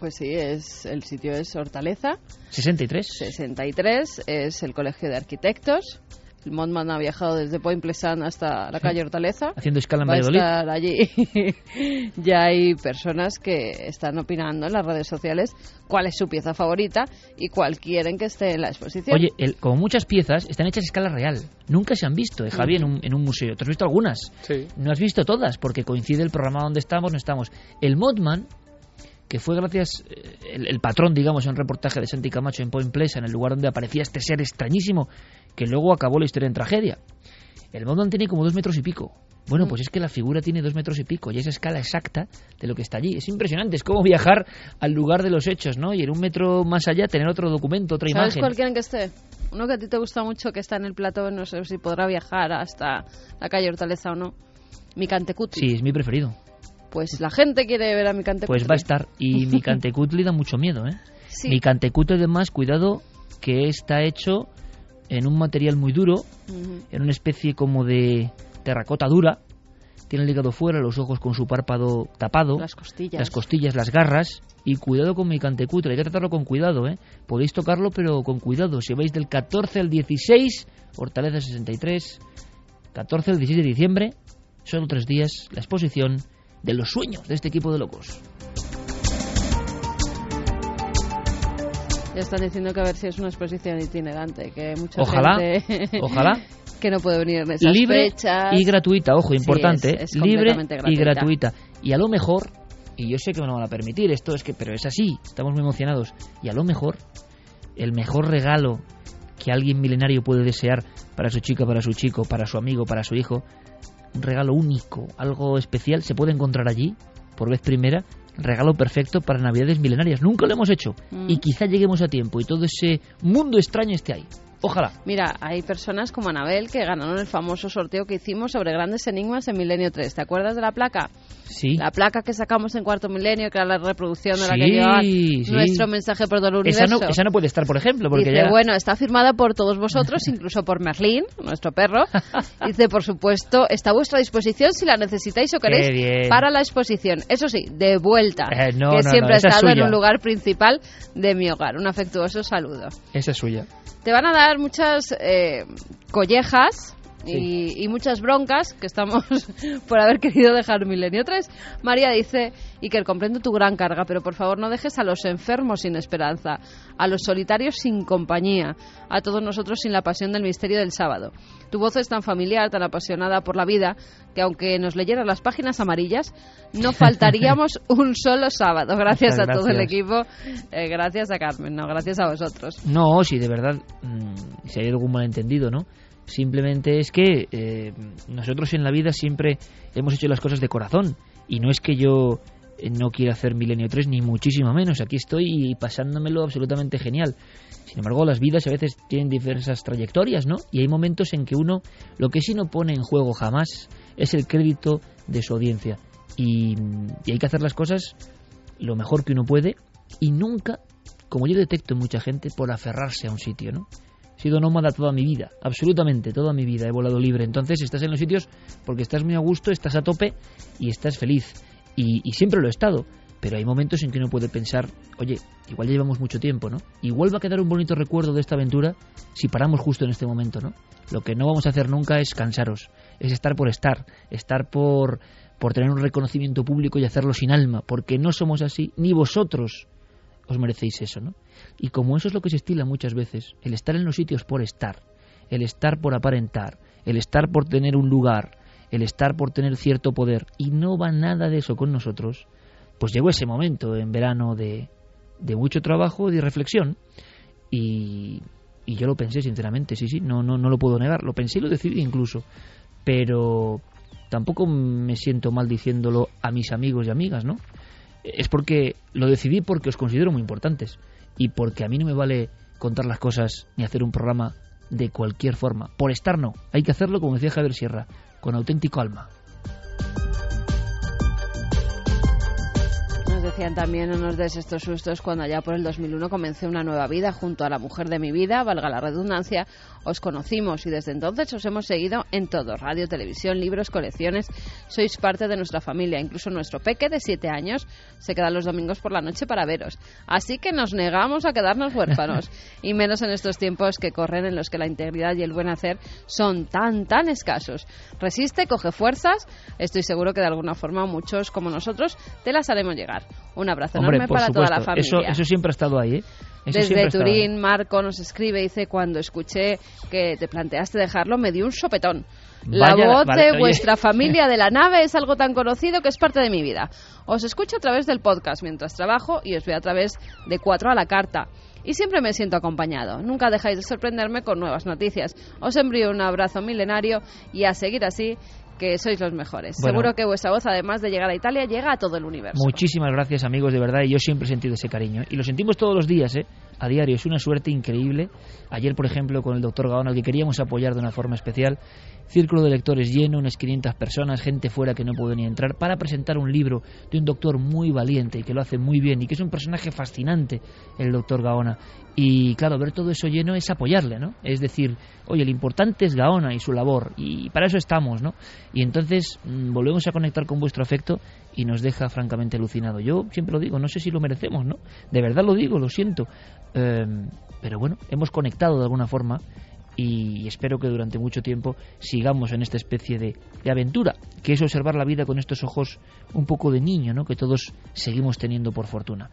Pues sí, es el sitio es Hortaleza 63. 63, es el Colegio de Arquitectos. El Montman ha viajado desde Point Pleasant hasta la calle Hortaleza. Haciendo escala en Va a Valladolid. estar allí. ya hay personas que están opinando en las redes sociales cuál es su pieza favorita y cuál quieren que esté en la exposición. Oye, el- como muchas piezas están hechas a escala real. Nunca se han visto, eh, Javi, en un, en un museo. ¿Tú has visto algunas? Sí. No has visto todas, porque coincide el programa donde estamos, no estamos. El Modman, que fue gracias, eh, el, el patrón, digamos, en un reportaje de Santi Camacho en Point Pleasant, en el lugar donde aparecía este ser extrañísimo, que luego acabó la historia en tragedia. El Modman tiene como dos metros y pico. Bueno, pues es que la figura tiene dos metros y pico y es escala exacta de lo que está allí. Es impresionante, es como viajar al lugar de los hechos, ¿no? Y en un metro más allá tener otro documento, otra ¿Sabes imagen. cuál quieren que esté? Uno que a ti te gusta mucho, que está en el plató, no sé si podrá viajar hasta la calle Hortaleza o no. Mi Cantecuti. Sí, es mi preferido. Pues la gente quiere ver a mi cante Pues va a estar. Y mi cantecutli da mucho miedo, ¿eh? Sí. Mi cantecutli, además, cuidado, que está hecho en un material muy duro, en una especie como de terracota dura. Tiene el hígado fuera, los ojos con su párpado tapado. Las costillas. Las costillas, las garras. Y cuidado con mi cantecutre, hay que tratarlo con cuidado, ¿eh? Podéis tocarlo, pero con cuidado. Si vais del 14 al 16, Hortaleza 63, 14 al 16 de diciembre, solo tres días, la exposición de los sueños de este equipo de locos. Ya están diciendo que a ver si es una exposición itinerante, que mucha Ojalá, gente ojalá. que no puede venir en esas libre fechas. y gratuita, ojo, Sí, importante, es- es ¿eh? libre completamente y gratuita. gratuita. Y a lo mejor, y yo sé que me lo van a permitir, esto es que, pero es así, estamos muy emocionados. Y a lo mejor, el mejor regalo que alguien milenario puede desear para su chica, para su chico, para su amigo, para su hijo, un regalo único, algo especial, se puede encontrar allí, por vez primera, regalo perfecto para Navidades milenarias. Nunca lo hemos hecho. Mm. Y quizá lleguemos a tiempo y todo ese mundo extraño esté ahí. Ojalá. Mira, hay personas como Anabel que ganaron el famoso sorteo que hicimos sobre grandes enigmas en Milenio 3. ¿Te acuerdas de la placa? Sí. La placa que sacamos en cuarto milenio, que era la reproducción de la que llevaba sí. nuestro mensaje por todo el Esa universo. no, esa no puede estar, por ejemplo, porque Dice, ya... bueno, está firmada por todos vosotros, incluso por Merlín, nuestro perro. Dice, por supuesto, está a vuestra disposición si la necesitáis o queréis para la exposición. Eso sí, de vuelta, Eh, no, que no, siempre ha es estado en un lugar principal de mi hogar. Un afectuoso saludo. Esa es suya. Te van a dar muchas eh, collejas y, y muchas broncas que estamos por haber querido dejar Milenio 3. María dice, Iker, comprendo tu gran carga, pero por favor no dejes a los enfermos sin esperanza, a los solitarios sin compañía, a todos nosotros sin la pasión del misterio del sábado. Tu voz es tan familiar, tan apasionada por la vida, que aunque nos leyeras las páginas amarillas, no faltaríamos un solo sábado. Gracias Muchas a todo el equipo, eh, gracias a Carmen, no, gracias a vosotros. No, si de verdad mm, si hay algún malentendido, ¿no? Simplemente es que eh, nosotros en la vida siempre hemos hecho las cosas de corazón y no es que yo eh, no quiera hacer Milenio 3 ni muchísimo menos. Aquí estoy pasándomelo absolutamente genial. Sin embargo, las vidas a veces tienen diversas trayectorias, ¿no? Y hay momentos en que uno lo que sí no pone en juego jamás es el crédito de su audiencia. Y, y hay que hacer las cosas lo mejor que uno puede y nunca, como yo detecto en mucha gente, por aferrarse a un sitio, ¿no? Sido nómada toda mi vida, absolutamente toda mi vida, he volado libre. Entonces estás en los sitios porque estás muy a gusto, estás a tope y estás feliz. Y, y siempre lo he estado. Pero hay momentos en que uno puede pensar, oye, igual ya llevamos mucho tiempo, ¿no? Igual va a quedar un bonito recuerdo de esta aventura si paramos justo en este momento, ¿no? Lo que no vamos a hacer nunca es cansaros, es estar por estar, estar por, por tener un reconocimiento público y hacerlo sin alma, porque no somos así, ni vosotros os merecéis eso, ¿no? Y como eso es lo que se estila muchas veces, el estar en los sitios por estar, el estar por aparentar, el estar por tener un lugar, el estar por tener cierto poder, y no va nada de eso con nosotros, pues llegó ese momento en verano de, de mucho trabajo de reflexión, y, y yo lo pensé sinceramente, sí, sí, no, no, no lo puedo negar, lo pensé y lo decidí incluso, pero tampoco me siento mal diciéndolo a mis amigos y amigas, ¿no? Es porque lo decidí porque os considero muy importantes y porque a mí no me vale contar las cosas ni hacer un programa de cualquier forma. Por estar no, hay que hacerlo como decía Javier Sierra, con auténtico alma. Nos decían también, no nos des estos sustos, cuando allá por el 2001 comencé una nueva vida junto a la mujer de mi vida, valga la redundancia, os conocimos y desde entonces os hemos seguido en todo, radio, televisión, libros, colecciones, sois parte de nuestra familia, incluso nuestro peque de siete años se queda los domingos por la noche para veros, así que nos negamos a quedarnos huérfanos, y menos en estos tiempos que corren en los que la integridad y el buen hacer son tan, tan escasos. Resiste, coge fuerzas, estoy seguro que de alguna forma muchos como nosotros te las haremos llegar. Un abrazo Hombre, enorme para toda la familia. Eso, eso siempre ha estado ahí, ¿eh? Eso Desde. Turín, Marco nos escribe, dice, cuando escuché que te planteaste dejarlo, me dio un sopetón. La Vaya, voz vale, de oye. vuestra familia de la nave es algo tan conocido que es parte de mi vida. Os escucho a través del podcast mientras trabajo y os veo a través de Cuatro a la Carta. Y siempre me siento acompañado. Nunca dejáis de sorprenderme con nuevas noticias. Os envío un abrazo milenario y a seguir así, que sois los mejores. Bueno. Seguro que vuestra voz, además de llegar a Italia, llega a todo el universo. Muchísimas gracias, amigos, de verdad. Y yo siempre he sentido ese cariño. Y lo sentimos todos los días, ¿eh? A diario. Es una suerte increíble. Ayer, por ejemplo, con el doctor Gaona, que queríamos apoyar de una forma especial, círculo de lectores lleno, unas 500 personas, gente fuera que no puede ni entrar, para presentar un libro de un doctor muy valiente y que lo hace muy bien y que es un personaje fascinante, el doctor Gaona. Y claro, ver todo eso lleno es apoyarle, ¿no? Es decir, oye, lo importante es Gaona y su labor, y para eso estamos, ¿no? Y entonces mm, volvemos a conectar con vuestro afecto y nos deja francamente alucinado. Yo siempre lo digo, no sé si lo merecemos, ¿no? De verdad lo digo, lo siento. Eh, pero bueno, hemos conectado de alguna forma y espero que durante mucho tiempo sigamos en esta especie de, de, aventura, que es observar la vida con estos ojos un poco de niño, ¿no? que todos seguimos teniendo por fortuna.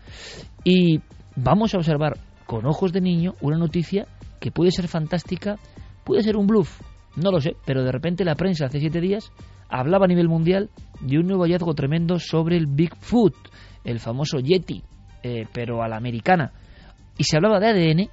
Y vamos a observar con ojos de niño una noticia que puede ser fantástica, puede ser un bluff, no lo sé, pero de repente la prensa hace siete días hablaba a nivel mundial de un nuevo hallazgo tremendo sobre el Bigfoot, el famoso Yeti, eh, pero a la americana. Y se hablaba de ADN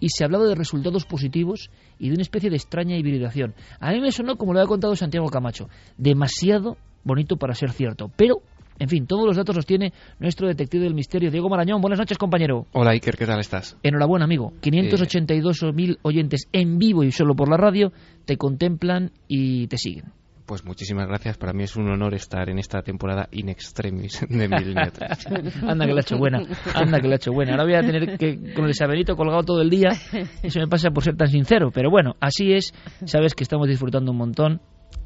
y se hablaba de resultados positivos y de una especie de extraña hibridación. A mí me sonó, como lo ha contado Santiago Camacho, demasiado bonito para ser cierto. Pero, en fin, todos los datos los tiene nuestro detective del misterio, Diego Marañón. Buenas noches, compañero. Hola, Iker, ¿qué tal estás? Enhorabuena, amigo. 582.000 oyentes en vivo y solo por la radio te contemplan y te siguen. Pues muchísimas gracias. Para mí es un honor estar en esta temporada in extremis de Milenio 3. Anda que la ha hecho buena. Anda que la ha hecho buena. Ahora voy a tener que con el saberito colgado todo el día. Eso me pasa por ser tan sincero. Pero bueno, así es. Sabes que estamos disfrutando un montón.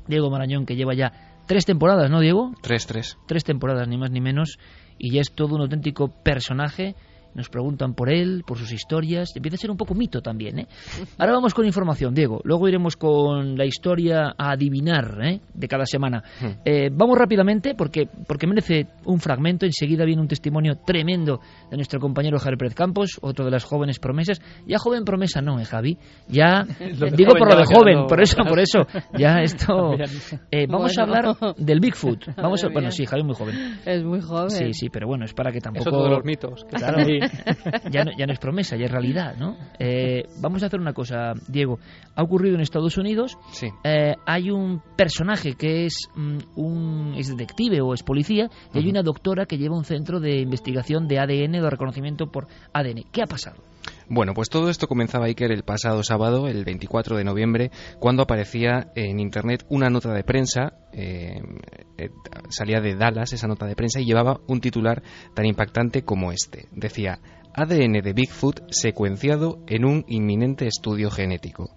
Diego Marañón, que lleva ya tres temporadas, ¿no, Diego? Tres, tres. Tres temporadas, ni más ni menos. Y ya es todo un auténtico personaje nos preguntan por él, por sus historias, empieza a ser un poco mito también. ¿eh? Ahora vamos con información, Diego, luego iremos con la historia a adivinar ¿eh? de cada semana. Eh, vamos rápidamente porque, porque merece un fragmento, enseguida viene un testimonio tremendo de nuestro compañero Javier Pérez Campos, otro de las jóvenes promesas, ya joven promesa no, ¿eh, Javi? Ya, digo por lo de joven, por eso, por eso, ya esto... Eh, vamos Bueno. a hablar del Bigfoot. Vamos a, bueno, sí, Javi es muy joven. Es muy joven. Sí, sí, pero bueno, es para que tampoco... otro de los mitos que Claro. ya, no, ya no es promesa, ya es realidad, ¿no? Eh, vamos a hacer una cosa, Diego. Ha ocurrido en Estados Unidos. Sí. Eh, hay un personaje que es mm, un es detective o es policía y hay una doctora que lleva un centro de investigación de ADN, de reconocimiento por ADN. ¿Qué ha pasado? Bueno, pues todo esto comenzaba Iker el pasado sábado, el 24 de noviembre, cuando aparecía en Internet una nota de prensa, eh, eh, salía de Dallas esa nota de prensa y llevaba un titular tan impactante como este. Decía, ADN de Bigfoot secuenciado en un inminente estudio genético.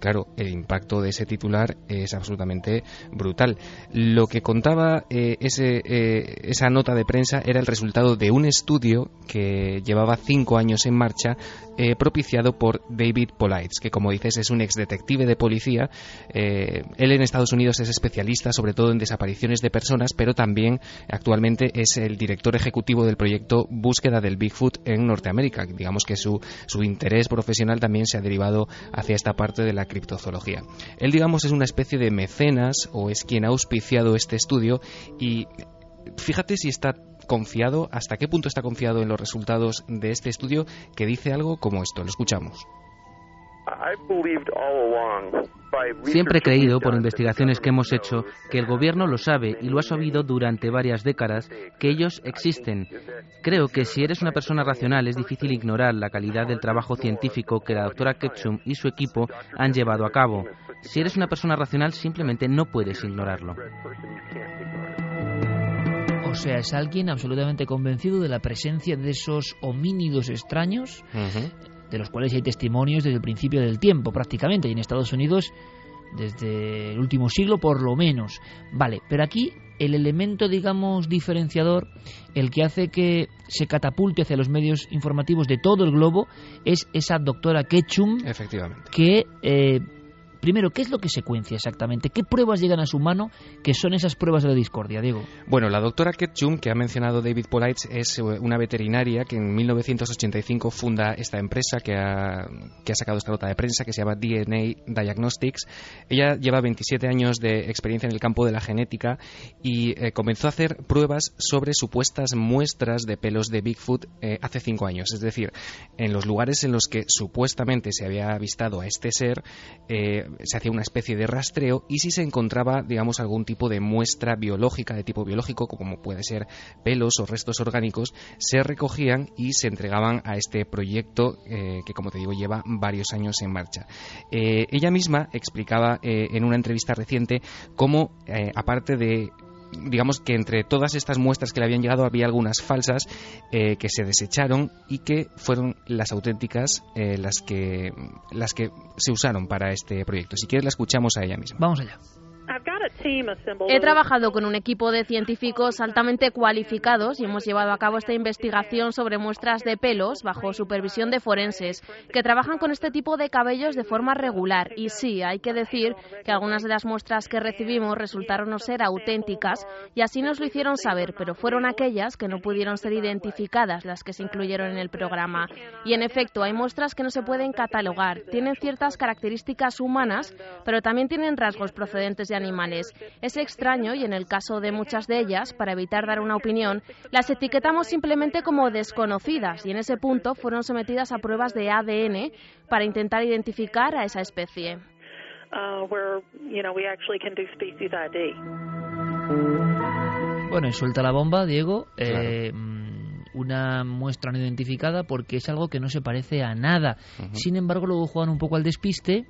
Claro, el impacto de ese titular es absolutamente brutal. Lo que contaba eh, ese, eh, esa nota de prensa era el resultado de un estudio que llevaba cinco años en marcha, eh, propiciado por David Polites, que como dices es un ex detective de policía. Eh, él en Estados Unidos es especialista sobre todo en desapariciones de personas, pero también actualmente es el director ejecutivo del proyecto Búsqueda del Bigfoot en Norteamérica. Digamos que su, su interés profesional también se ha derivado hacia esta parte de la criptozoología. Él, digamos, es una especie de mecenas o es quien ha auspiciado este estudio y fíjate si está confiado, hasta qué punto está confiado en los resultados de este estudio que dice algo como esto. Lo escuchamos. Siempre he creído, por investigaciones que hemos hecho, que el gobierno lo sabe y lo ha sabido durante varias décadas, que ellos existen. Creo que si eres una persona racional es difícil ignorar la calidad del trabajo científico que la doctora Ketchum y su equipo han llevado a cabo. Si eres una persona racional simplemente no puedes ignorarlo. O sea, es alguien absolutamente convencido de la presencia de esos homínidos extraños, de los cuales hay testimonios desde el principio del tiempo, prácticamente, y en Estados Unidos desde el último siglo por lo menos. Vale, pero aquí el elemento, digamos, diferenciador, el que hace que se catapulte hacia los medios informativos de todo el globo, es esa doctora Ketchum, Efectivamente. que... eh, Primero, ¿qué es lo que secuencia exactamente? ¿Qué pruebas llegan a su mano que son esas pruebas de la discordia, Diego? Bueno, la doctora Ketchum, que ha mencionado David Polites, es eh, una veterinaria que en 1985 funda esta empresa que ha, que ha sacado esta nota de prensa que se llama DNA Diagnostics. Ella lleva 27 años de experiencia en el campo de la genética y eh, comenzó a hacer pruebas sobre supuestas muestras de pelos de Bigfoot eh, hace cinco años. Es decir, en los lugares en los que supuestamente se había avistado a este ser, se hacía una especie de rastreo y si se encontraba, digamos, algún tipo de muestra biológica, de tipo biológico, como puede ser pelos o restos orgánicos, se recogían y se entregaban a este proyecto eh, que, como te digo, lleva varios años en marcha. Eh, ella misma explicaba en una entrevista reciente cómo, aparte de digamos que entre todas estas muestras que le habían llegado había algunas falsas eh, que se desecharon y que fueron las auténticas eh, las que las que se usaron para este proyecto. Si quieres la escuchamos a ella misma. Vamos allá. He trabajado con un equipo de científicos altamente cualificados y hemos llevado a cabo esta investigación sobre muestras de pelos bajo supervisión de forenses que trabajan con este tipo de cabellos de forma regular. Y sí, hay que decir que algunas de las muestras que recibimos resultaron no ser auténticas y así nos lo hicieron saber, pero fueron aquellas que no pudieron ser identificadas las que se incluyeron en el programa. Y en efecto, hay muestras que no se pueden catalogar. Tienen ciertas características humanas, pero también tienen rasgos procedentes de animales. Es extraño y en el caso de muchas de ellas, para evitar dar una opinión, las etiquetamos simplemente como desconocidas y en ese punto fueron sometidas a pruebas de ADN para intentar identificar a esa especie. Bueno, y suelta la bomba, Diego. Eh, mm, una muestra no identificada porque es algo que no se parece a nada. Sin embargo, luego juegan un poco al despiste.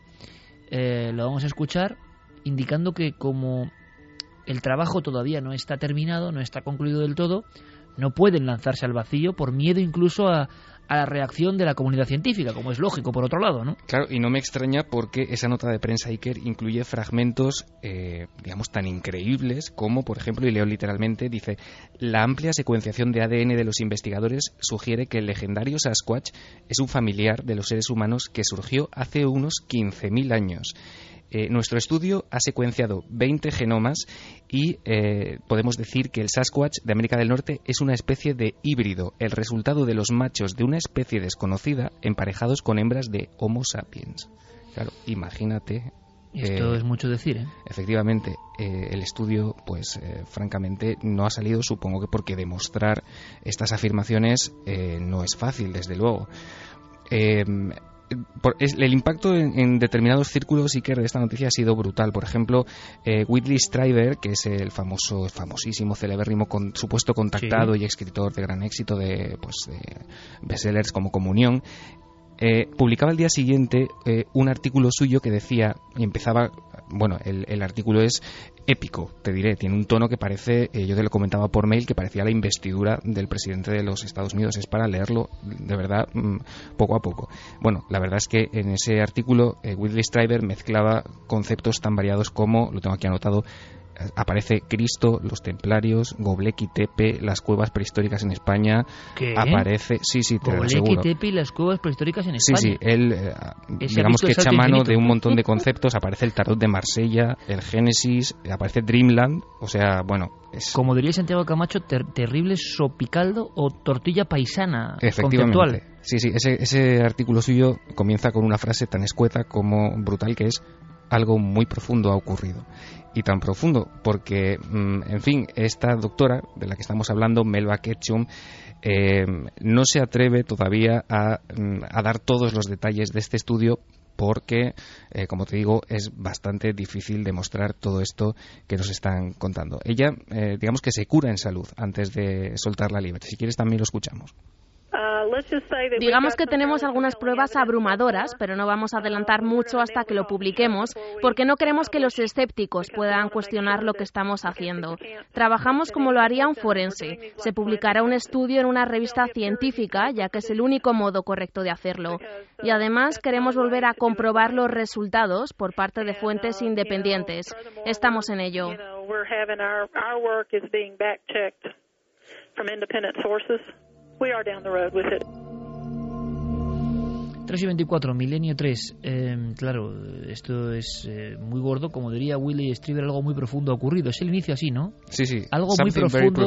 Eh, lo vamos a escuchar indicando que como el trabajo todavía no está terminado, no está concluido del todo, no pueden lanzarse al vacío por miedo incluso a, la reacción de la comunidad científica, como es lógico por otro lado, ¿no? Claro, y no me extraña porque esa nota de prensa Iker incluye fragmentos, eh, digamos, tan increíbles como, por ejemplo, y leo literalmente, dice, la amplia secuenciación de ADN de los investigadores sugiere que el legendario Sasquatch es un familiar de los seres humanos que surgió hace unos 15.000 años eh, nuestro estudio ha secuenciado 20 genomas y eh, podemos decir que el Sasquatch de América del Norte es una especie de híbrido, el resultado de los machos de una especie desconocida emparejados con hembras de Homo sapiens. Claro, imagínate. Esto es mucho decir, ¿eh? Efectivamente, el estudio, pues francamente, no ha salido, supongo que porque demostrar estas afirmaciones no es fácil, desde luego el impacto en, determinados círculos y que de esta noticia ha sido brutal. Por ejemplo, eh, Whitley Strieber, que es el famoso, famosísimo, celebérrimo con, supuesto contactado y escritor de gran éxito de, pues, de bestsellers como Comunión, eh, publicaba el día siguiente eh, un artículo suyo que decía, y empezaba, bueno, el, el, artículo es épico, te diré, tiene un tono que parece, eh, yo te lo comentaba por mail, que parecía la investidura del presidente de los Estados Unidos, es para leerlo de verdad mm, poco a poco. Bueno, la verdad es que en ese artículo eh, Strieber mezclaba conceptos tan variados como, lo tengo aquí anotado, aparece Cristo, los templarios, Gobleki Tepe, las cuevas prehistóricas en España. ¿Qué? Aparece, sí, sí, te Gobleki Tepe y las cuevas prehistóricas en España. Sí, sí, él, eh, digamos que echa mano de un montón de conceptos. Aparece el tarot de Marsella, el Génesis, aparece Dreamland, o sea, bueno. Es... Como diría Santiago Camacho, terrible sopicaldo o tortilla paisana Efectivamente. Sí, sí, ese, ese artículo suyo comienza con una frase tan escueta como brutal que es algo muy profundo ha ocurrido y tan profundo, porque, mm, en fin, esta doctora de la que estamos hablando, Melba Ketchum, eh, no se atreve todavía mm, a, dar todos los detalles de este estudio porque, eh, como te digo, es bastante difícil demostrar todo esto que nos están contando. Ella, eh, digamos que se cura en salud antes de soltar la libre. Si quieres, también lo escuchamos. Digamos que tenemos algunas pruebas abrumadoras, pero no vamos a adelantar mucho hasta que lo publiquemos, porque no queremos que los escépticos puedan cuestionar lo que estamos haciendo. Trabajamos como lo haría un forense. Se publicará un estudio en una revista científica, ya que es el único modo correcto de hacerlo. Y además queremos volver a comprobar los resultados por parte de fuentes independientes. Estamos en ello. 3 y 24, Milenio 3. Em, claro, esto es eh, muy gordo, como diría Willy Strieber, algo muy profundo ha ocurrido. Es el inicio así, ¿no? Sí, sí. Algo muy profundo.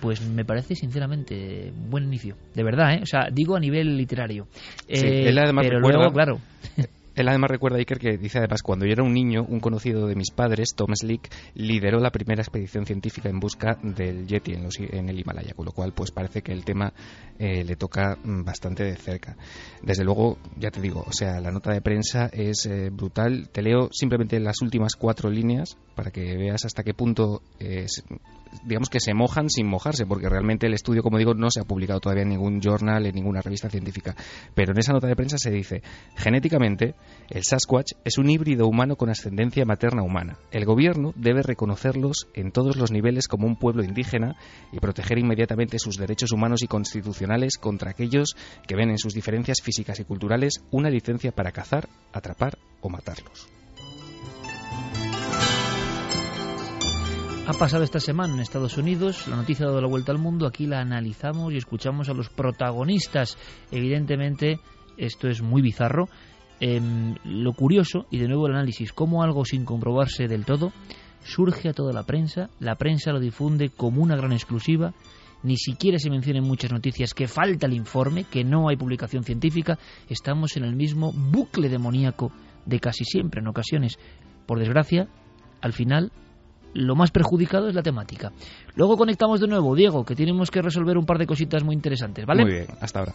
Pues me parece, sinceramente, buen inicio. De verdad, ¿eh? O sea, digo a nivel literario. Eh, él además pero luego, claro. Él además recuerda, Iker, que dice además, cuando yo era un niño, un conocido de mis padres, Tom Slick, lideró la primera expedición científica en busca del Yeti en, los- el Himalaya, con lo cual pues parece que el tema eh, le toca mm, bastante de cerca. Desde luego, ya te digo, o sea, la nota de prensa es eh, brutal. Te leo simplemente las últimas cuatro líneas para que veas hasta qué punto, eh, digamos que se mojan sin mojarse, porque realmente el estudio, como digo, no se ha publicado todavía en ningún journal, en ninguna revista científica. Pero en esa nota de prensa se dice, genéticamente, el Sasquatch es un híbrido humano con ascendencia materna humana. El gobierno debe reconocerlos en todos los niveles como un pueblo indígena y proteger inmediatamente sus derechos humanos y constitucionales contra aquellos que ven en sus diferencias físicas y culturales una licencia para cazar, atrapar o matarlos. Ha pasado esta semana en Estados Unidos, la noticia ha dado la vuelta al mundo, aquí la analizamos y escuchamos a los protagonistas. Evidentemente, esto es muy bizarro. Em, lo curioso, y de nuevo el análisis, cómo algo sin comprobarse del todo surge a toda la prensa, la prensa lo difunde como una gran exclusiva, ni siquiera se menciona en muchas noticias que falta el informe, que no hay publicación científica, estamos en el mismo bucle demoníaco de casi siempre, en ocasiones. Por desgracia, al final lo más perjudicado es la temática. Luego conectamos de nuevo, Diego, que tenemos que resolver un par de cositas muy interesantes, ¿vale? Muy bien, hasta ahora.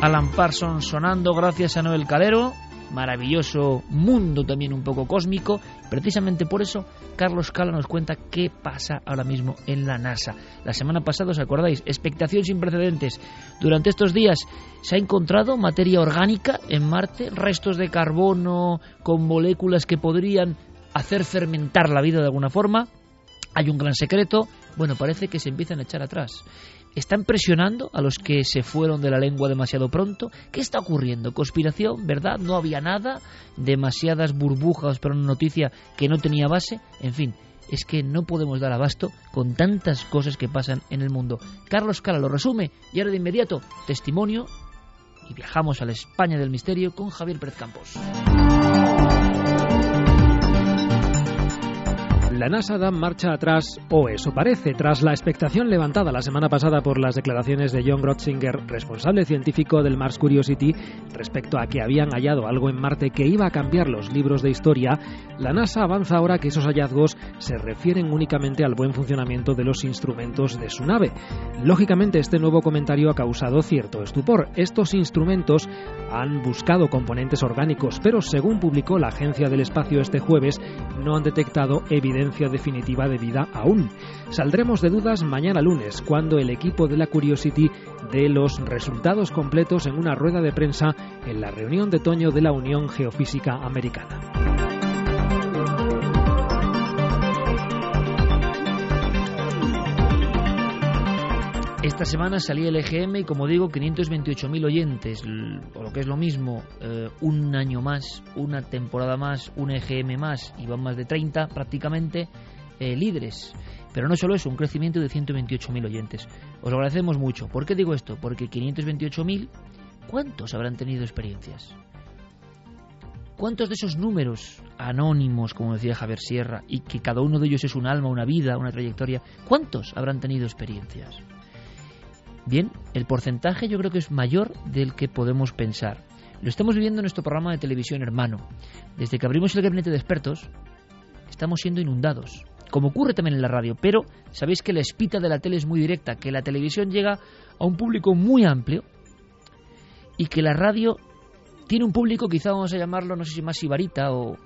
Alan Parsons sonando gracias a Noel Calero. Maravilloso mundo también un poco cósmico. Precisamente por eso, Carlos Cala nos cuenta qué pasa ahora mismo en la NASA. La semana pasada, ¿os acordáis? Expectación sin precedentes. Durante estos días se ha encontrado materia orgánica en Marte, restos de carbono con moléculas que podrían hacer fermentar la vida de alguna forma. Hay un gran secreto. Bueno, parece que se empiezan a echar atrás. ¿Están presionando a los que se fueron de la lengua demasiado pronto? ¿Qué está ocurriendo? ¿Conspiración? ¿Verdad? ¿No había nada? ¿Demasiadas burbujas para una noticia que no tenía base? En fin, es que no podemos dar abasto con tantas cosas que pasan en el mundo. Carlos Cala lo resume y ahora de inmediato, testimonio y viajamos a la España del misterio con Javier Pérez Campos. La NASA da marcha atrás, o eso parece, tras la expectación levantada la semana pasada por las declaraciones de John Grotzinger, responsable científico del Mars Curiosity, respecto a que habían hallado algo en Marte que iba a cambiar los libros de historia, la NASA avanza ahora que esos hallazgos se refieren únicamente al buen funcionamiento de los instrumentos de su nave. Lógicamente, este nuevo comentario ha causado cierto estupor. Estos instrumentos han buscado componentes orgánicos, pero según publicó la Agencia del Espacio este jueves, no han detectado evidencia definitiva de vida aún. Saldremos de dudas mañana lunes, cuando el equipo de la Curiosity dé los resultados completos en una rueda de prensa en la reunión de otoño de la Unión Geofísica Americana. Esta semana salía el EGM y como digo, 528.000 oyentes, o lo que es lo mismo, eh, un año más, una temporada más, un EGM más, y van más de 30 prácticamente eh, líderes. Pero no solo eso, un crecimiento de 128.000 oyentes. Os lo agradecemos mucho. ¿Por qué digo esto? Porque 528.000, ¿cuántos habrán tenido experiencias? ¿Cuántos de esos números anónimos, como decía Javier Sierra, y que cada uno de ellos es un alma, una vida, una trayectoria, cuántos habrán tenido experiencias? Bien, el porcentaje yo creo que es mayor del que podemos pensar. Lo estamos viviendo en nuestro programa de televisión hermano. Desde que abrimos el gabinete de expertos, estamos siendo inundados. Como ocurre también en la radio, pero sabéis que la espita de la tele es muy directa, que la televisión llega a un público muy amplio y que la radio tiene un público, quizá vamos a llamarlo, no sé si más sibarita o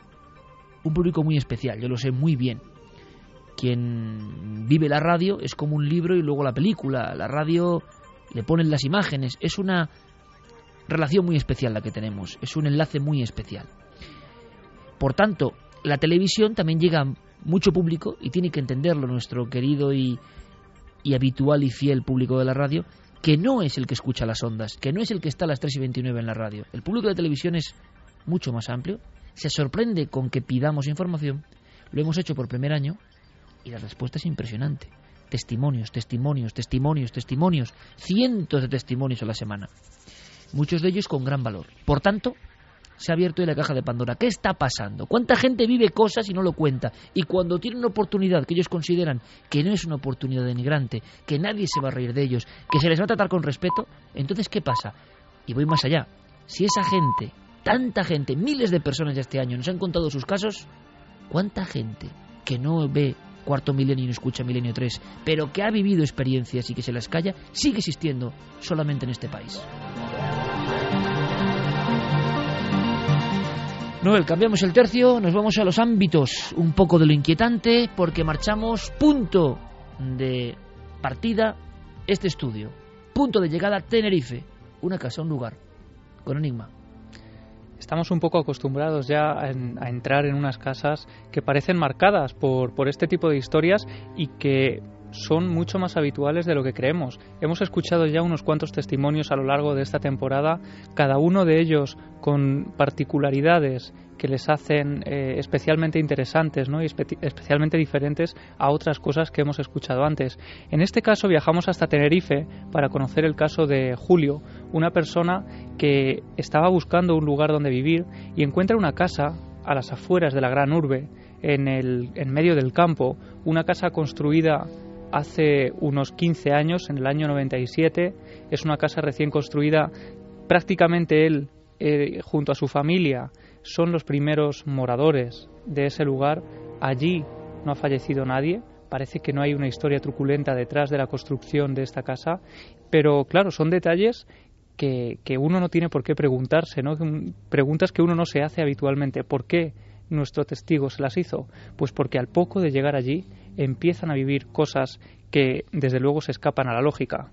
un público muy especial, yo lo sé muy bien. Quien vive la radio es como un libro y luego la película. La radio le ponen las imágenes. Es una relación muy especial la que tenemos. Es un enlace muy especial. Por tanto, la televisión también llega a mucho público y tiene que entenderlo nuestro querido y, habitual y fiel público de la radio, que no es el que escucha las ondas, que no es el que está a las 3 y 29 en la radio. El público de televisión es mucho más amplio. Se sorprende con que pidamos información. Lo hemos hecho por primer año y la respuesta es impresionante. Testimonios, testimonios, testimonios, testimonios, cientos de testimonios a la semana. Muchos de ellos con gran valor. Por tanto, se ha abierto la caja de Pandora. ¿Qué está pasando? ¿Cuánta gente vive cosas y no lo cuenta? Y cuando tiene una oportunidad que ellos consideran que no es una oportunidad denigrante, que nadie se va a reír de ellos, que se les va a tratar con respeto, entonces ¿qué pasa? Y voy más allá. Si esa gente, tanta gente, miles de personas ya este año nos han contado sus casos, ¿cuánta gente que no ve cuarto milenio y no escucha milenio 3, pero que ha vivido experiencias y que se las calla, sigue existiendo solamente en este país? Noel, cambiamos el tercio, nos vamos a los ámbitos un poco de lo inquietante, porque marchamos punto de partida este estudio, punto de llegada Tenerife, una casa, un lugar, con enigma. Estamos un poco acostumbrados ya a, a entrar en unas casas que parecen marcadas por, por este tipo de historias y que son mucho más habituales de lo que creemos. Hemos escuchado ya unos cuantos testimonios a lo largo de esta temporada, cada uno de ellos con particularidades que les hacen eh, especialmente interesantes ¿no? y espe especialmente diferentes a otras cosas que hemos escuchado antes. En este caso viajamos hasta Tenerife para conocer el caso de Julio, una persona que estaba buscando un lugar donde vivir y encuentra una casa a las afueras de la gran urbe, en, el, en medio del campo, una casa construida hace unos 15 años, en el año 97. Es una casa recién construida. Prácticamente él, eh, junto a su familia, son los primeros moradores de ese lugar. Allí no ha fallecido nadie. Parece que no hay una historia truculenta detrás de la construcción de esta casa. Pero claro, son detalles que, que uno no tiene por qué preguntarse, ¿no? Preguntas que uno no se hace habitualmente. ¿Por qué nuestro testigo se las hizo? Pues porque al poco de llegar allí empiezan a vivir cosas que desde luego se escapan a la lógica.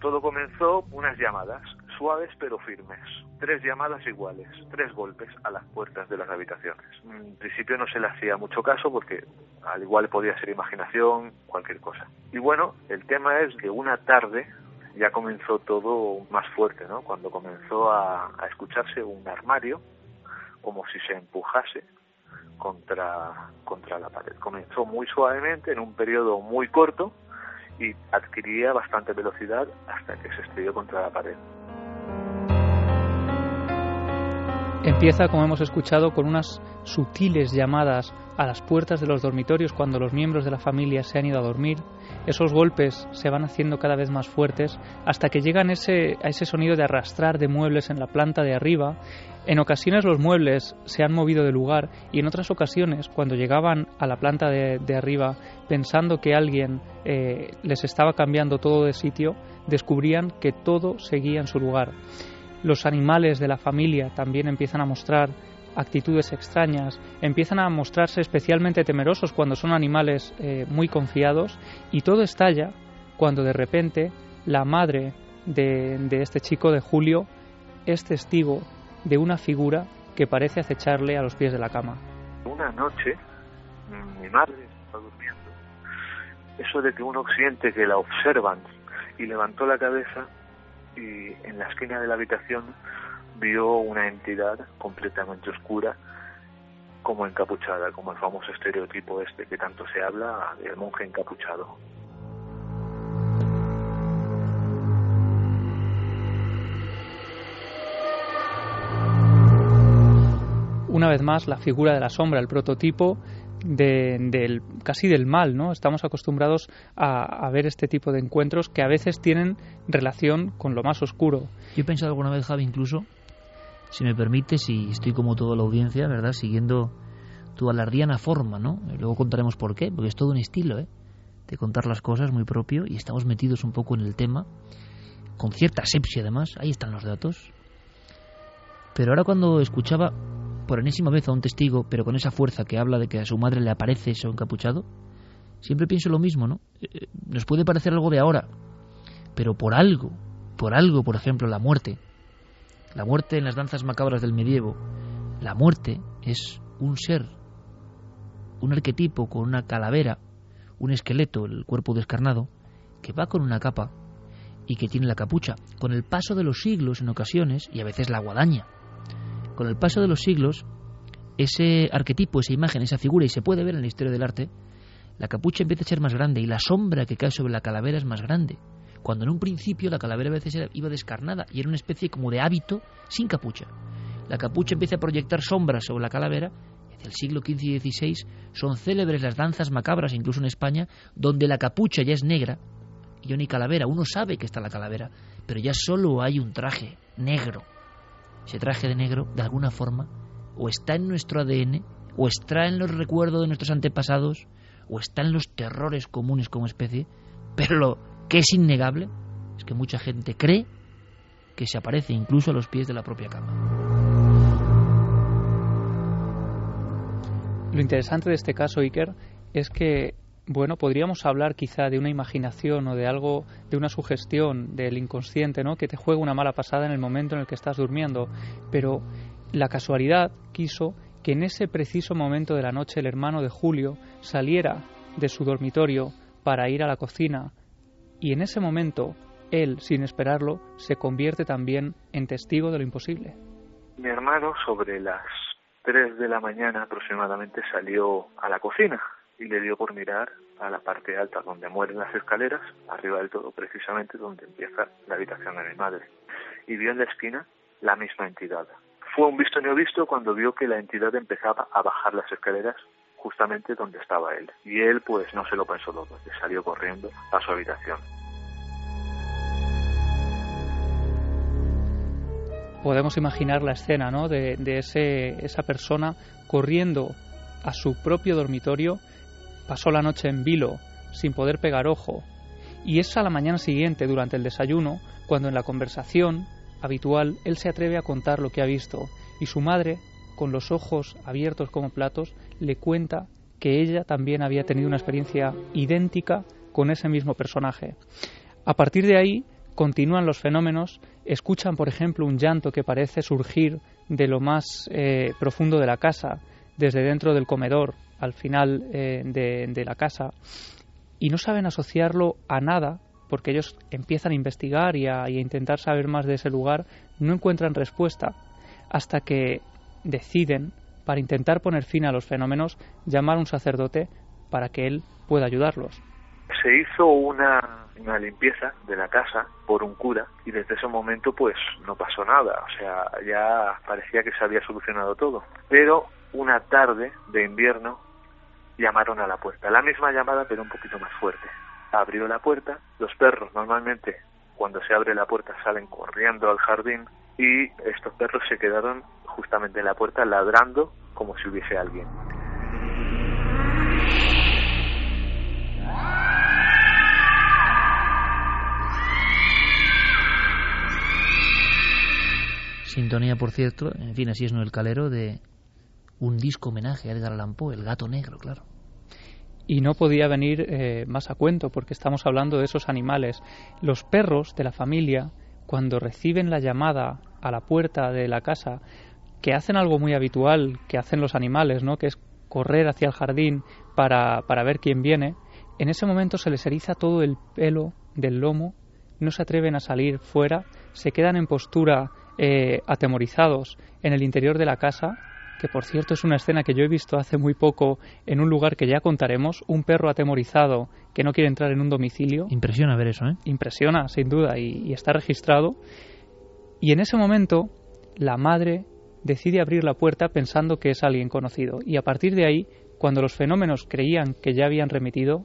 Todo comenzó unas llamadas, suaves pero firmes. Tres llamadas iguales, tres golpes a las puertas de las habitaciones. En principio no se le hacía mucho caso porque al igual podía ser imaginación, cualquier cosa. Y bueno, el tema es que una tarde ya comenzó todo más fuerte, ¿no? Cuando comenzó a, a escucharse un armario como si se empujase contra, contra la pared. Comenzó muy suavemente, en un periodo muy corto, y adquiría bastante velocidad hasta que se estrelló contra la pared. Empieza, como hemos escuchado, con unas sutiles llamadas a las puertas de los dormitorios cuando los miembros de la familia se han ido a dormir. Esos golpes se van haciendo cada vez más fuertes hasta que llegan ese, a ese sonido de arrastrar de muebles en la planta de arriba. En ocasiones los muebles se han movido de lugar y en otras ocasiones, cuando llegaban a la planta de, arriba pensando que alguien eh, les estaba cambiando todo de sitio, descubrían que todo seguía en su lugar. Los animales de la familia también empiezan a mostrar actitudes extrañas, empiezan a mostrarse especialmente temerosos cuando son animales eh, muy confiados y todo estalla cuando de repente la madre de, de este chico de Julio es testigo de una figura que parece acecharle a los pies de la cama. Una noche mi madre está durmiendo. Eso de que uno siente que la observan y levantó la cabeza y en la esquina de la habitación vio una entidad completamente oscura como encapuchada, como el famoso estereotipo este que tanto se habla del monje encapuchado. Una vez más, la figura de la sombra, el prototipo de, del, casi del mal, ¿no? Estamos acostumbrados a, ver este tipo de encuentros que a veces tienen relación con lo más oscuro. Yo he pensado alguna vez, Javi, incluso, si me permite, si estoy como toda la audiencia, ¿verdad? Siguiendo tu alardiana forma, ¿no? Luego contaremos por qué, porque es todo un estilo, ¿eh? De contar las cosas muy propio y estamos metidos un poco en el tema, con cierta asepsia además, ahí están los datos. Pero ahora cuando escuchaba por enésima vez a un testigo, pero con esa fuerza que habla de que a su madre le aparece eso encapuchado, siempre pienso lo mismo, ¿no? Nos puede parecer algo de ahora, pero por algo, por algo, por ejemplo, la muerte, la muerte en las danzas macabras del medievo, la muerte es un ser, un arquetipo con una calavera, un esqueleto, el cuerpo descarnado, que va con una capa y que tiene la capucha. Con el paso de los siglos, en ocasiones, y a veces la guadaña, con el paso de los siglos, ese arquetipo, esa imagen, esa figura, y se puede ver en la historia del arte, la capucha empieza a ser más grande y la sombra que cae sobre la calavera es más grande. Cuando en un principio la calavera a veces iba descarnada y era una especie como de hábito sin capucha. la capucha empieza a proyectar sombras sobre la calavera. Hacia el siglo XV y XVI son célebres las danzas macabras, incluso en España, donde la capucha ya es negra y no hay calavera. Uno sabe que está la calavera, pero ya solo hay un traje negro. Ese traje de negro, de alguna forma, o está en nuestro ADN, o está en los recuerdos de nuestros antepasados, o está en los terrores comunes como especie, pero lo que es innegable es que mucha gente cree que se aparece incluso a los pies de la propia cama. Lo interesante de este caso, Iker, es que, bueno, podríamos hablar quizá de una imaginación o de algo, de una sugestión del inconsciente, ¿no? Que te juega una mala pasada en el momento en el que estás durmiendo. Pero la casualidad quiso que en ese preciso momento de la noche el hermano de Julio saliera de su dormitorio para ir a la cocina y en ese momento él, sin esperarlo, se convierte también en testigo de lo imposible. Mi hermano sobre las 3 de la mañana aproximadamente salió a la cocina y le dio por mirar a la parte alta donde mueren las escaleras, arriba del todo precisamente donde empieza la habitación de mi madre. Y vio en la esquina la misma entidad. Fue un visto no visto cuando vio que la entidad empezaba a bajar las escaleras justamente donde estaba él. Y él pues no se lo pensó dos veces, salió corriendo a su habitación. Podemos imaginar la escena ¿no? de, de ese, esa persona corriendo a su propio dormitorio, pasó la noche en vilo, sin poder pegar ojo, y es a la mañana siguiente, durante el desayuno, cuando en la conversación habitual él se atreve a contar lo que ha visto, y su madre, con los ojos abiertos como platos, le cuenta que ella también había tenido una experiencia idéntica con ese mismo personaje. A partir de ahí continúan los fenómenos, escuchan por ejemplo un llanto que parece surgir de lo más eh, profundo de la casa, desde dentro del comedor, al final eh, de, la casa, y no saben asociarlo a nada porque ellos empiezan a investigar y a, y a, intentar saber más de ese lugar, no encuentran respuesta hasta que deciden, para intentar poner fin a los fenómenos, llamar a un sacerdote para que él pueda ayudarlos. Se hizo una, una limpieza de la casa por un cura y desde ese momento pues no pasó nada, o sea, ya parecía que se había solucionado todo. Pero una tarde de invierno llamaron a la puerta, la misma llamada pero un poquito más fuerte abrió la puerta. Los perros normalmente cuando se abre la puerta salen corriendo al jardín y estos perros se quedaron justamente en la puerta ladrando como si hubiese alguien. Sintonía, por cierto, en fin, así es no el calero de un disco homenaje a Edgar Allan Poe, El gato negro, claro y no podía venir eh, más a cuento porque estamos hablando de esos animales. Los perros de la familia, cuando reciben la llamada a la puerta de la casa, que hacen algo muy habitual que hacen los animales, ¿no? que es correr hacia el jardín para, para ver quién viene, en ese momento se les eriza todo el pelo del lomo, no se atreven a salir fuera, se quedan en postura eh, atemorizados en el interior de la casa que por cierto es una escena que yo he visto hace muy poco en un lugar que ya contaremos, un perro atemorizado que no quiere entrar en un domicilio. Impresiona ver eso, ¿eh? Impresiona, sin duda, y, y está registrado. Y en ese momento, la madre decide abrir la puerta pensando que es alguien conocido. Y a partir de ahí, cuando los fenómenos creían que ya habían remitido,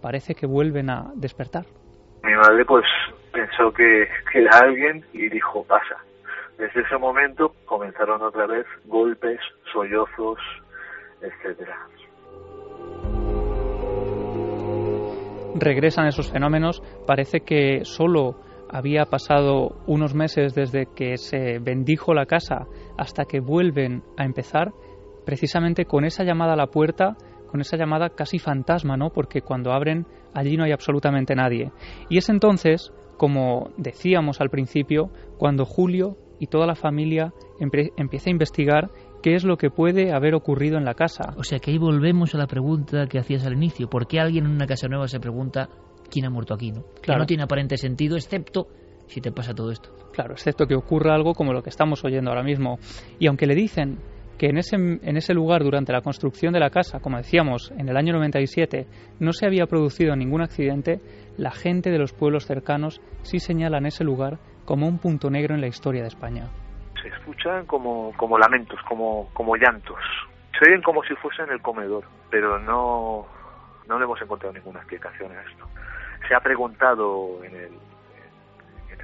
parece que vuelven a despertar. Mi madre pues pensó que, que era alguien y dijo, pasa. Desde ese momento comenzaron otra vez golpes, sollozos, etcétera. Regresan esos fenómenos. Parece que solo había pasado unos meses desde que se bendijo la casa hasta que vuelven a empezar, precisamente con esa llamada a la puerta, con esa llamada casi fantasma, ¿no? Porque cuando abren allí no hay absolutamente nadie. Y es entonces, como decíamos al principio, cuando Julio y toda la familia empieza a investigar qué es lo que puede haber ocurrido en la casa. O sea que ahí volvemos a la pregunta que hacías al inicio. ¿Por qué alguien en una casa nueva se pregunta quién ha muerto aquí? ¿no? Claro. Que no tiene aparente sentido, excepto si te pasa todo esto. Claro, excepto que ocurra algo como lo que estamos oyendo ahora mismo. Y aunque le dicen que en ese, en ese lugar, durante la construcción de la casa, como decíamos, en el año 97, no se había producido ningún accidente, la gente de los pueblos cercanos sí señalan ese lugar como un punto negro en la historia de España. se escuchan como, como lamentos, como, como llantos. Se oyen como si fuese en el comedor, pero no, no le hemos encontrado ninguna explicación a esto. Se ha preguntado en el,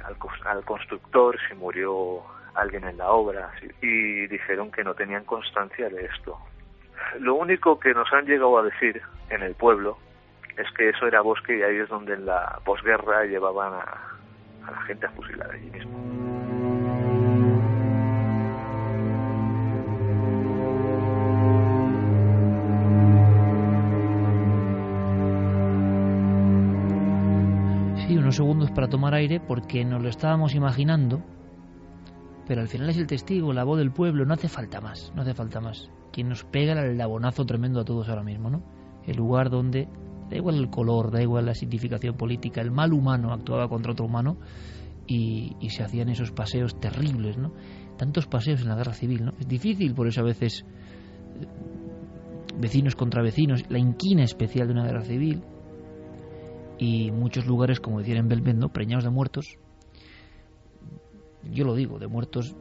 al, al constructor si murió alguien en la obra y dijeron que no tenían constancia de esto. Lo único que nos han llegado a decir en el pueblo es que eso era bosque y ahí es donde en la posguerra llevaban a, a la gente a fusilar allí mismo. Sí, unos segundos para tomar aire porque nos lo estábamos imaginando, pero al final es el testigo, la voz del pueblo, no hace falta más, no hace falta más. Quien nos pega el labonazo tremendo a todos ahora mismo, ¿no? El lugar donde, da igual el color, da igual la significación política, el mal humano actuaba contra otro humano y, se hacían esos paseos terribles, ¿no? Tantos paseos en la guerra civil, ¿no? Es difícil por eso a veces eh, vecinos contra vecinos, la inquina especial de una guerra civil, y muchos lugares, como decían en preñados de muertos. Yo lo digo, de muertos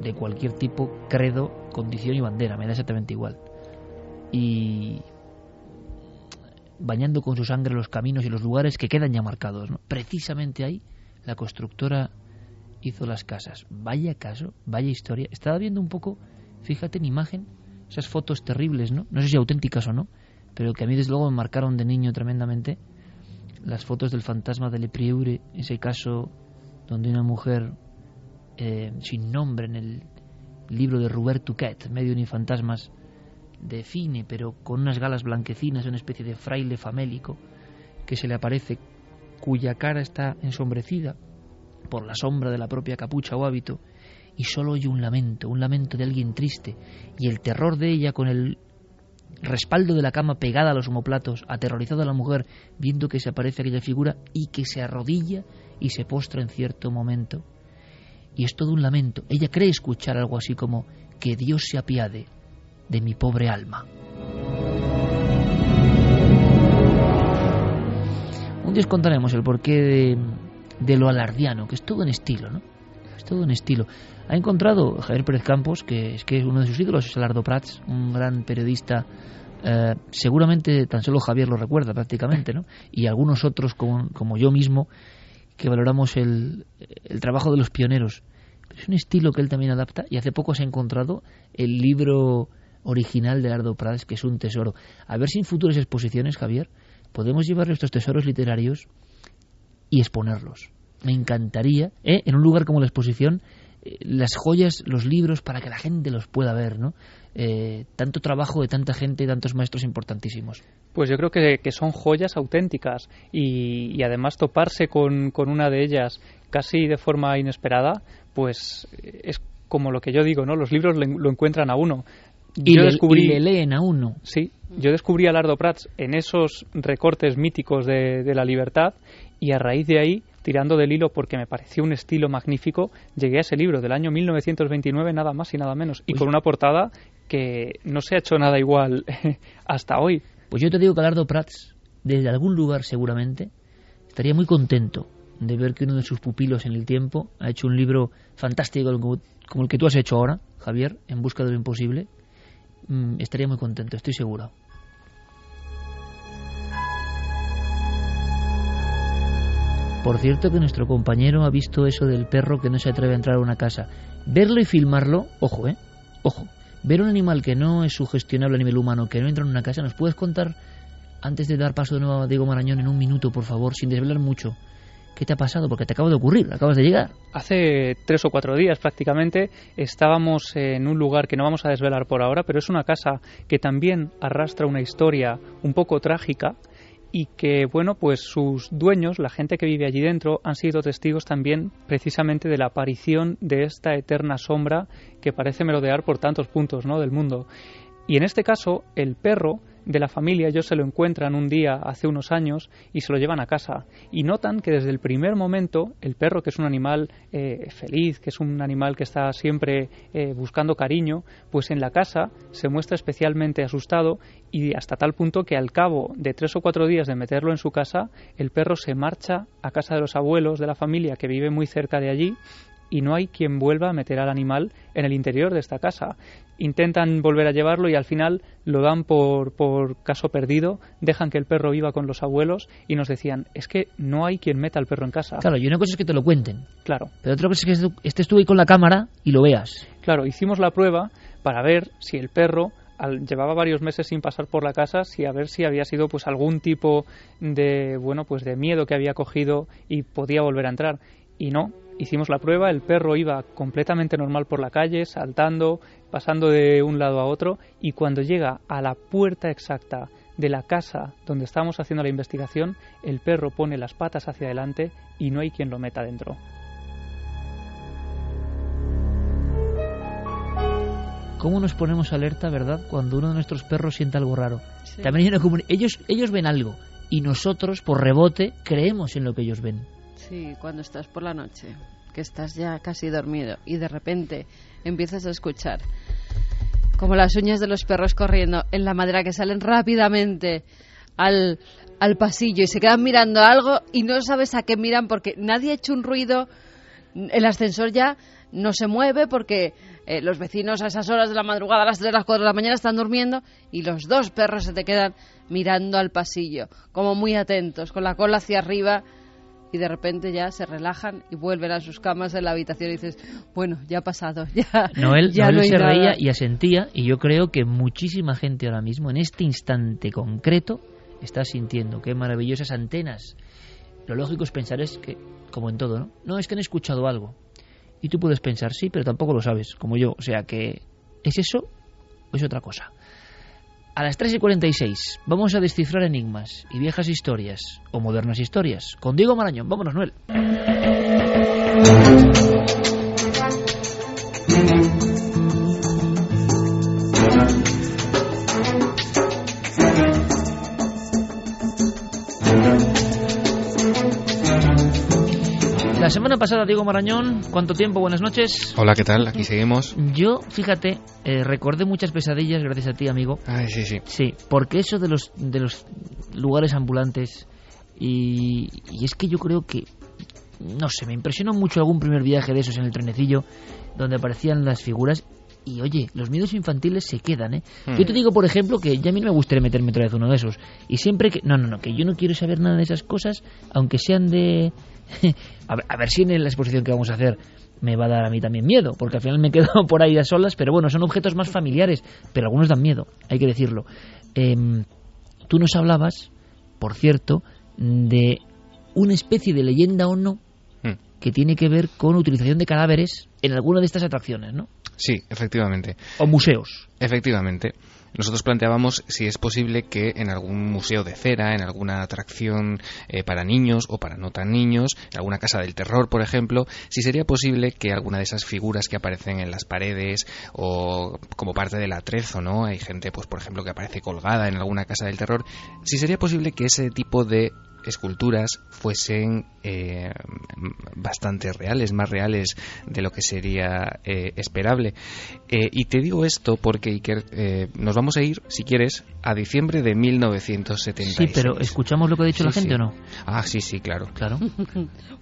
de cualquier tipo, credo, condición y bandera, me da exactamente igual. Y bañando con su sangre los caminos y los lugares que quedan ya marcados. ¿no? Precisamente ahí la constructora hizo las casas. Vaya caso, vaya historia. Estaba viendo un poco, fíjate en imagen, esas fotos terribles, ¿no? No sé si auténticas o no, pero que a mí desde luego me marcaron de niño tremendamente las fotos del fantasma de Le Prieure, ese caso donde una mujer eh, sin nombre en el libro de Robert Touquet, medio ni fantasmas, define, pero con unas galas blanquecinas, una especie de fraile famélico que se le aparece, cuya cara está ensombrecida por la sombra de la propia capucha o hábito, y solo oye un lamento, un lamento de alguien triste, y el terror de ella con el respaldo de la cama pegada a los homoplatos, aterrorizada la mujer, viendo que se aparece aquella figura y que se arrodilla y se postra en cierto momento. Y es todo un lamento. Ella cree escuchar algo así como que Dios se apiade de mi pobre alma. Un día os contaremos el porqué de, de lo alardiano, que es todo en estilo, ¿no? Es todo en estilo. Ha encontrado Javier Pérez Campos, que es que uno de sus ídolos es Alardo Prats, un gran periodista. eh, seguramente tan solo Javier lo recuerda prácticamente, ¿no? Y algunos otros como, como yo mismo que valoramos el, el trabajo de los pioneros. Es un estilo que él también adapta y hace poco se ha encontrado el libro original de Alardo Prats, que es un tesoro. A ver si en futuras exposiciones, Javier, podemos llevar estos tesoros literarios y exponerlos. Me encantaría, ¿eh? en un lugar como la exposición, eh, las joyas, los libros, para que la gente los pueda ver, ¿no? Eh, tanto trabajo de tanta gente, tantos maestros importantísimos. Pues yo creo que, son joyas auténticas y, y además toparse con, una de ellas casi de forma inesperada, pues eh, es como lo que yo digo, ¿no? Los libros lo encuentran a uno. Y yo le- descubrí, y le leen a uno. Sí, yo descubrí a Lardo Prats en esos recortes míticos de, de la libertad y a raíz de ahí, tirando del hilo porque me pareció un estilo magnífico, llegué a ese libro del año 1929, nada más y nada menos, y Pues con una portada que no se ha hecho nada igual hasta hoy. Pues yo te digo que Alardo Prats, desde algún lugar seguramente, estaría muy contento de ver que uno de sus pupilos en el tiempo ha hecho un libro fantástico como, como el que tú has hecho ahora, Javier, En busca de lo imposible. Mm, estaría muy contento, estoy seguro. Por cierto que nuestro compañero ha visto eso del perro que no se atreve a entrar a una casa. Verlo y filmarlo, ojo, ¿eh? Ojo. Ver un animal que no es sugestionable a nivel humano, que no entra en una casa, ¿nos puedes contar, antes de dar paso de nuevo a Diego Marañón, en un minuto, por favor, sin desvelar mucho, qué te ha pasado? Porque te acaba de ocurrir, acabas de llegar. Hace tres o cuatro días prácticamente estábamos en un lugar que no vamos a desvelar por ahora, pero es una casa que también arrastra una historia un poco trágica y que, bueno, pues sus dueños, la gente que vive allí dentro, han sido testigos también precisamente de la aparición de esta eterna sombra que parece merodear por tantos puntos ¿no? del mundo. Y en este caso, el perro de la familia, ellos se lo encuentran un día hace unos años y se lo llevan a casa. Y notan que desde el primer momento el perro, que es un animal eh, feliz, que es un animal que está siempre eh, buscando cariño, pues en la casa se muestra especialmente asustado y hasta tal punto que al cabo de tres o cuatro días de meterlo en su casa, el perro se marcha a casa de los abuelos de la familia que vive muy cerca de allí y no hay quien vuelva a meter al animal en el interior de esta casa. Intentan volver a llevarlo y al final lo dan por, por caso perdido, dejan que el perro viva con los abuelos y nos decían, es que no hay quien meta al perro en casa. Claro, y una cosa es que te lo cuenten. Claro. Pero otra cosa es que estés tú ahí con la cámara y lo veas. Claro, hicimos la prueba para ver si el perro al, llevaba varios meses sin pasar por la casa, si a ver si había sido pues algún tipo de bueno pues de miedo que había cogido y podía volver a entrar y no. Hicimos la prueba, el perro iba completamente normal por la calle, saltando, pasando de un lado a otro y cuando llega a la puerta exacta de la casa donde estábamos haciendo la investigación, el perro pone las patas hacia adelante y no hay quien lo meta dentro. ¿Cómo nos ponemos alerta, verdad, cuando uno de nuestros perros siente algo raro? También hay una ellos, ellos ven algo y nosotros, por rebote, creemos en lo que ellos ven. Sí, cuando estás por la noche, que estás ya casi dormido y de repente empiezas a escuchar como las uñas de los perros corriendo en la madera que salen rápidamente al, al pasillo y se quedan mirando algo y no sabes a qué miran porque nadie ha hecho un ruido, el ascensor ya no se mueve porque eh, los vecinos a esas horas de la madrugada, a las 3, las 4 de la mañana están durmiendo y los dos perros se te quedan mirando al pasillo, como muy atentos, con la cola hacia arriba y de repente ya se relajan y vuelven a sus camas en la habitación y dices, bueno, ya ha pasado, ya. Noel, ya Noel no se nada. reía y asentía y yo creo que muchísima gente ahora mismo, en este instante concreto, está sintiendo qué maravillosas antenas. Lo lógico es pensar es que, como en todo, ¿no? No, es que han escuchado algo. Y tú puedes pensar, sí, pero tampoco lo sabes, como yo. O sea que, ¿es eso o es otra cosa? A las 3 y 46 vamos a descifrar enigmas y viejas historias o modernas historias. Con Diego Marañón. Vámonos, Noel. Semana pasada, Diego Marañón, ¿cuánto tiempo? Buenas noches. Hola, ¿qué tal? Aquí seguimos. Yo, fíjate, eh, recordé muchas pesadillas gracias a ti, amigo. Ay, sí, sí. Sí, porque eso de los, de los lugares ambulantes y, y es que yo creo que, no sé, me impresionó mucho algún primer viaje de esos en el trenecillo donde aparecían las figuras y oye, los miedos infantiles se quedan, ¿eh? Hmm. Yo te digo, por ejemplo, que ya a mí no me gustaría meterme otra vez uno de esos. Y siempre que... No, no, no, que yo no quiero saber nada de esas cosas, aunque sean de... a, ver, a ver si en la exposición que vamos a hacer me va a dar a mí también miedo, porque al final me quedo por ahí a solas, pero bueno, son objetos más familiares, pero algunos dan miedo, hay que decirlo. Em, tú nos hablabas, por cierto, de una especie de leyenda o no Hmm. que tiene que ver con utilización de cadáveres en alguna de estas atracciones, ¿no? Sí, efectivamente. O museos. Efectivamente. Nosotros planteábamos si es posible que en algún museo de cera, en alguna atracción eh, para niños o para no tan niños, en alguna casa del terror, por ejemplo, si sería posible que alguna de esas figuras que aparecen en las paredes o como parte del atrezo, ¿no? Hay gente, pues por ejemplo, que aparece colgada en alguna casa del terror, si sería posible que ese tipo de esculturas fuesen eh, bastante reales, más reales de lo que sería eh, esperable. Eh, y te digo esto porque Iker, eh, nos vamos a ir, si quieres, a diciembre de 1976. Sí, pero ¿escuchamos lo que ha dicho la gente sí. o no? Ah, sí, sí, claro. Claro.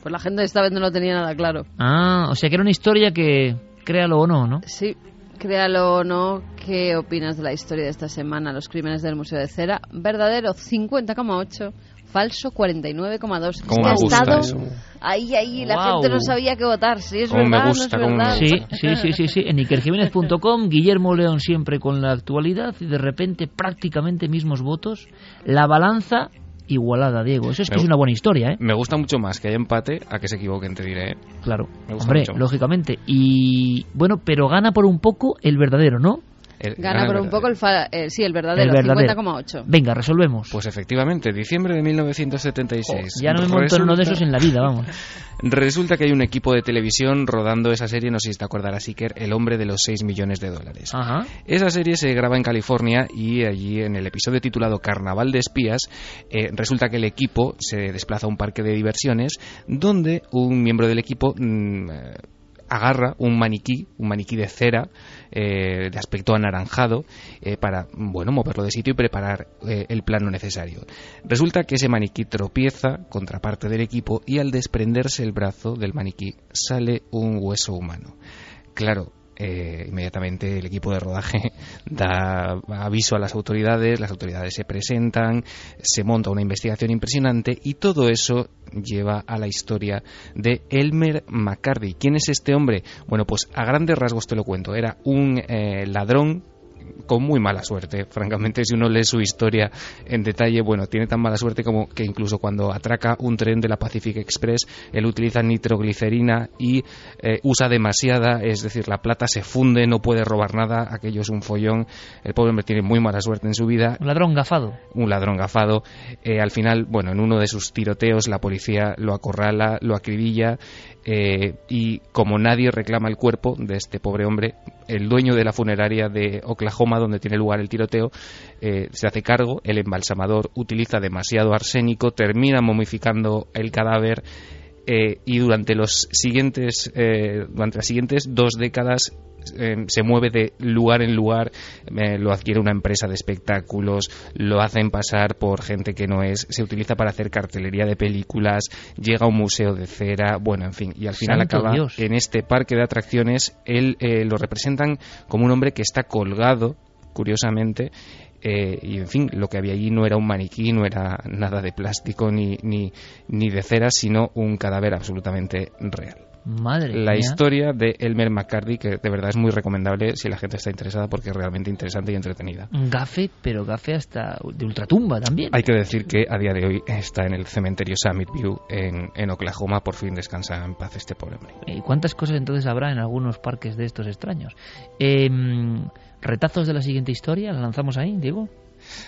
Pues la gente esta vez no lo tenía nada claro. Ah, o sea que era una historia que, créalo o no, ¿no? Sí, créalo o no, ¿qué opinas de la historia de esta semana? Los crímenes del Museo de Cera. Verdadero 50,8, falso 49,2. Es ¿Cómo me ha gusta estado eso? ahí, ahí, la gente no sabía qué votar. Si es Cómo me verdad, gusta, no es me verdad. Sí, sí, sí, sí, sí. En ikerjiménez.com, Guillermo León siempre con la actualidad y de repente prácticamente mismos votos. La balanza igualada, Diego. Eso es que es una buena historia, ¿eh? Me gusta mucho más que haya empate a que se equivoquen, te diré. ¿eh? Claro. Me gusta Hombre, mucho. lógicamente. Y bueno, pero gana por un poco el verdadero, ¿no? El- Gana por un poco el, fa- eh, sí, el verdadero, El verdadero. 50,8. Venga, resolvemos. Pues efectivamente, diciembre de 1976. ya no me monto en uno de esos en la vida, vamos. Resulta que hay un equipo de televisión rodando esa serie, no sé si te acordarás, Iker, El hombre de los 6 millones de dólares. Ajá. Esa serie se graba en California y allí en el episodio titulado Carnaval de Espías eh, resulta que el equipo se desplaza a un parque de diversiones donde un miembro del equipo mm, eh, agarra un maniquí, un maniquí de cera, eh, de aspecto anaranjado, eh, para, bueno, moverlo de sitio y preparar eh, el plano necesario. Resulta que ese maniquí tropieza contra parte del equipo y al desprenderse el brazo del maniquí sale un hueso humano. Claro, eh, inmediatamente el equipo de rodaje da aviso a las autoridades, las autoridades se presentan, se monta una investigación impresionante y todo eso lleva a la historia de Elmer McCarthy. ¿Quién es este hombre? Bueno, pues a grandes rasgos te lo cuento. Era un eh, ladrón con muy mala suerte. Francamente, si uno lee su historia en detalle, bueno, tiene tan mala suerte como que incluso cuando atraca un tren de la Pacific Express, él utiliza nitroglicerina y eh, usa demasiada, es decir, la plata se funde, no puede robar nada, aquello es un follón. El pobre hombre tiene muy mala suerte en su vida. Un ladrón gafado. Un ladrón gafado. Eh, al final, bueno, en uno de sus tiroteos la policía lo acorrala, lo acribilla eh, y como nadie reclama el cuerpo de este pobre hombre, el dueño de la funeraria de Oklahoma, donde tiene lugar el tiroteo, eh, se hace cargo, el embalsamador utiliza demasiado arsénico, termina momificando el cadáver eh, y durante los siguientes durante las siguientes dos décadas eh, se mueve de lugar en lugar, eh, lo adquiere una empresa de espectáculos, lo hacen pasar por gente que no es, se utiliza para hacer cartelería de películas, llega a un museo de cera, bueno, en fin, y al final Santo acaba Dios. en este parque de atracciones, él eh, lo representan como un hombre que está colgado, curiosamente, eh, y en fin, lo que había allí no era un maniquí, no era nada de plástico ni, ni, ni de cera, sino un cadáver absolutamente real. Madre La mía. historia de Elmer McCarthy, que de verdad es muy recomendable si la gente está interesada porque es realmente interesante y entretenida. Gafe, pero gafe hasta de ultratumba también. Hay que decir que a día de hoy está en el cementerio Summit View en, en Oklahoma. Por fin descansa en paz este pobre hombre. ¿Y cuántas cosas entonces habrá en algunos parques de estos extraños? Eh, ¿Retazos de la siguiente historia? ¿La lanzamos ahí, Diego?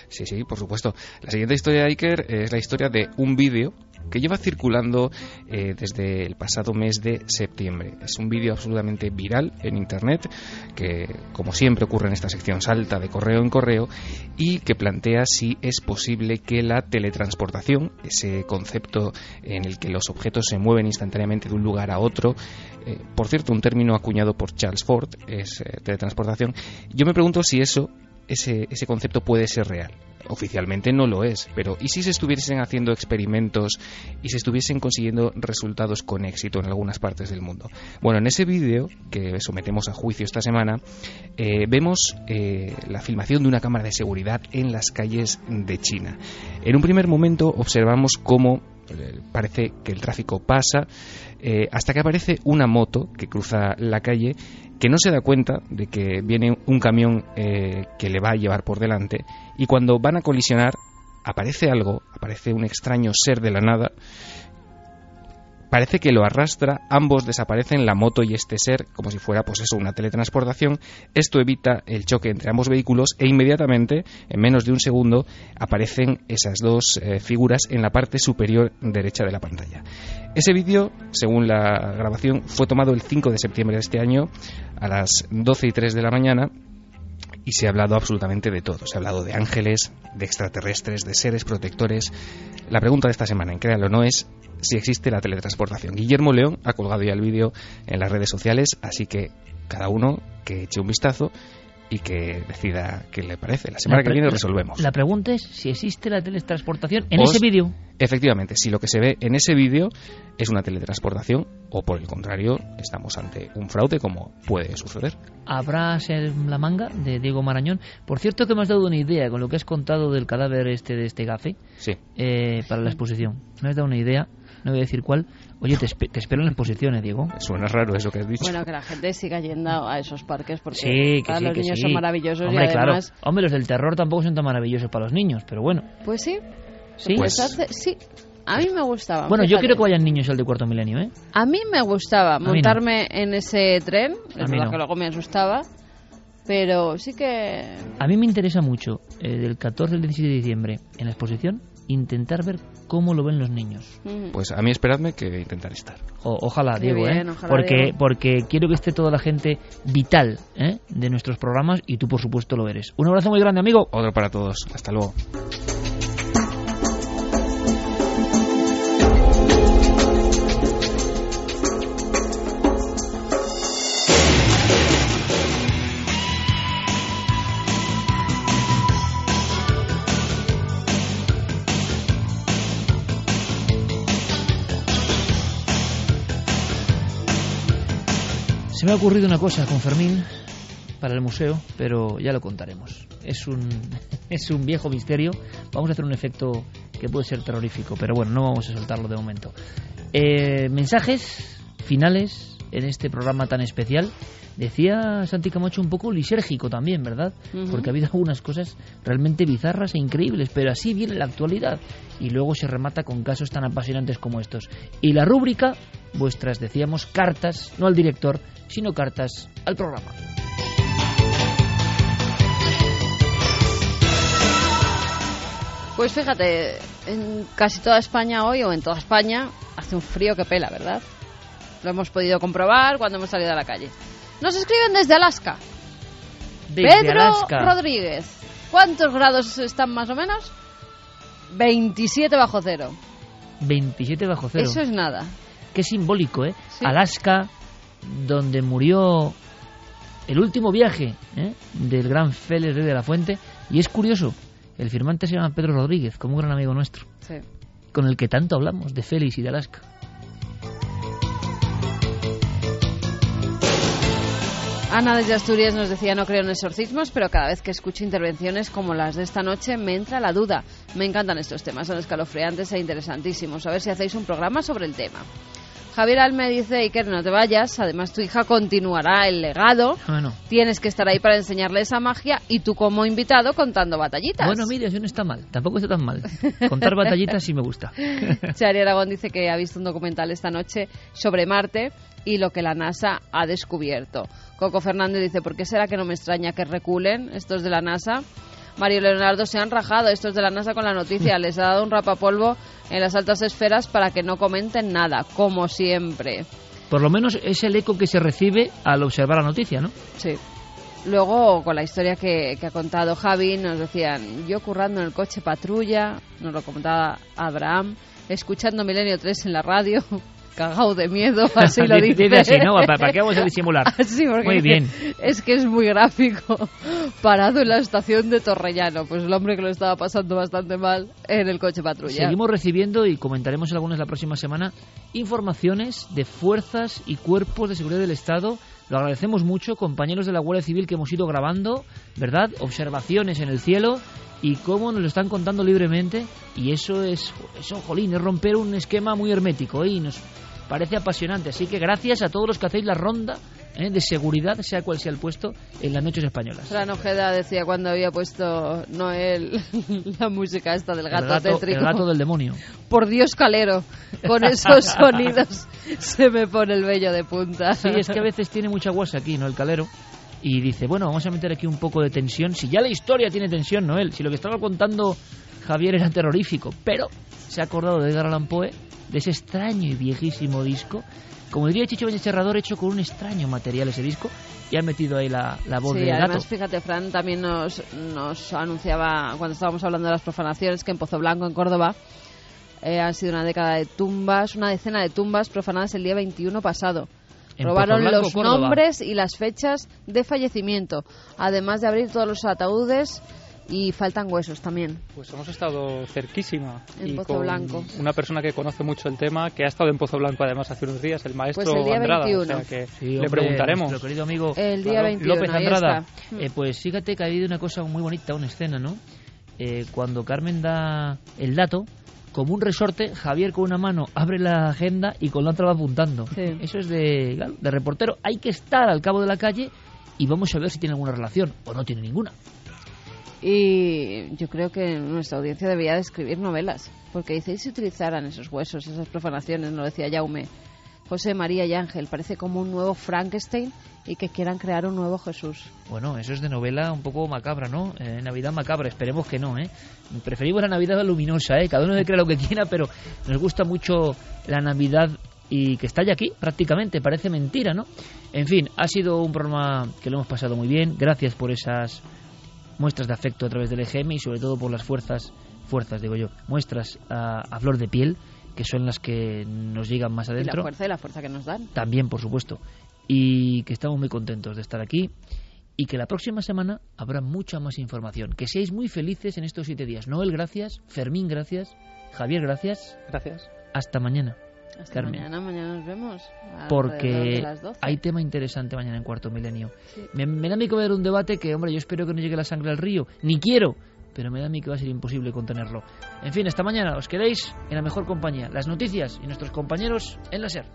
Sí, sí, por supuesto. La siguiente historia de Iker es la historia de un vídeo que lleva circulando eh, desde el pasado mes de septiembre. Es un vídeo absolutamente viral en Internet que, como siempre ocurre en esta sección, salta de correo en correo y que plantea si es posible que la teletransportación, ese concepto en el que los objetos se mueven instantáneamente de un lugar a otro, eh, por cierto, un término acuñado por Charles Ford, es eh, teletransportación, yo me pregunto si eso ese, ese concepto puede ser real. Oficialmente no lo es, pero ¿y si se estuviesen haciendo experimentos y se estuviesen consiguiendo resultados con éxito en algunas partes del mundo? Bueno, en ese vídeo que sometemos a juicio esta semana, eh, vemos eh, la filmación de una cámara de seguridad en las calles de China. En un primer momento observamos cómo eh, parece que el tráfico pasa eh, hasta que aparece una moto que cruza la calle que no se da cuenta de que viene un camión eh, que le va a llevar por delante y cuando van a colisionar aparece algo, aparece un extraño ser de la nada parece que lo arrastra, ambos desaparecen, la moto y este ser, como si fuera pues eso, una teletransportación. Esto evita el choque entre ambos vehículos e inmediatamente, en menos de un segundo, aparecen esas dos eh, figuras en la parte superior derecha de la pantalla. Ese vídeo, según la grabación, fue tomado el 5 de septiembre de este año a las 12 y 3 de la mañana y se ha hablado absolutamente de todo. Se ha hablado de ángeles, de extraterrestres, de seres protectores. La pregunta de esta semana, en Créalo no, es si existe la teletransportación. Guillermo León ha colgado ya el vídeo en las redes sociales, así que cada uno que eche un vistazo y que decida qué le parece. La semana La que viene resolvemos. La pregunta es si existe la teletransportación en Os- ese vídeo. Efectivamente, si lo que se ve en ese vídeo es una teletransportación o por el contrario estamos ante un fraude como puede suceder. ¿Habrá ser la manga de Diego Marañón? Por cierto que me has dado una idea con lo que has contado del cadáver este de este gafe Sí. eh, para la exposición. Me has dado una idea, no voy a decir cuál. Oye, te, espe- te espero en la exposición, ¿eh, Diego? Suena raro eso que has dicho. Bueno, que la gente siga yendo a esos parques porque Sí, que claro, sí, los que niños sí. son maravillosos Hombre, y además... claro. Hombre, los del terror tampoco son tan maravillosos para los niños, pero bueno. Pues sí. Sí. Pues hace- sí. A mí me gustaba. Bueno, yo quiero que vayan niños al de cuarto milenio, ¿eh? A mí me gustaba mí no. montarme en ese tren. Es A mí verdad no. que luego me asustaba. Pero sí que... A mí me interesa mucho, eh, del 14 al 17 de diciembre, en la exposición, intentar ver cómo lo ven los niños. Pues a mí esperadme que intentaré estar. O- ojalá, Qué Diego, bien, ¿eh? ojalá, porque, Diego. porque quiero que esté toda la gente vital ¿eh? de nuestros programas y tú, por supuesto, lo eres. Un abrazo muy grande, amigo. Otro para todos. Hasta luego. Me ha ocurrido una cosa con Fermín para el museo, pero ya lo contaremos. Es un, es un viejo misterio. Vamos a hacer un efecto que puede ser terrorífico, pero bueno, no vamos a soltarlo de momento. Eh, mensajes finales en este programa tan especial. Decía Santi Camacho un poco lisérgico también, ¿verdad? Porque ha habido algunas cosas realmente bizarras e increíbles, pero así viene la actualidad. Y luego se remata con casos tan apasionantes como estos. Y la rúbrica, vuestras, decíamos, cartas, no al director, sino cartas al programa. Pues fíjate, en casi toda España hoy, o en toda España, hace un frío que pela, ¿verdad? Lo hemos podido comprobar cuando hemos salido a la calle. Nos escriben desde Alaska. Desde Pedro Alaska. Rodríguez. ¿Cuántos grados están más o menos? 27 bajo cero. 27 bajo cero. Eso es nada. Qué simbólico, ¿eh? Sí. Alaska, donde murió el último viaje ¿eh? del gran Félix de la Fuente. Y es curioso, el firmante se llama Pedro Rodríguez, como un gran amigo nuestro, Sí. con el que tanto hablamos de Félix y de Alaska. Ana desde Asturias nos decía no creo en exorcismos, pero cada vez que escucho intervenciones como las de esta noche me entra la duda. Me encantan estos temas, son escalofriantes e interesantísimos. A ver si hacéis un programa sobre el tema. Javier Alme dice, Iker, no te vayas, además tu hija continuará el legado. Bueno, Tienes que estar ahí para enseñarle esa magia y tú como invitado contando batallitas. bueno mira, eso no está mal, tampoco está tan mal. Contar batallitas sí me gusta. Chari Aragón dice que ha visto un documental esta noche sobre Marte y lo que la NASA ha descubierto. Coco Fernández dice, ¿por qué será que no me extraña que reculen estos de la NASA? Mario Leonardo se han rajado estos de la NASA con la noticia. Les ha dado un rapapolvo en las altas esferas para que no comenten nada, como siempre. Por lo menos es el eco que se recibe al observar la noticia, ¿no? Sí. Luego, con la historia que, que ha contado Javi, nos decían, yo currando en el coche patrulla, nos lo contaba Abraham, escuchando Milenio 3 en la radio, cagao de miedo, así lo dice. Dice así, ¿no? ¿Para, qué vamos a disimular? Porque Muy bien. es que es muy gráfico. Parado en la estación de Torrellano, pues el hombre que lo estaba pasando bastante mal en el coche patrulla. Seguimos recibiendo y comentaremos algunas la próxima semana informaciones de fuerzas y cuerpos de seguridad del Estado. Lo agradecemos mucho, compañeros de la Guardia Civil que hemos ido grabando, ¿verdad? Observaciones en el cielo y cómo nos lo están contando libremente. Y eso es, eso, jolín, es romper un esquema muy hermético ¿eh? y nos parece apasionante. Así que gracias a todos los que hacéis la ronda ¿eh? de seguridad, sea cual sea el puesto, en las noches españolas. Fran Ojeda decía cuando había puesto Noel la música esta del gato, el, gato tétrico. el gato del demonio. Por Dios, Calero, con esos sonidos se me pone el vello de punta. Sí, es que a veces tiene mucha guasa aquí, ¿no? El calero. Y dice, bueno, vamos a meter aquí un poco de tensión. Si ya la historia tiene tensión, Noel, si lo que estaba contando Javier era terrorífico, pero se ha acordado de Edgar Allan Poe, de ese extraño y viejísimo disco. Como diría Chicho Beñez Serrador, hecho con un extraño material ese disco, y ha metido ahí la, la voz Sí, del además, gato. fíjate, Fran también nos, nos anunciaba cuando estábamos hablando de las profanaciones que en Pozo Blanco, en Córdoba, eh, han sido una década de tumbas, una decena de tumbas profanadas el día 21 pasado. En Robaron Blanco, los Córdoba. nombres y las fechas de fallecimiento, además de abrir todos los ataúdes y faltan huesos también. Pues hemos estado cerquísima. En y Pozo con Blanco. Una persona que conoce mucho el tema, que ha estado en Pozo Blanco además hace unos días, el maestro Pues el día Andrada. 21. O sea que Sí, le hombre, preguntaremos. Nuestro querido amigo El día Claro. 21, López Andrada. Eh, pues fíjate que ha habido una cosa muy bonita, una escena, ¿no? Eh, cuando Carmen da el dato, como un resorte, Javier con una mano abre la agenda y con la otra va apuntando. Sí. Eso es de reportero. Hay que estar al cabo de la calle y vamos a ver si tiene alguna relación o no tiene ninguna. Y yo creo que nuestra audiencia debería de escribir novelas, porque dice, ¿y si utilizaran esos huesos, esas profanaciones? Nos decía Jaume. José María y Ángel, parece como un nuevo Frankenstein y que quieran crear un nuevo Jesús. Bueno, eso es de novela un poco macabra, ¿no? Eh, Navidad macabra, esperemos que no, ¿eh? Preferimos la Navidad luminosa, ¿eh? Cada uno se crea lo que quiera, pero nos gusta mucho la Navidad y que está ya aquí, prácticamente, parece mentira, ¿no? En fin, ha sido un programa que lo hemos pasado muy bien, gracias por esas muestras de afecto a través del EGM y sobre todo por las fuerzas, fuerzas digo yo, muestras a, a flor de piel, que son las que nos llegan más Y la adentro fuerza y la fuerza que nos dan. también, por supuesto. Y que estamos muy contentos de estar aquí y que la próxima semana habrá mucha más información. Que seáis muy felices en estos siete días. Noel, gracias. Fermín, gracias. Javier, gracias. Gracias. Hasta mañana. Hasta Carmen. mañana, mañana nos vemos. porque de las 12. hay tema interesante mañana en Cuarto Milenio. Sí. Me, me da a mí que va a haber un debate que, hombre, yo espero que no llegue la sangre al río, ni quiero, pero me da a mí que va a ser imposible contenerlo. En fin, esta mañana os quedéis en la mejor compañía, las noticias y nuestros compañeros en la SER.